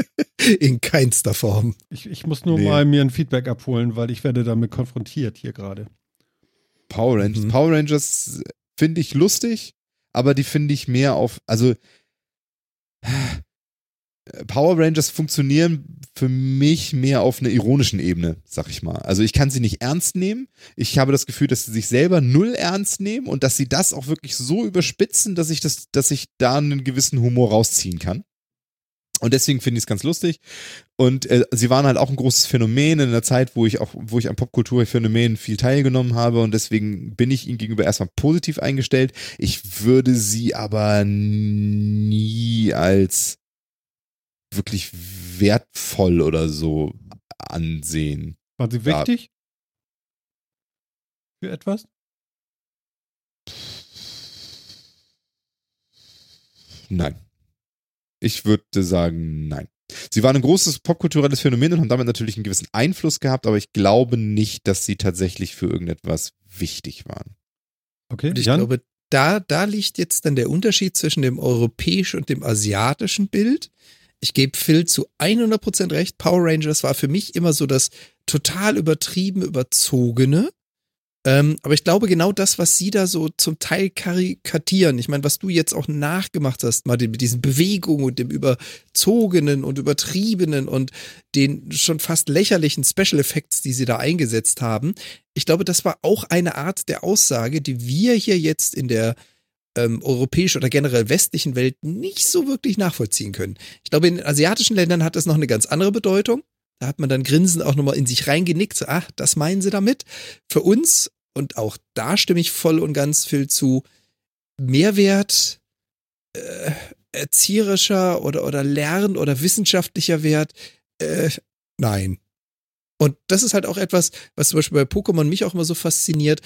In keinster Form. Ich, ich muss nur Nee. mal mir ein Feedback abholen, weil ich werde damit konfrontiert hier gerade. Power Rangers. Mhm. Power Rangers finde ich lustig, aber die finde ich mehr auf, also Power Rangers funktionieren für mich mehr auf einer ironischen Ebene, sag ich mal. Also ich kann sie nicht ernst nehmen. Ich habe das Gefühl, dass sie sich selber null ernst nehmen und dass sie das auch wirklich so überspitzen, dass ich das, dass ich da einen gewissen Humor rausziehen kann. Und deswegen finde ich es ganz lustig. Und äh, sie waren halt auch ein großes Phänomen in der Zeit, wo ich auch, wo ich an Popkulturphänomenen viel teilgenommen habe und deswegen bin ich ihnen gegenüber erstmal positiv eingestellt. Ich würde sie aber nie als wirklich wertvoll oder so ansehen. Waren sie Ja. wichtig? Für etwas? Nein. Ich würde sagen, nein. Sie waren ein großes popkulturelles Phänomen und haben damit natürlich einen gewissen Einfluss gehabt, aber ich glaube nicht, dass sie tatsächlich für irgendetwas wichtig waren. Okay, Und ich Jan? glaube, da, da liegt jetzt dann der Unterschied zwischen dem europäischen und dem asiatischen Bild. Ich gebe Phil zu 100% recht. Power Rangers war für mich immer so das total übertrieben überzogene. Ähm, aber ich glaube, genau das, was sie da so zum Teil karikatieren, ich meine, was du jetzt auch nachgemacht hast, Martin, mit diesen Bewegungen und dem überzogenen und übertriebenen und den schon fast lächerlichen Special Effects, die sie da eingesetzt haben, ich glaube, das war auch eine Art der Aussage, die wir hier jetzt in der ähm, europäischen oder generell westlichen Welt nicht so wirklich nachvollziehen können. Ich glaube, in asiatischen Ländern hat das noch eine ganz andere Bedeutung. Da hat man dann grinsend auch nochmal in sich reingenickt, so, ach, das meinen sie damit. Für uns, und auch da stimme ich voll und ganz viel zu, Mehrwert, äh, erzieherischer oder, oder lern- oder wissenschaftlicher Wert, äh, nein. Und das ist halt auch etwas, was zum Beispiel bei Pokémon mich auch immer so fasziniert.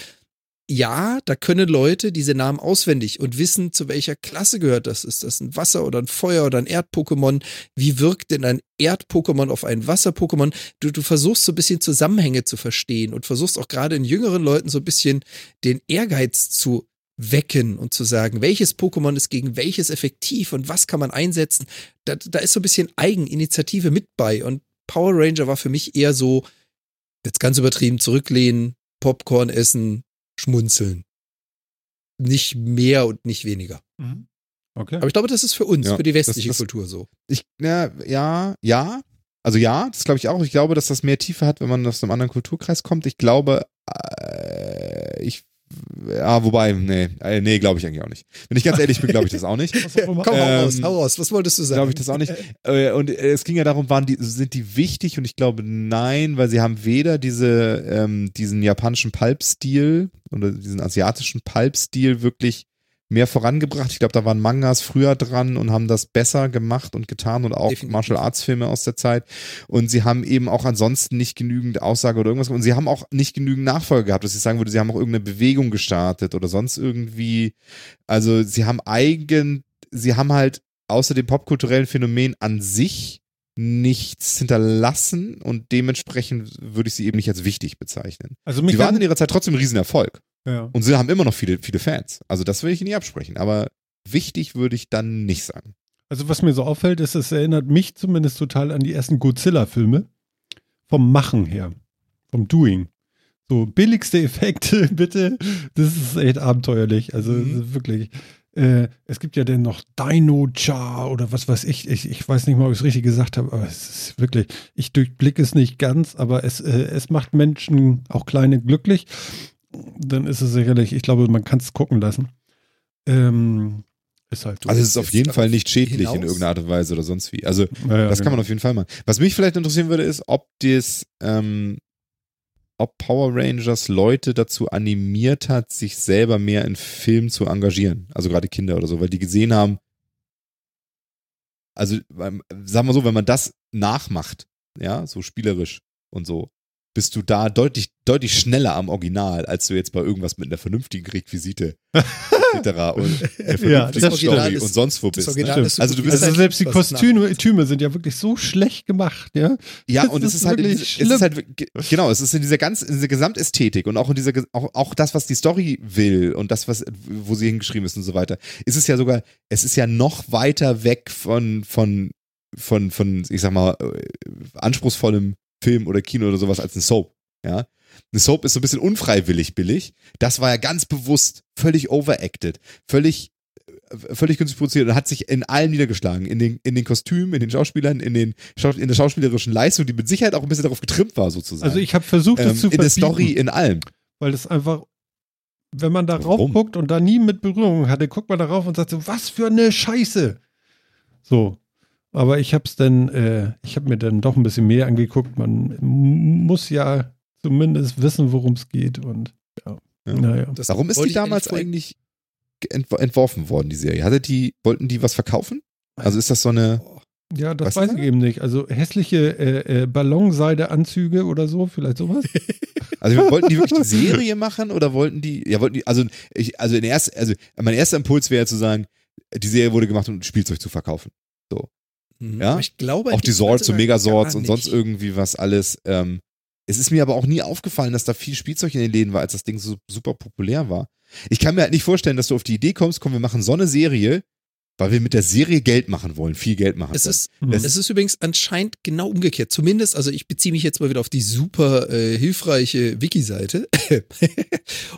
Ja, da können Leute diese Namen auswendig und wissen, zu welcher Klasse gehört das. Ist das ein Wasser- oder ein Feuer- oder ein Erd-Pokémon? Wie wirkt denn ein Erd-Pokémon auf ein Wasser-Pokémon? Du, du versuchst so ein bisschen Zusammenhänge zu verstehen und versuchst auch gerade in jüngeren Leuten so ein bisschen den Ehrgeiz zu wecken und zu sagen, welches Pokémon ist gegen welches effektiv und was kann man einsetzen. Da, da ist so ein bisschen Eigeninitiative mit bei und Power Ranger war für mich eher so, jetzt ganz übertrieben, zurücklehnen, Popcorn essen, schmunzeln. Nicht mehr und nicht weniger. Mhm. Okay. Aber ich glaube, das ist für uns, Ja, für die westliche das- das- Kultur so. Ich, ja, ja, ja. Also ja, das glaube ich auch. Ich glaube, dass das mehr Tiefe hat, wenn man aus einem anderen Kulturkreis kommt. Ich glaube, äh, ich, ja, wobei, nee, äh, nee, glaube ich eigentlich auch nicht. Wenn ich ganz ehrlich bin, glaube ich das auch nicht. Komm, hau Ähm, raus, hau raus. Was wolltest du sagen? Glaube ich das auch nicht. Äh, Und äh, es ging ja darum, waren die, sind die wichtig? Und ich glaube nein, weil sie haben weder diese, ähm, diesen japanischen Pulp-Stil oder diesen asiatischen Pulp-Stil wirklich mehr vorangebracht. Ich glaube, da waren Mangas früher dran und haben das besser gemacht und getan und auch Definitiv. Martial Arts Filme aus der Zeit. Und sie haben eben auch ansonsten nicht genügend Aussage oder irgendwas. Und sie haben auch nicht genügend Nachfolge gehabt, dass ich sagen würde, sie haben auch irgendeine Bewegung gestartet oder sonst irgendwie. Also sie haben eigen, sie haben halt außer dem popkulturellen Phänomen an sich nichts hinterlassen und dementsprechend würde ich sie eben nicht als wichtig bezeichnen. Also mich Sie waren in ihrer Zeit trotzdem ein Riesenerfolg ja. und sie haben immer noch viele, viele Fans. Also das will ich nicht absprechen, aber wichtig würde ich dann nicht sagen. Also was mir so auffällt, ist, es erinnert mich zumindest total an die ersten Godzilla-Filme. Vom Machen her. Vom Doing. So billigste Effekte, bitte. Das ist echt abenteuerlich. Also Mhm. wirklich. Äh, es gibt ja dann noch Dino Jar oder was weiß ich. ich. Ich weiß nicht mal, ob ich es richtig gesagt habe, aber es ist wirklich, ich durchblicke es nicht ganz, aber es, äh, es macht Menschen, auch kleine, glücklich. Dann ist es sicherlich, ich glaube, man kann es gucken lassen. Ähm, ist halt so. Also es ist auf jeden Fall nicht schädlich hinaus? in irgendeiner Art und Weise oder sonst wie. Also Ja, ja, das kann genau. man auf jeden Fall machen. Was mich vielleicht interessieren würde, ist, ob das, ähm, ob Power Rangers Leute dazu animiert hat, sich selber mehr in Filmen zu engagieren. Also gerade Kinder oder so, weil die gesehen haben, also sagen wir so, wenn man das nachmacht, ja, so spielerisch und so, bist du da deutlich, deutlich schneller am Original, als du jetzt bei irgendwas mit einer vernünftigen Requisite etc. und einer vernünftigen Ja, das Story ist- und sonst wo bist. Ne? ist so Also du bist es Also sein, selbst die es Kostüme Tüme sind ja wirklich so schlecht gemacht, ja. Ja, Das und es ist ist halt, in wirklich diese, es ist halt, ge- genau, es ist in dieser ganz, in dieser Gesamtästhetik und auch in dieser, auch, auch das, was die Story will und das, was, wo sie hingeschrieben ist und so weiter, ist es ja sogar, es ist ja noch weiter weg von, von, von, von, ich sag mal, äh, anspruchsvollem Film oder Kino oder sowas als ein Soap, ja. Eine Soap ist so ein bisschen unfreiwillig billig. Das war ja ganz bewusst völlig overacted, völlig, äh, völlig günstig produziert und hat sich in allem niedergeschlagen. In den, in den Kostümen, in den Schauspielern, in, den, in der schauspielerischen Leistung, die mit Sicherheit auch ein bisschen darauf getrimmt war, sozusagen. Also ich habe versucht, ähm, das zu in der Story, in allem. weil das einfach, wenn man da Warum? rauf guckt und da nie mit Berührung hatte, guckt man da rauf und sagt so, was für eine Scheiße. So. Aber ich habe es dann, äh, ich habe mir dann doch ein bisschen mehr angeguckt. Man muss ja zumindest wissen, worum es geht und ja. Ja. Naja. Das Warum ist die damals eigentlich ge- entw entworfen worden, die Serie? Hatte die, wollten die was verkaufen? Also ist das so eine. Ja, das weiß ich eben nicht. Also hässliche äh, äh, Ballonseideanzüge oder so, vielleicht sowas. Also wollten die wirklich die Serie machen oder wollten die, ja, wollten die, also ich, also in erst, also mein erster Impuls wäre zu sagen, die Serie wurde gemacht, um Spielzeug zu verkaufen. Mhm. Ja? Glaube, auch die Swords und Megasorts und sonst irgendwie was alles. Ähm, es ist mir aber auch nie aufgefallen, dass da viel Spielzeug in den Läden war, als das Ding so super populär war. Ich kann mir halt nicht vorstellen, dass du auf die Idee kommst, komm, wir machen so eine Serie, weil wir mit der Serie Geld machen wollen, viel Geld machen Es wollen. ist, Mhm. es ist übrigens anscheinend genau umgekehrt. Zumindest, also ich beziehe mich jetzt mal wieder auf die super äh, hilfreiche Wiki-Seite.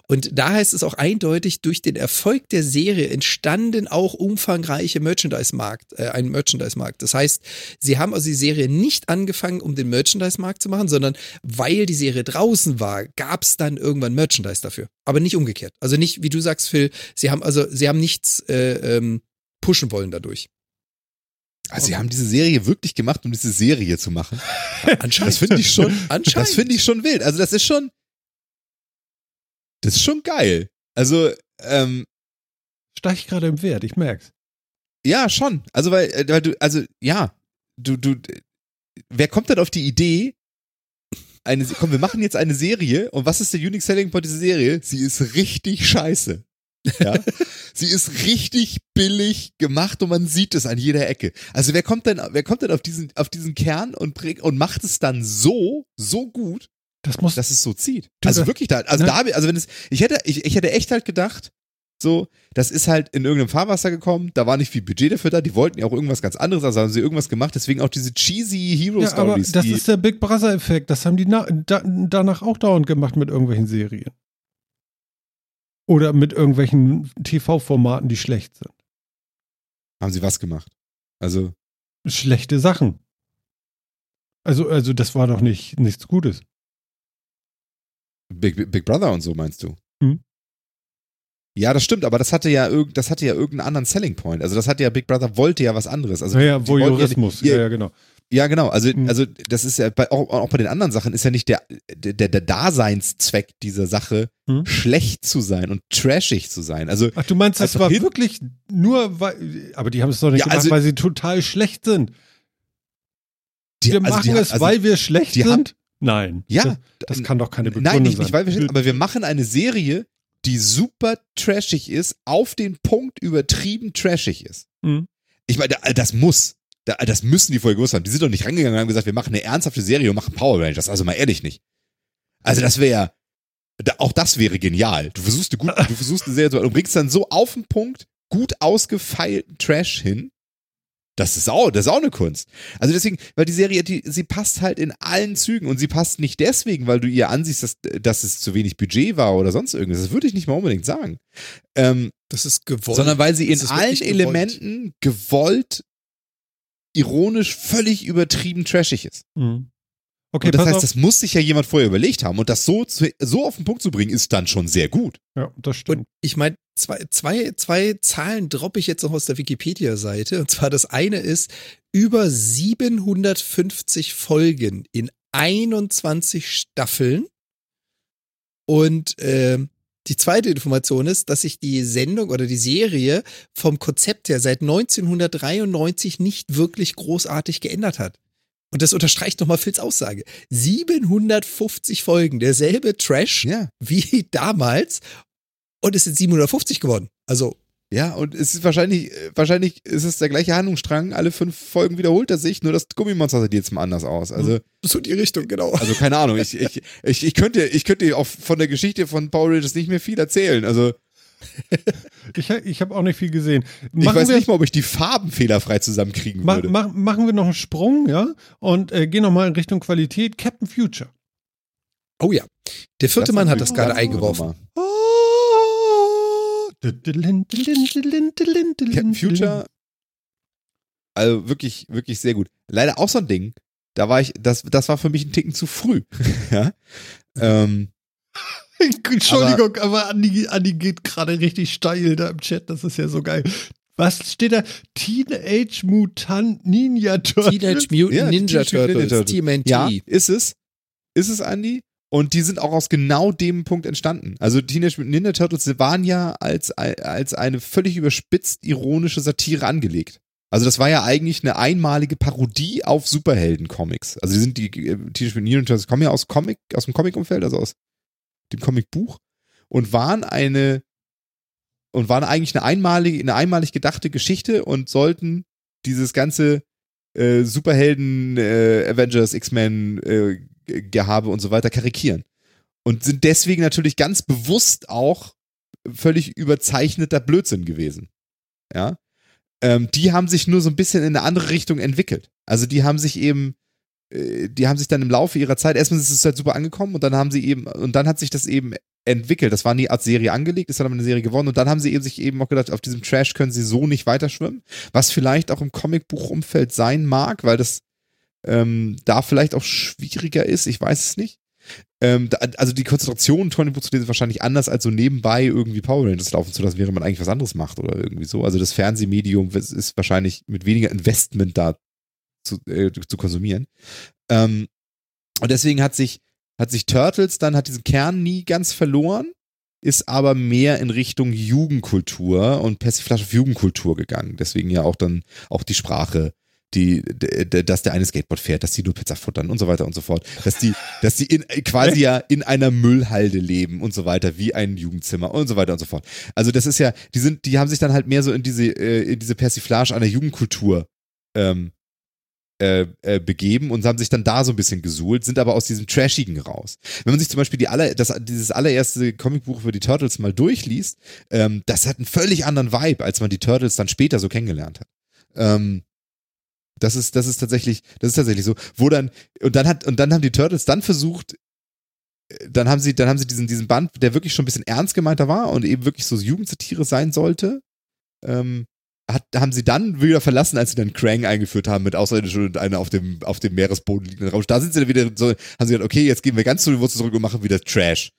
Und da heißt es auch eindeutig, durch den Erfolg der Serie entstanden auch umfangreiche Merchandise-Markt, äh, ein Merchandise-Markt. Das heißt, sie haben also die Serie nicht angefangen, um den Merchandise-Markt zu machen, sondern weil die Serie draußen war, gab es dann irgendwann Merchandise dafür. Aber nicht umgekehrt. Also nicht, wie du sagst, Phil, sie haben also, sie haben nichts äh, ähm, pushen wollen dadurch. Also sie haben diese Serie wirklich gemacht, um diese Serie zu machen. Anscheinend. Das finde ich schon, Anscheinend. das finde ich schon wild. Also das ist schon, das ist schon geil. Also, ähm, Steigt gerade im Wert, ich merk's. ja, schon. Also weil, äh, weil du, also ja, du, du, wer kommt denn auf die Idee, eine, komm, wir machen jetzt eine Serie und was ist der Unique Selling Point dieser Serie? Sie ist richtig scheiße. Ja? Sie ist richtig billig gemacht und man sieht es an jeder Ecke. Also wer kommt denn, wer kommt denn auf diesen, auf diesen Kern und, und macht es dann so, so gut, Das muss, dass es so zieht? Also wirklich da, also ne? da, also wenn es, ich hätte, ich, ich hätte echt halt gedacht, so, das ist halt in irgendeinem Fahrwasser gekommen, da war nicht viel Budget dafür da, die wollten ja auch irgendwas ganz anderes, also haben sie irgendwas gemacht, deswegen auch diese cheesy Hero ja, aber das ist der Big Brother-Effekt. Das haben die da, danach auch dauernd gemacht mit irgendwelchen Serien. Oder mit irgendwelchen TV-Formaten, die schlecht sind. haben sie was gemacht. Also, Schlechte Sachen. Also, also das war doch nicht nichts Gutes. Big, Big Brother und so meinst du? Hm. Ja, das stimmt, aber das hatte ja irgend, das hatte ja irgendeinen anderen Selling Point. Also das hatte ja Big Brother wollte ja was anderes. Also wollten ja Voyeurismus. nicht- Ja, ja, genau. Ja, genau. Also, Mhm. also das ist ja bei, auch, auch bei den anderen Sachen ist ja nicht der, der, der Daseinszweck dieser Sache, Mhm. schlecht zu sein und trashig zu sein. Also, Ach, du meinst, das war wirklich nur, weil, aber die haben es doch nicht Ja, gemacht, also- weil sie total schlecht sind. die, Wir also machen die, es, also, weil wir schlecht die haben- sind? Nein. Ja, Das, das kann doch keine Begründung Nein, nicht, sein. nicht weil wir schlecht, aber wir machen eine Serie, die super trashig ist, auf den Punkt übertrieben trashig ist. Mhm. Ich meine, da- das muss. Da, das müssen die vorher gewusst haben. Die sind doch nicht rangegangen und haben gesagt, wir machen eine ernsthafte Serie und machen Power Rangers. Also mal ehrlich nicht. Also das wäre, da, auch das wäre genial. Du versuchst eine gut, du versuchst eine Serie zu und bringst dann so auf den Punkt gut ausgefeilten Trash hin. Das ist auch, das ist auch eine Kunst. Also deswegen, weil die Serie, die, sie passt halt in allen Zügen und sie passt nicht deswegen, weil du ihr ansiehst, dass, dass es zu wenig Budget war oder sonst irgendwas. Das würde ich nicht mal unbedingt sagen. Ähm, Das ist gewollt. sondern weil sie in allen gewollt. Elementen gewollt, ironisch, völlig übertrieben trashig ist. Mhm. Okay, und das heißt, auf. das muss sich ja jemand vorher überlegt haben. Und das so, zu, so auf den Punkt zu bringen, ist dann schon sehr gut. ja, das stimmt. Und ich meine, zwei, zwei, zwei Zahlen droppe ich jetzt noch aus der Wikipedia-Seite. Und zwar das eine ist über 750 Folgen in 21 Staffeln. Und ähm, die zweite Information ist, dass sich die Sendung oder die Serie vom Konzept her seit 1993 nicht wirklich großartig geändert hat. Und das unterstreicht nochmal Phils Aussage. 750 Folgen, derselbe Trash Ja. wie damals und es sind 750 geworden. Also, Ja, und es ist wahrscheinlich, äh, wahrscheinlich ist es der gleiche Handlungsstrang. Alle fünf Folgen wiederholt er sich, nur das Gummimonster sieht jetzt mal anders aus. Also, so die Richtung, genau. also keine Ahnung. Ich, ich, ich, ich könnte, ich könnte auch von der Geschichte von Power Rangers nicht mehr viel erzählen. Also, Ich, ich habe auch nicht viel gesehen. ich Machen weiß wir, nicht mal, ob ich die Farben fehlerfrei zusammenkriegen ma, würde. ma, machen wir noch einen Sprung, ja? Und äh, gehen nochmal in Richtung Qualität. Captain Future. Oh ja. Der vierte Das Mann hat das gerade eingeworfen. normal. Captain Future, also wirklich, wirklich sehr gut. Leider auch so ein Ding. Da war ich, das, das war für mich ein Ticken zu früh. ja. Ähm, Entschuldigung, aber, Andi, Andi geht gerade richtig steil da im Chat. Das ist ja so geil. Was steht da? Teenage Mutant Ninja Turtles. Teenage Mutant Ja, Ninja Ninja Turtles, Turtles. TMNT. Ja, ist es. Ist es, Andy? Und die sind auch aus genau dem Punkt entstanden. Also Teenage Mutant Ninja Turtles waren ja als, als eine völlig überspitzt ironische Satire angelegt. Also das war ja eigentlich eine einmalige Parodie auf Superhelden-Comics. Also die sind die äh, Teenage Mutant Ninja Turtles kommen ja aus Comic, aus dem Comic-Umfeld, also aus dem Comicbuch und waren eine und waren eigentlich eine einmalige, eine einmalig gedachte Geschichte und sollten dieses ganze äh, Superhelden, äh, Avengers, X-Men, äh, Gehabe und so weiter karikieren. Und sind deswegen natürlich ganz bewusst auch völlig überzeichneter Blödsinn gewesen. Ja. Ähm, die haben sich nur so ein bisschen in eine andere Richtung entwickelt. Also die haben sich eben, äh, die haben sich dann im Laufe ihrer Zeit, erstmal ist es halt super angekommen und dann haben sie eben, und dann hat sich das eben entwickelt. Das war nie als Serie angelegt, ist dann aber eine Serie geworden und dann haben sie eben sich eben auch gedacht, auf diesem Trash können sie so nicht weiterschwimmen, was vielleicht auch im Comicbuchumfeld sein mag, weil das ähm, da vielleicht auch schwieriger ist, ich weiß es nicht. Ähm, da, also die Konzentration, Comicbuch zu lesen, ist wahrscheinlich anders als so nebenbei irgendwie Power Rangers laufen zu lassen, während man eigentlich was anderes macht oder irgendwie so. Also das Fernsehmedium ist wahrscheinlich mit weniger Investment da zu, äh, zu konsumieren. Ähm, und deswegen hat sich, hat sich Turtles dann, hat diesen Kern nie ganz verloren, ist aber mehr in Richtung Jugendkultur und Persiflage auf Jugendkultur gegangen. Deswegen ja auch dann auch die Sprache, die, dass der eine Skateboard fährt, dass die nur Pizza futtern und so weiter und so fort. Dass die, dass die in, quasi ja in einer Müllhalde leben und so weiter, wie ein Jugendzimmer und so weiter und so fort. Also das ist ja, die sind, die haben sich dann halt mehr so in diese, äh, in diese Persiflage einer Jugendkultur ähm, äh, äh, begeben und haben sich dann da so ein bisschen gesuhlt, sind aber aus diesem Trashigen raus. Wenn man sich zum Beispiel die aller, das, dieses allererste Comicbuch über die Turtles mal durchliest, ähm, das hat einen völlig anderen Vibe, als man die Turtles dann später so kennengelernt hat. Ähm, das ist, das ist tatsächlich, das ist tatsächlich so. Wo dann, und dann hat, und dann haben die Turtles dann versucht, äh, dann haben sie, dann haben sie diesen, diesen Band, der wirklich schon ein bisschen ernst gemeinter war und eben wirklich so Jugendsatire sein sollte, ähm, hat, haben sie dann wieder verlassen, als sie dann Krang eingeführt haben mit Außerirdischen und einer auf dem, auf dem Meeresboden liegenden Raum. Da sind sie dann wieder so, haben sie gesagt, okay, jetzt gehen wir ganz zu den Wurzeln zurück und machen wieder Trash.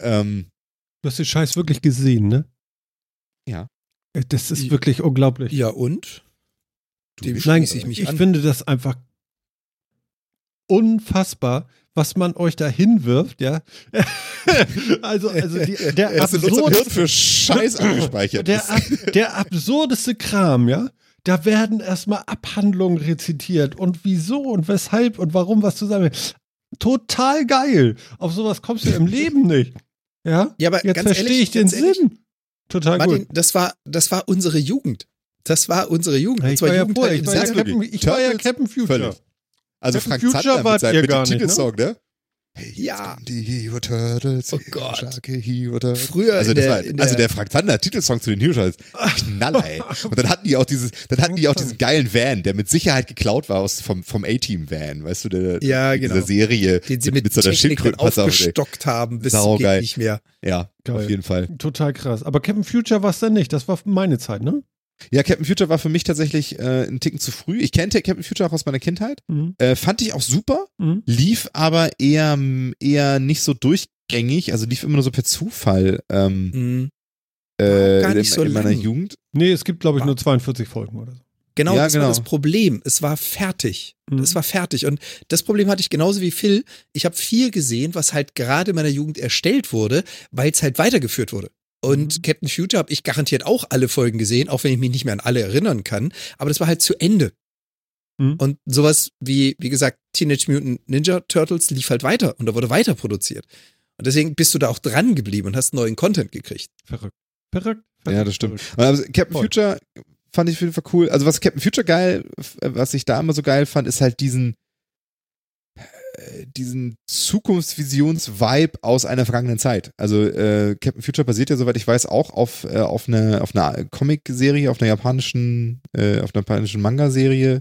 Ähm, Du hast den Scheiß wirklich gesehen, ne? Ja. Äh, Das ist Ja. wirklich unglaublich. Ja, und? Dem Nein, schließe ich mich ich an. finde das einfach unfassbar, was man euch da hinwirft, ja. also, also die, der das absurdeste, für Scheiß angespeichert. der, ab, der absurdeste Kram, ja. Da werden erstmal Abhandlungen rezitiert und wieso und weshalb und warum was zusammen. Total geil. Auf sowas kommst du im Leben nicht. Ja? Ja, aber Jetzt verstehe ich den ehrlich, Sinn. Total Martin, gut. das war, das war unsere Jugend. Das war unsere Jugend. Ich war ja Jugend vorher, halt ich war ja Captain, ich war ja Captain Future. völlig. Also Captain Frank Future Zander mit, seinem, mit dem nicht, ne? Titelsong, ne? Hey, Ja. die Hero Turtles. Oh Gott. Starke Hero Turtles. Früher also, der- war, in also der- der Frank Zander Titelsong zu den Hero Turtles, Knaller, ey. Und dann hatten die auch dieses, dann hatten die auch diesen geilen Van, der mit Sicherheit geklaut war aus, vom, vom A-Team-Van, weißt du, der, Ja, in genau. dieser Serie. den sie mit, mit so einer ey. aufgestockt haben, bis Saugeil. geht nicht mehr. Ja, Geil. auf jeden Fall. Total krass. Aber Captain Future war es dann nicht. Das war meine Zeit, ne? Ja, Captain Future war für mich tatsächlich äh, ein Ticken zu früh. Ich kannte Captain Future auch aus meiner Kindheit. Mhm. Äh, fand ich auch super, Mhm. lief aber eher, eher nicht so durchgängig, also lief immer nur so per Zufall ähm, Mhm. äh, gar nicht in, so in meiner lang. Jugend. Nee, es gibt, glaube ich, nur 42 Folgen oder so. Genau, Ja, das genau. war das Problem. Es war fertig. Mhm. Es war fertig. Und das Problem hatte ich genauso wie Phil. Ich habe viel gesehen, was halt gerade in meiner Jugend erstellt wurde, weil es halt weitergeführt wurde. Und Mhm. Captain Future habe ich garantiert auch alle Folgen gesehen, auch wenn ich mich nicht mehr an alle erinnern kann. Aber das war halt zu Ende. Mhm. Und sowas wie, wie gesagt, Teenage Mutant Ninja Turtles lief halt weiter und da wurde weiter produziert. Und deswegen bist du da auch dran geblieben und hast neuen Content gekriegt. Verrückt. Verrückt. Ja, verrückt, das stimmt. Also Captain Voll. Future fand ich auf jeden Fall cool. Also was Captain Future geil, was ich da immer so geil fand, ist halt diesen äh, diesen Zukunftsvisions-Vibe aus einer vergangenen Zeit. Also äh, Captain Future basiert ja, soweit ich weiß, auch auf, äh, auf einer auf einer Comic-Serie, auf einer japanischen, äh, auf einer japanischen Manga-Serie.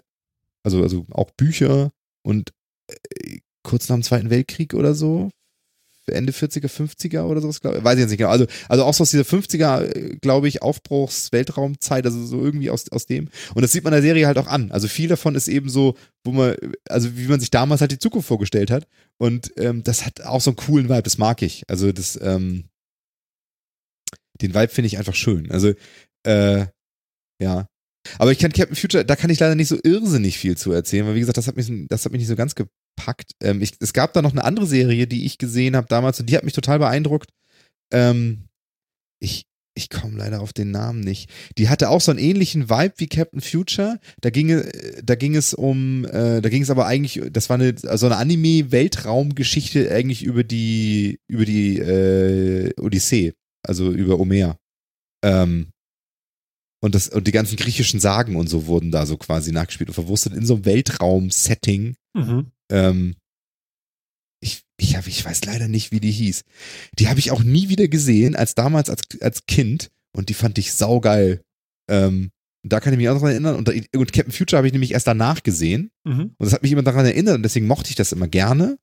Also, also auch Bücher und äh, kurz nach dem Zweiten Weltkrieg oder so. Ende 40er, 50er oder sowas, glaub, weiß ich jetzt nicht genau. Also, also auch so aus dieser 50er, äh, glaube ich, Aufbruchs, Weltraumzeit, also so irgendwie aus, aus dem. Und das sieht man der Serie halt auch an. Also viel davon ist eben so, wo man, also wie man sich damals halt die Zukunft vorgestellt hat. Und ähm, das hat auch so einen coolen Vibe, das mag ich. Also das, ähm, den Vibe finde ich einfach schön. Also, äh, ja. Aber ich kann Captain Future, da kann ich leider nicht so irrsinnig viel zu erzählen, weil wie gesagt, das hat mich, das hat mich nicht so ganz gepackt. Ähm, ich, es gab da noch eine andere Serie, die ich gesehen habe damals und die hat mich total beeindruckt. Ähm, ich, ich komme leider auf den Namen nicht. Die hatte auch so einen ähnlichen Vibe wie Captain Future. Da ging, äh, da ging es um, äh, da ging es aber eigentlich, das war eine, also eine Anime-Weltraumgeschichte eigentlich über die, über die äh, Odyssee, also über Omer. Ähm, und, das, und die ganzen griechischen Sagen und so wurden da so quasi nachgespielt und verwurstet in so einem Weltraum-Setting. Mhm. Ähm, ich, ich, hab, ich weiß leider nicht, wie die hieß. Die habe ich auch nie wieder gesehen, als damals als, als Kind. Und die fand ich saugeil. Ähm, da kann ich mich auch noch erinnern. Und, und Captain Future habe ich nämlich erst danach gesehen. Mhm. Und das hat mich immer daran erinnert. Und deswegen mochte ich das immer gerne.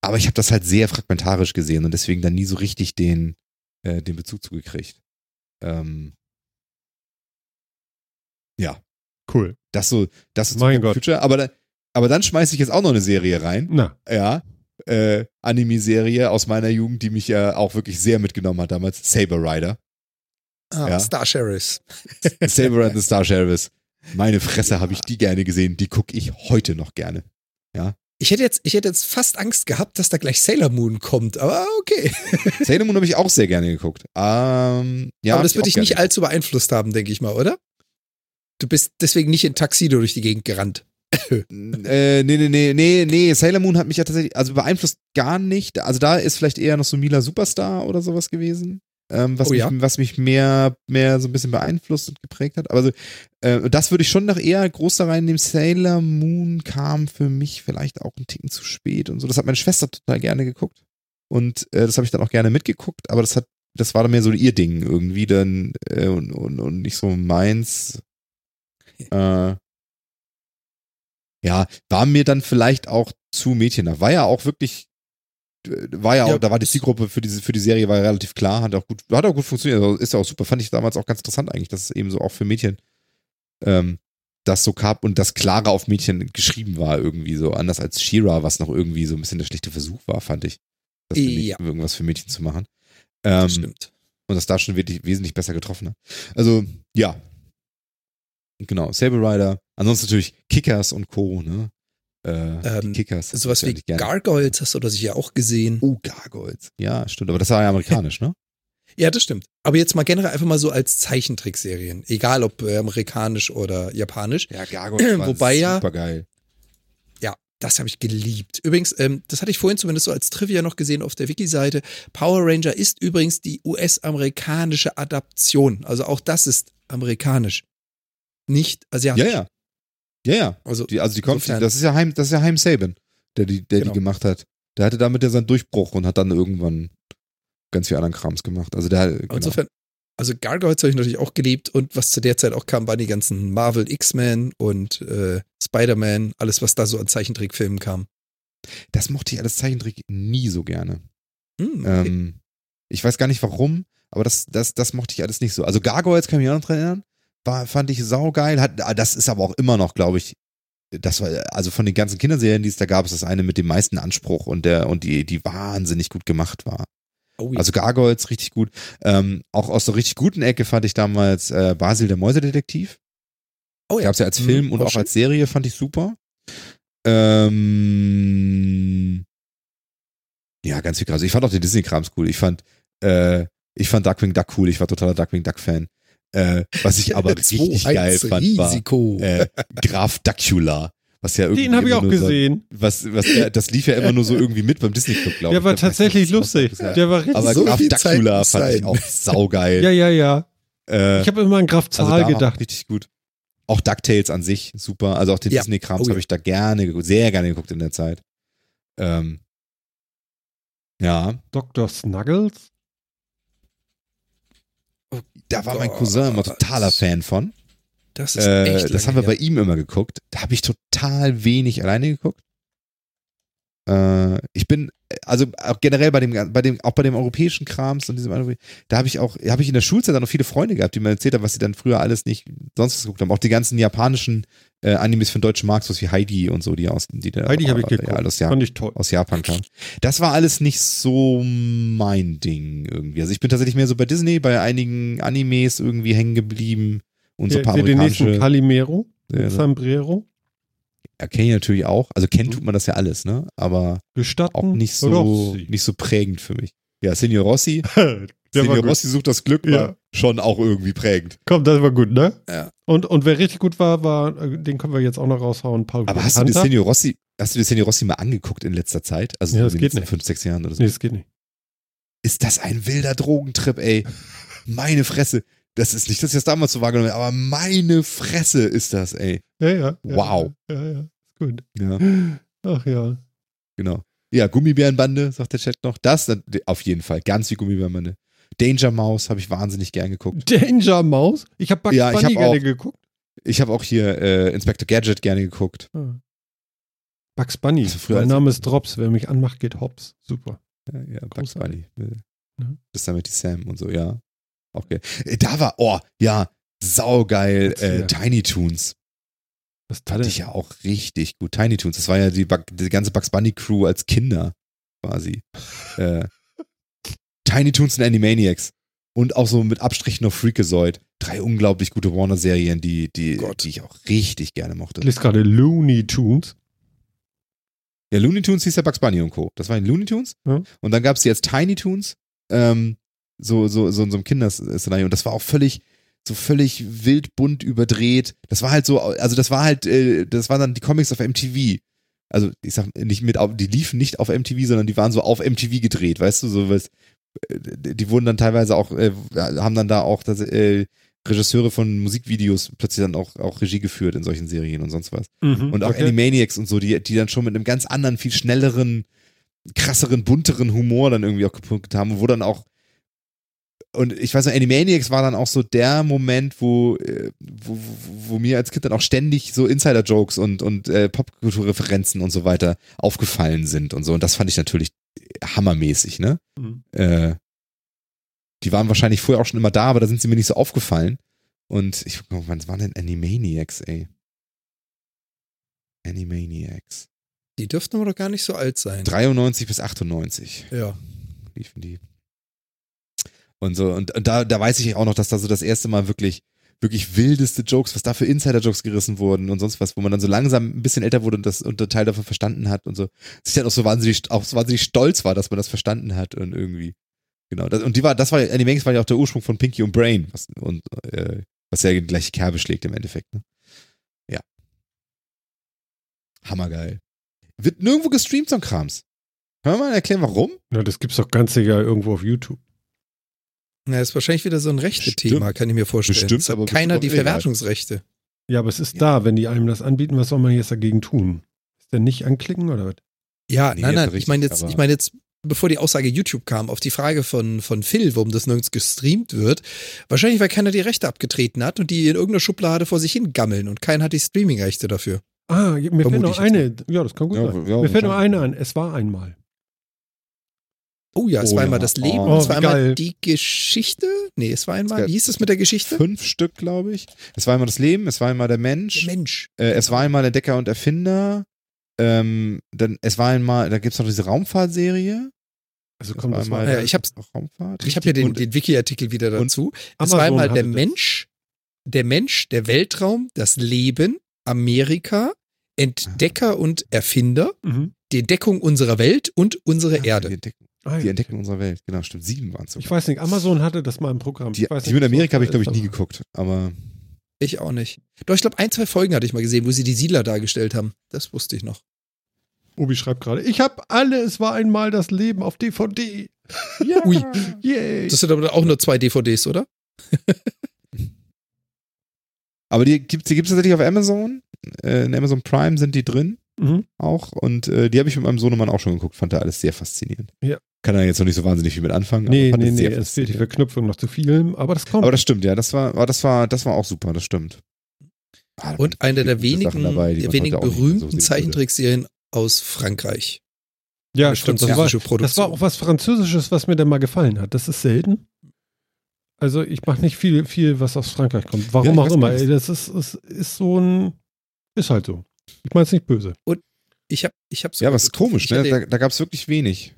Aber ich habe das halt sehr fragmentarisch gesehen und deswegen dann nie so richtig den, äh, den Bezug zugekriegt. Ähm, ja, Cool. das so, das ist Mein Gott. Future. Aber, da, aber dann schmeiße ich jetzt auch noch eine Serie rein Na, ja, äh, Anime-Serie aus meiner Jugend, die mich ja auch wirklich sehr mitgenommen hat damals. Saber Rider. Ah, Ja. Star Sheriffs. Saber Rider Star Sheriffs. Meine Fresse habe ich die gerne gesehen. Die gucke ich heute noch gerne. Ich hätte jetzt, ich hätte jetzt fast Angst gehabt, dass da gleich Sailor Moon kommt, aber okay. Sailor Moon habe ich auch sehr gerne geguckt. Ähm, ja, aber das ich auch dich nicht gerne. allzu beeinflusst haben, denke ich mal, oder? Du bist deswegen nicht in Taxido durch die Gegend gerannt. äh, nee, nee, nee, nee, nee. Sailor Moon hat mich ja tatsächlich, also beeinflusst gar nicht. Also da ist vielleicht eher noch so Mila Superstar oder sowas gewesen. Ähm, was, Oh mich, ja. was mich mehr, mehr so ein bisschen beeinflusst und geprägt hat. Aber also, äh, das würde ich schon noch eher groß da reinnehmen. Sailor Moon kam für mich vielleicht auch ein Ticken zu spät und so. Das hat meine Schwester total gerne geguckt. Und äh, das habe ich dann auch gerne mitgeguckt, aber das hat, das war dann mehr so ihr Ding irgendwie dann äh, und, und, und nicht so meins. Äh, ja, war mir dann vielleicht auch zu mädchenhaft. War ja auch wirklich, äh, war ja auch, Ja, da war die das- Zielgruppe für diese, für die Serie war ja relativ klar, hat auch gut, hat auch gut funktioniert, also ist ja auch super. Fand ich damals auch ganz interessant eigentlich, dass es eben so auch für Mädchen ähm, das so gab und das klarer auf Mädchen geschrieben war irgendwie so, anders als Shira, was noch irgendwie so ein bisschen der schlechte Versuch war, fand ich. Das für Mädchen, Ja. irgendwas für Mädchen zu machen. Das Ähm, stimmt. und das da schon wirklich wesentlich besser getroffen hat. Also, ja. Genau, Saber Rider. Ansonsten natürlich Kickers und Co., ne? Äh, Ähm, Kickers. Sowas wie. Gargoyles hast du das ja auch gesehen. Oh, Gargoyles. Ja, stimmt. Aber das war ja amerikanisch, ne? Ja, das stimmt. Aber jetzt mal generell einfach mal so als Zeichentrickserien. Egal ob äh, amerikanisch oder japanisch. Ja, Gargoyles war Wobei ja- super geil. Ja, das habe ich geliebt. Übrigens, ähm, das hatte ich vorhin zumindest so als Trivia noch gesehen auf der Wiki-Seite. Power Ranger ist übrigens die US-amerikanische Adaption. Also auch das ist amerikanisch. Nicht asiatisch. Ja, ja. Ja, ja. Also, Die, also die kommt, das ist ja Heim, das ist ja Heim Saban, der die, der Genau. die gemacht hat. Der hatte damit ja seinen Durchbruch und hat dann irgendwann ganz viel anderen Krams gemacht. Also der, genau. insofern, also Gargoyles habe ich natürlich auch geliebt und was zu der Zeit auch kam, waren die ganzen Marvel X-Men und äh, Spider-Man, alles, was da so an Zeichentrickfilmen kam. das mochte ich als Zeichentrick nie so gerne. Hm, okay. Ähm, ich weiß gar nicht warum, aber das, das, das mochte ich alles nicht so. Also Gargoyles kann ich mich auch noch dran erinnern. War, fand ich saugeil. Hat, ah, das ist aber auch immer noch, glaube ich, das war, also von den ganzen Kinderserien, die es da gab, ist das eine mit dem meisten Anspruch und der, und die, die wahnsinnig gut gemacht war. oh, ja. Also Gargoyles richtig gut. Ähm, auch aus der richtig guten Ecke fand ich damals äh, Basil der Mäusedetektiv. oh, Gab's ja als Mhm, Film und auch auch schön. als Serie, fand ich super. Ähm, ja, ganz viel krass. Ich fand auch den Disney-Krams cool. Ich fand, äh, ich fand Darkwing Duck cool. Ich war totaler Darkwing Duck-Fan. Äh, was ich aber richtig 2-1 geil fand, war Risiko. äh, Graf Dacula. Was ja irgendwie Den habe ich auch nur gesehen. So, was, was, ja, das lief ja immer nur so irgendwie mit beim Disney Club, glaube ich. Der war tatsächlich lustig. Der war richtig. Aber So Graf Zeit Dacula muss fand ich auch saugeil. ja, ja, ja. äh, Ich habe immer an Graf also Zahl war gedacht. Richtig gut. Auch DuckTales an sich, super. Also auch den Ja. Disney-Krams Oh ja. habe ich da gerne geguckt, sehr gerne geguckt in der Zeit. Ähm, ja, Dr. Snuggles? Da war mein Gott. Cousin immer totaler Fan von. Das ist Äh, echt das haben wir bei her. ihm immer geguckt. Da habe ich total wenig alleine geguckt. Äh, ich bin, also auch generell bei dem, bei dem, auch bei dem europäischen Krams und diesem, da habe ich auch, habe ich in der Schulzeit dann noch viele Freunde gehabt, die mir erzählt haben, was sie dann früher alles nicht sonst was geguckt haben. Auch die ganzen japanischen äh, Animes von deutschen Markt, was wie Heidi und so, die aus, die da Heidi habe ich äh, geguckt. Ja, aus, ja, Fand ich toll. aus Japan kamen. Das war alles nicht so mein Ding irgendwie. Also ich bin tatsächlich mehr so bei Disney, bei einigen Animes irgendwie hängen geblieben und so ein paar hier den nächsten amerikanische. Calimero Ja, Sombrero. Ja, kenne ich natürlich auch. Also kennen Mhm. tut man das ja alles, ne? Aber Gestatten. auch nicht so, Rossi. nicht so prägend für mich. Ja, Senior Rossi. Senior. Rossi sucht das Glück, Ja. schon auch irgendwie prägend. Komm, das war gut, ne? Ja. Und, und wer richtig gut war, war, den können wir jetzt auch noch raushauen, Paul Aber hast du Senior Rossi, hast du die Senior Rossi mal angeguckt in letzter Zeit? Also Ja, in das den geht letzten nicht. fünf, sechs Jahren oder so. Nee, das geht nicht. Ist das ein wilder Drogentrip, ey? Meine Fresse. Das ist nicht, dass ich das damals so wahrgenommen habe, aber meine Fresse ist das, ey. Ja, ja. Wow. Ja, ja. Ist gut. Ja, Ach ja. genau. Ja, Gummibärenbande, sagt der Chat noch. Das auf jeden Fall. Ganz wie Gummibärenbande. Danger Mouse habe ich wahnsinnig gern geguckt. Danger Mouse? Ich habe Bugs Ja, ich Bunny hab gerne auch- geguckt. Ich habe auch hier äh, Inspector Gadget gerne geguckt. Ah. Bugs Bunny. Also früher mein Name ist Drops. Wer mich anmacht, geht hops. Super. Ja, ja Bugs. Bunny. Das ist damit die Sam und so, ja. Auch geil. Äh, Da war, oh, ja, saugeil, äh, Tiny Toons. Was Fand ich ja auch richtig gut. Tiny Toons, das war ja die, die ganze Bugs Bunny Crew als Kinder quasi. äh, Tiny Toons und Animaniacs. Und auch so mit Abstrichen auf Freakazoid. Drei unglaublich gute Warner-Serien, die, die, Gott. die ich auch richtig gerne mochte. Ich lese gerade Looney Tunes. Ja, Looney Tunes hieß ja Bugs Bunny und Co. Das war in Looney Tunes. Ja. Und dann gab es jetzt Tiny Toons, ähm, so, so, so in so einem Kinderszenario. Und das war auch völlig, so völlig wild bunt überdreht. Das war halt so, also das war halt, äh, das waren dann die Comics auf MTV. Also ich sag nicht mit, auf, die liefen nicht auf MTV, sondern die waren so auf MTV gedreht, weißt du, so was. äh, Die wurden dann teilweise auch, äh, haben dann da auch das, äh, Regisseure von Musikvideos plötzlich dann auch, auch Regie geführt in solchen Serien und sonst was. Mhm, Und auch okay. Animaniacs und so, die, die dann schon mit einem ganz anderen, viel schnelleren, krasseren, bunteren Humor dann irgendwie auch gepunktet haben, wo dann auch und ich weiß noch, Animaniacs war dann auch so der Moment, wo, äh, wo, wo, wo mir als Kind dann auch ständig so Insider-Jokes und, und äh, Popkulturreferenzen und so weiter aufgefallen sind und so. Und das fand ich natürlich hammermäßig, ne? Mhm. Äh, die waren wahrscheinlich vorher auch schon immer da, aber da sind sie mir nicht so aufgefallen. Und ich guck mal, wann waren denn Animaniacs, ey? Animaniacs. Die dürften aber doch gar nicht so alt sein. 93 bis 98 Ja. liefen die. Und so, und, und da, da weiß ich auch noch, dass da so das erste Mal wirklich, wirklich wildeste Jokes, was da für Insider-Jokes gerissen wurden und sonst was, wo man dann so langsam ein bisschen älter wurde und das und Teil davon verstanden hat und so, sich dann auch so wahnsinnig, auch so wahnsinnig stolz war, dass man das verstanden hat und irgendwie. Genau. Das, und die war, das war, Animaniacs war ja auch der Ursprung von Pinky und Brain, was, und, äh, was ja die gleiche Kerbe schlägt im Endeffekt, ne? Ja. Hammergeil. Wird nirgendwo gestreamt, so ein Krams. Können wir mal erklären, warum? Ja, das gibt's doch ganz sicher irgendwo auf YouTube. Na, ist wahrscheinlich wieder so ein rechte Bestimmt. Thema, kann ich mir vorstellen. Bestimmt, Es hat aber keiner die. Verwertungsrechte. Ja, aber es ist da. Wenn die einem das anbieten, was soll man jetzt dagegen tun? Ist der nicht anklicken oder was? Ja, Nee, nein, nein, richtig, ich meine jetzt, ich meine jetzt, bevor die Aussage YouTube kam, auf die Frage von, von Phil, warum das nirgends gestreamt wird, wahrscheinlich, weil keiner die Rechte abgetreten hat und die in irgendeiner Schublade vor sich hin gammeln und keiner hat die Streaming-Rechte dafür. Ah, mir fällt Vermute noch eine. Ja, das kann gut Ja, sein. ja, mir fällt noch eine an. Es war einmal. Oh ja, es Oh war ja. einmal das Leben, Oh, es war einmal geil. die Geschichte. Nee, es war einmal, wie hieß es mit der Geschichte? Fünf Stück, glaube ich. Es war einmal das Leben, es war einmal der Mensch, Der Mensch. äh, es war einmal Entdecker und Erfinder, ähm, dann, es war einmal, da gibt's noch diese Raumfahrtserie. Also Das komm, war das einmal Ja, ich hab's- Raumfahrt. Ich habe hier den, den Wiki-Artikel wieder dazu. Es war einmal der. Mensch, der Mensch, der Weltraum, das Leben, Amerika, Entdecker und Erfinder, Mhm. die Entdeckung unserer Welt und unsere Die, Erde. Entdeckung, Ah, die. Entdeckung unserer Welt, genau, stimmt. Sieben waren es Ich weiß nicht, Amazon hatte das mal im Programm. Die, ich weiß die was Amerika habe ich, glaube ich, nie geguckt. Aber Ich auch nicht. Doch, ich glaube, ein, zwei Folgen hatte ich mal gesehen, wo sie die Siedler dargestellt haben. Das wusste ich noch. Obi schreibt gerade, ich habe alle, es war einmal das Leben auf DVD. ja. Ui. Yay. Das sind aber auch nur zwei DVDs, oder? Aber die gibt es die gibt's tatsächlich auf Amazon. Äh, in Amazon Prime sind die drin Mhm. auch. Und äh, die habe ich mit meinem Sohnemann auch schon geguckt. Fand er alles sehr faszinierend. Ja. Kann er jetzt noch nicht so wahnsinnig viel mit anfangen. Nee, aber fand nee, es nee, es fehlt die. Verknüpfung noch zu viel, aber das kommt. Aber das stimmt, ja. Das war, aber das war, das war auch super, das stimmt. Ah, da Und eine der wenigen, dabei, der wenigen so berühmten würde. Zeichentrickserien aus Frankreich. ja, Eine stimmt. Das war, das war auch was Französisches, was mir dann mal gefallen hat. Das ist selten. Also ich mache nicht viel, viel, was aus Frankreich kommt. Warum Ja, auch immer. Ey, das ist, ist, ist so ein, ist halt so. Ich meine es nicht böse. Ich habe ich hab Ja, was komisch, ich ne? Da, da gab es wirklich wenig.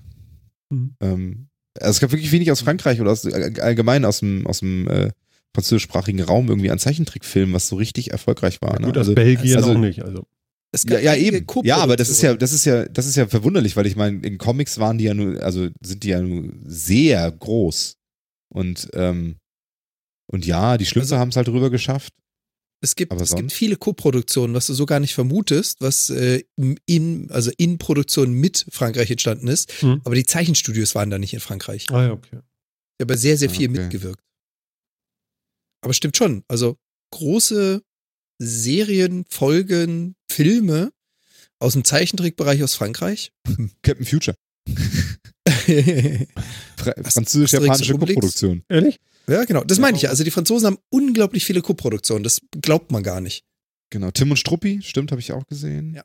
Mhm. Ähm, also es gab wirklich wenig aus Frankreich oder aus, allgemein aus dem, aus dem äh, französischsprachigen Raum irgendwie an Zeichentrickfilmen, was so richtig erfolgreich war. Ne? Gut, aus also, Belgien also- auch nicht. Also. es ja, gab ja, eben. Ja, aber das ist ja, das ist ja, das ist ja verwunderlich, weil ich meine, in Comics waren die ja nur, also sind die ja nur sehr groß. Und, ähm, und ja, die Schlümpfe Also- haben es halt rüber geschafft. Es gibt, Aber es gibt viele Co-Produktionen, was du so gar nicht vermutest, was äh, in, also in Produktion mit Frankreich entstanden ist. Hm. Aber die Zeichenstudios waren da nicht in Frankreich. Ah ja, okay. Ich habe sehr, sehr Ah, viel okay. mitgewirkt. Aber stimmt schon. Also große Serien, Folgen, Filme aus dem Zeichentrickbereich aus Frankreich. Captain Future. Französisch-japanische. Co-Produktion. Ehrlich? Ja, genau. Das meine ich ja. Also die Franzosen haben unglaublich viele Co-Produktionen. Das glaubt man gar nicht. Genau. Tim und Struppi, stimmt, habe ich auch gesehen. Ja.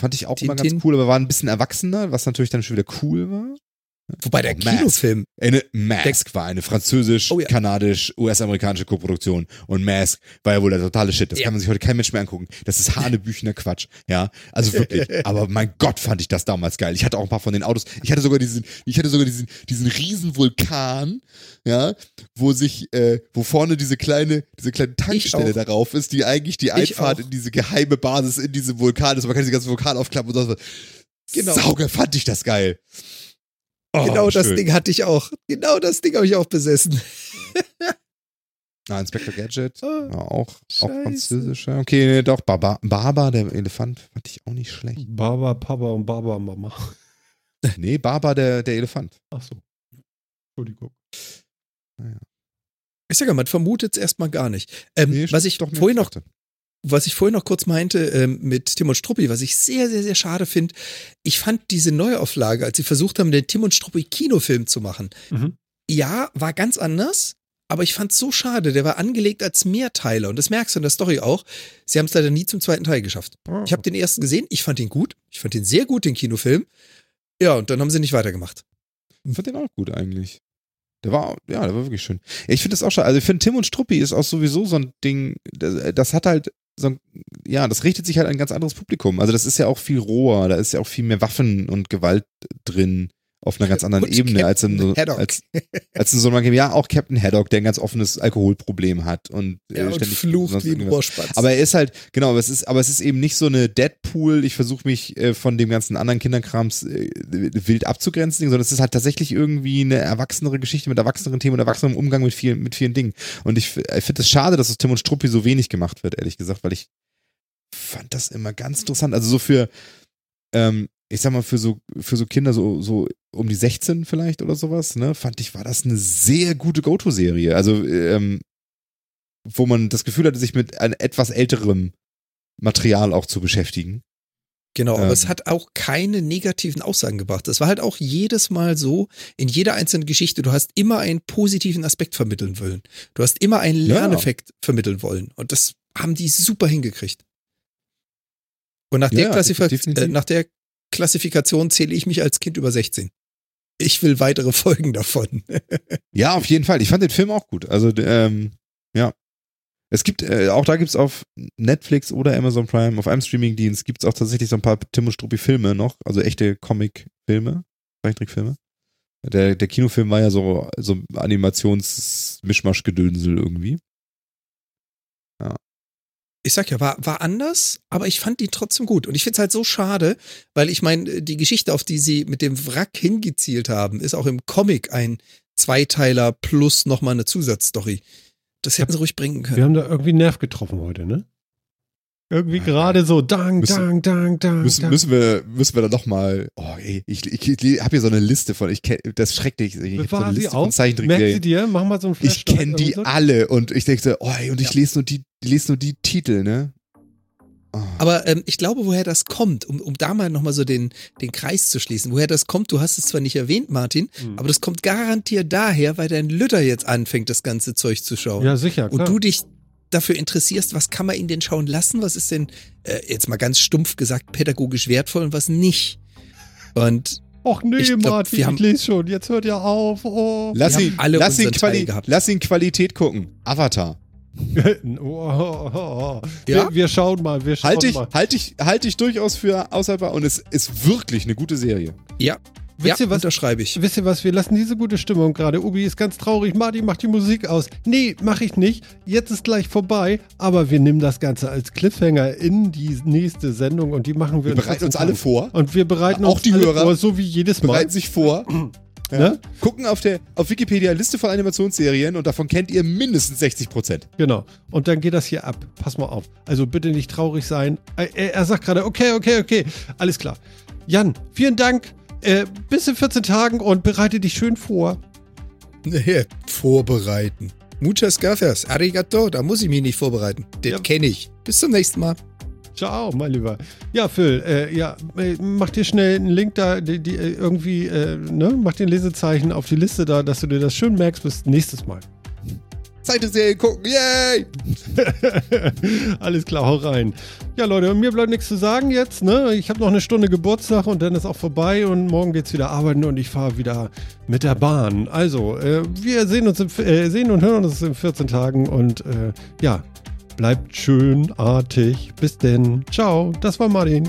Fand ich auch immer Tintin. ganz cool, aber war ein bisschen erwachsener, was natürlich dann schon wieder cool war. Wobei der Oh, Mask. Kinofilm, Eine Mask war eine Oh französisch-kanadisch-US-amerikanische Koproduktion. Und Mask war ja wohl der totale Shit. Das Ja. kann man sich heute kein Mensch mehr angucken. Das ist hanebüchener Quatsch. Ja, also wirklich. Aber mein Gott, fand ich das damals geil. Ich hatte auch ein paar von den Autos. Ich hatte sogar diesen, ich hatte sogar diesen, diesen riesen Vulkan, ja, wo sich, äh, wo vorne diese kleine, diese kleine Tankstelle darauf ist, die eigentlich die Einfahrt in diese geheime Basis in diese Vulkan ist. Man kann diese ganzen Vulkan aufklappen und so. Genau. Sauger fand ich das geil. Oh, genau das schön. Ding hatte ich auch. Genau das Ding habe ich auch besessen. Ah, Inspector Gadget. Oh, auch, auch Scheiße. französisch. ja. Okay, nee, doch, Baba, Baba, der Elefant, fand ich auch nicht schlecht. Baba, Papa und Baba, Mama. Nee, Baba, der, der Elefant. Ach so. Entschuldigung. Ich sage, man vermutet es erstmal gar nicht. Ähm, Nee, was ich doch vorhin noch dachte. Was ich vorhin noch kurz meinte ähm, mit Tim und Struppi, was ich sehr, sehr, sehr schade finde, ich fand diese Neuauflage, als sie versucht haben, den Tim und Struppi Kinofilm zu machen, Mhm. ja, war ganz anders, aber ich fand es so schade, der war angelegt als Mehrteiler und das merkst du in der Story auch. Sie haben es leider nie zum zweiten Teil geschafft. Ich habe den ersten gesehen, ich fand ihn gut, ich fand ihn sehr gut, den Kinofilm. Ja, und dann haben sie nicht weitergemacht. Ich fand den auch gut eigentlich. Der war, ja, der war wirklich schön. Ich finde das auch schade. Also ich finde, Tim und Struppi ist auch sowieso so ein Ding, das, das hat halt so ein, ja, das richtet sich halt an ein ganz anderes Publikum. Also das ist ja auch viel roher, da ist ja auch viel mehr Waffen und Gewalt drin auf einer ganz anderen Und Ebene als in so, Haddock. als, als in so einem, ja, auch Captain Haddock, der ein ganz offenes Alkoholproblem hat und, äh, Ja, und ständig flucht wie ein. Rohrspatz. Aber er ist halt, genau, aber es ist, aber es ist eben nicht so eine Deadpool, ich versuche mich äh, von dem ganzen anderen Kinderkrams äh, wild abzugrenzen, sondern es ist halt tatsächlich irgendwie eine erwachsenere Geschichte mit erwachseneren Themen und erwachsenem Umgang mit vielen, mit vielen Dingen. Und ich, ich finde es schade, dass aus Tim und Struppi so wenig gemacht wird, ehrlich gesagt, weil ich fand das immer ganz interessant. Also so für, ähm, ich sag mal, für so, für so Kinder so, so um die 16 vielleicht oder sowas, ne, fand ich, war das eine sehr gute Go-To-Serie. Also, ähm, wo man das Gefühl hatte, sich mit einem etwas älterem Material auch zu beschäftigen. Genau, aber Ähm. es hat auch keine negativen Aussagen gebracht. Das war halt auch jedes Mal so, in jeder einzelnen Geschichte, du hast immer einen positiven Aspekt vermitteln wollen. Du hast immer einen Ja. Lerneffekt vermitteln wollen. Und das haben die super hingekriegt. Und nach der, Ja, Klassif definitiv. äh, nach der Klassifikation zähle ich mich als Kind über 16. Ich will weitere Folgen davon. Ja, auf jeden Fall. Ich fand den Film auch gut. Also, ähm, ja. Es gibt, äh, auch da gibt's auf Netflix oder Amazon Prime, auf einem Streamingdienst gibt's auch tatsächlich so ein paar Tim und Struppi Filme noch, also echte Comic-Filme, Zeichentrickfilme. Der, der Kinofilm war ja so, so Animations-Mischmasch-Gedönsel irgendwie. Ich sag ja, war, war anders, aber ich fand die trotzdem gut. Und ich find's halt so schade, weil ich meine, die Geschichte, auf die sie mit dem Wrack hingezielt haben, ist auch im Comic ein Zweiteiler plus nochmal eine Zusatzstory. Das hätten sie ruhig bringen Wir können. haben da irgendwie einen Nerv getroffen heute, ne? Irgendwie gerade so, dang, Müssen- dang, dang, dang. Müssen, dang. müssen wir, müssen wir da noch mal, oh ey, ich, ich, ich habe hier so eine Liste von, ich kenn, das ist schrecklich, ich hab so eine sie Liste auf. von Merk sie Zeichentrickserien. dir, mach mal so ein Ich kenne die alle und ich denke so, oh ey, und ich lese nur die, lese nur die Titel, ne? Oh. Aber ähm, ich glaube, woher das kommt, um, um da mal nochmal so den, den Kreis zu schließen, woher das kommt, du hast es zwar nicht erwähnt, Martin, Hm. aber das kommt garantiert daher, weil dein Lütter jetzt anfängt, das ganze Zeug zu schauen. Ja, sicher, und klar. du dich dafür interessierst, was kann man ihn denn schauen lassen, was ist denn, äh, jetzt mal ganz stumpf gesagt, pädagogisch wertvoll und was nicht. Und Och nee, Ich glaub, Martin, wir haben- ich lese schon. Jetzt hört ja auf. Oh. Lass wir ihn, haben alle lass, ihn Quali gehabt. lass ihn Qualität gucken. Avatar. Oh, oh, oh. Ja? Wir, wir schauen mal, wir schauen Halt dich, mal. halt dich, halt dich durchaus für aushaltbar und es ist wirklich eine gute Serie. ja, Wisst ja ihr was? unterschreibe ich. Wisst ihr was, wir lassen diese gute Stimmung gerade. Ubi ist ganz traurig. Martin macht die Musik aus. Nee, mach ich nicht. Jetzt ist gleich vorbei. Aber wir nehmen das Ganze als Cliffhanger in die nächste Sendung und die machen wir Wir bereiten 14 uns alle vor, Und wir bereiten Auch uns die alle Hörer vor, so wie jedes Mal. bereiten sich vor. Ja. Ne? Gucken auf der auf Wikipedia Liste von Animationsserien und davon kennt ihr mindestens 60 Prozent. Genau. Und dann geht das hier ab. Pass mal auf. Also bitte nicht traurig sein. Er, er sagt gerade, okay, okay, okay. Alles klar. Jan, vielen Dank. Äh, bis in 14 Tagen und bereite dich schön vor. Nee, vorbereiten. Muchas gracias. Arigato. Da muss ich mich nicht vorbereiten. Den Ja. kenne ich. Bis zum nächsten Mal. Ciao, mein Lieber. Ja, Phil, äh, ja, äh, mach dir schnell einen Link da, die, die, äh, irgendwie, äh, ne, mach dir ein Lesezeichen auf die Liste da, dass du dir das schön merkst bis nächstes Mal. Zeichentrickserien gucken, yay! Alles klar, hau rein. Ja, Leute, mir bleibt nichts zu sagen jetzt, ne? Ich habe noch eine Stunde Geburtstag und dann ist auch vorbei und morgen geht's wieder arbeiten und ich fahre wieder mit der Bahn. Also, äh, wir sehen uns, im, äh, sehen und hören uns in 14 Tagen und ja, bleibt schön artig. Bis denn. Ciao, das war Martin.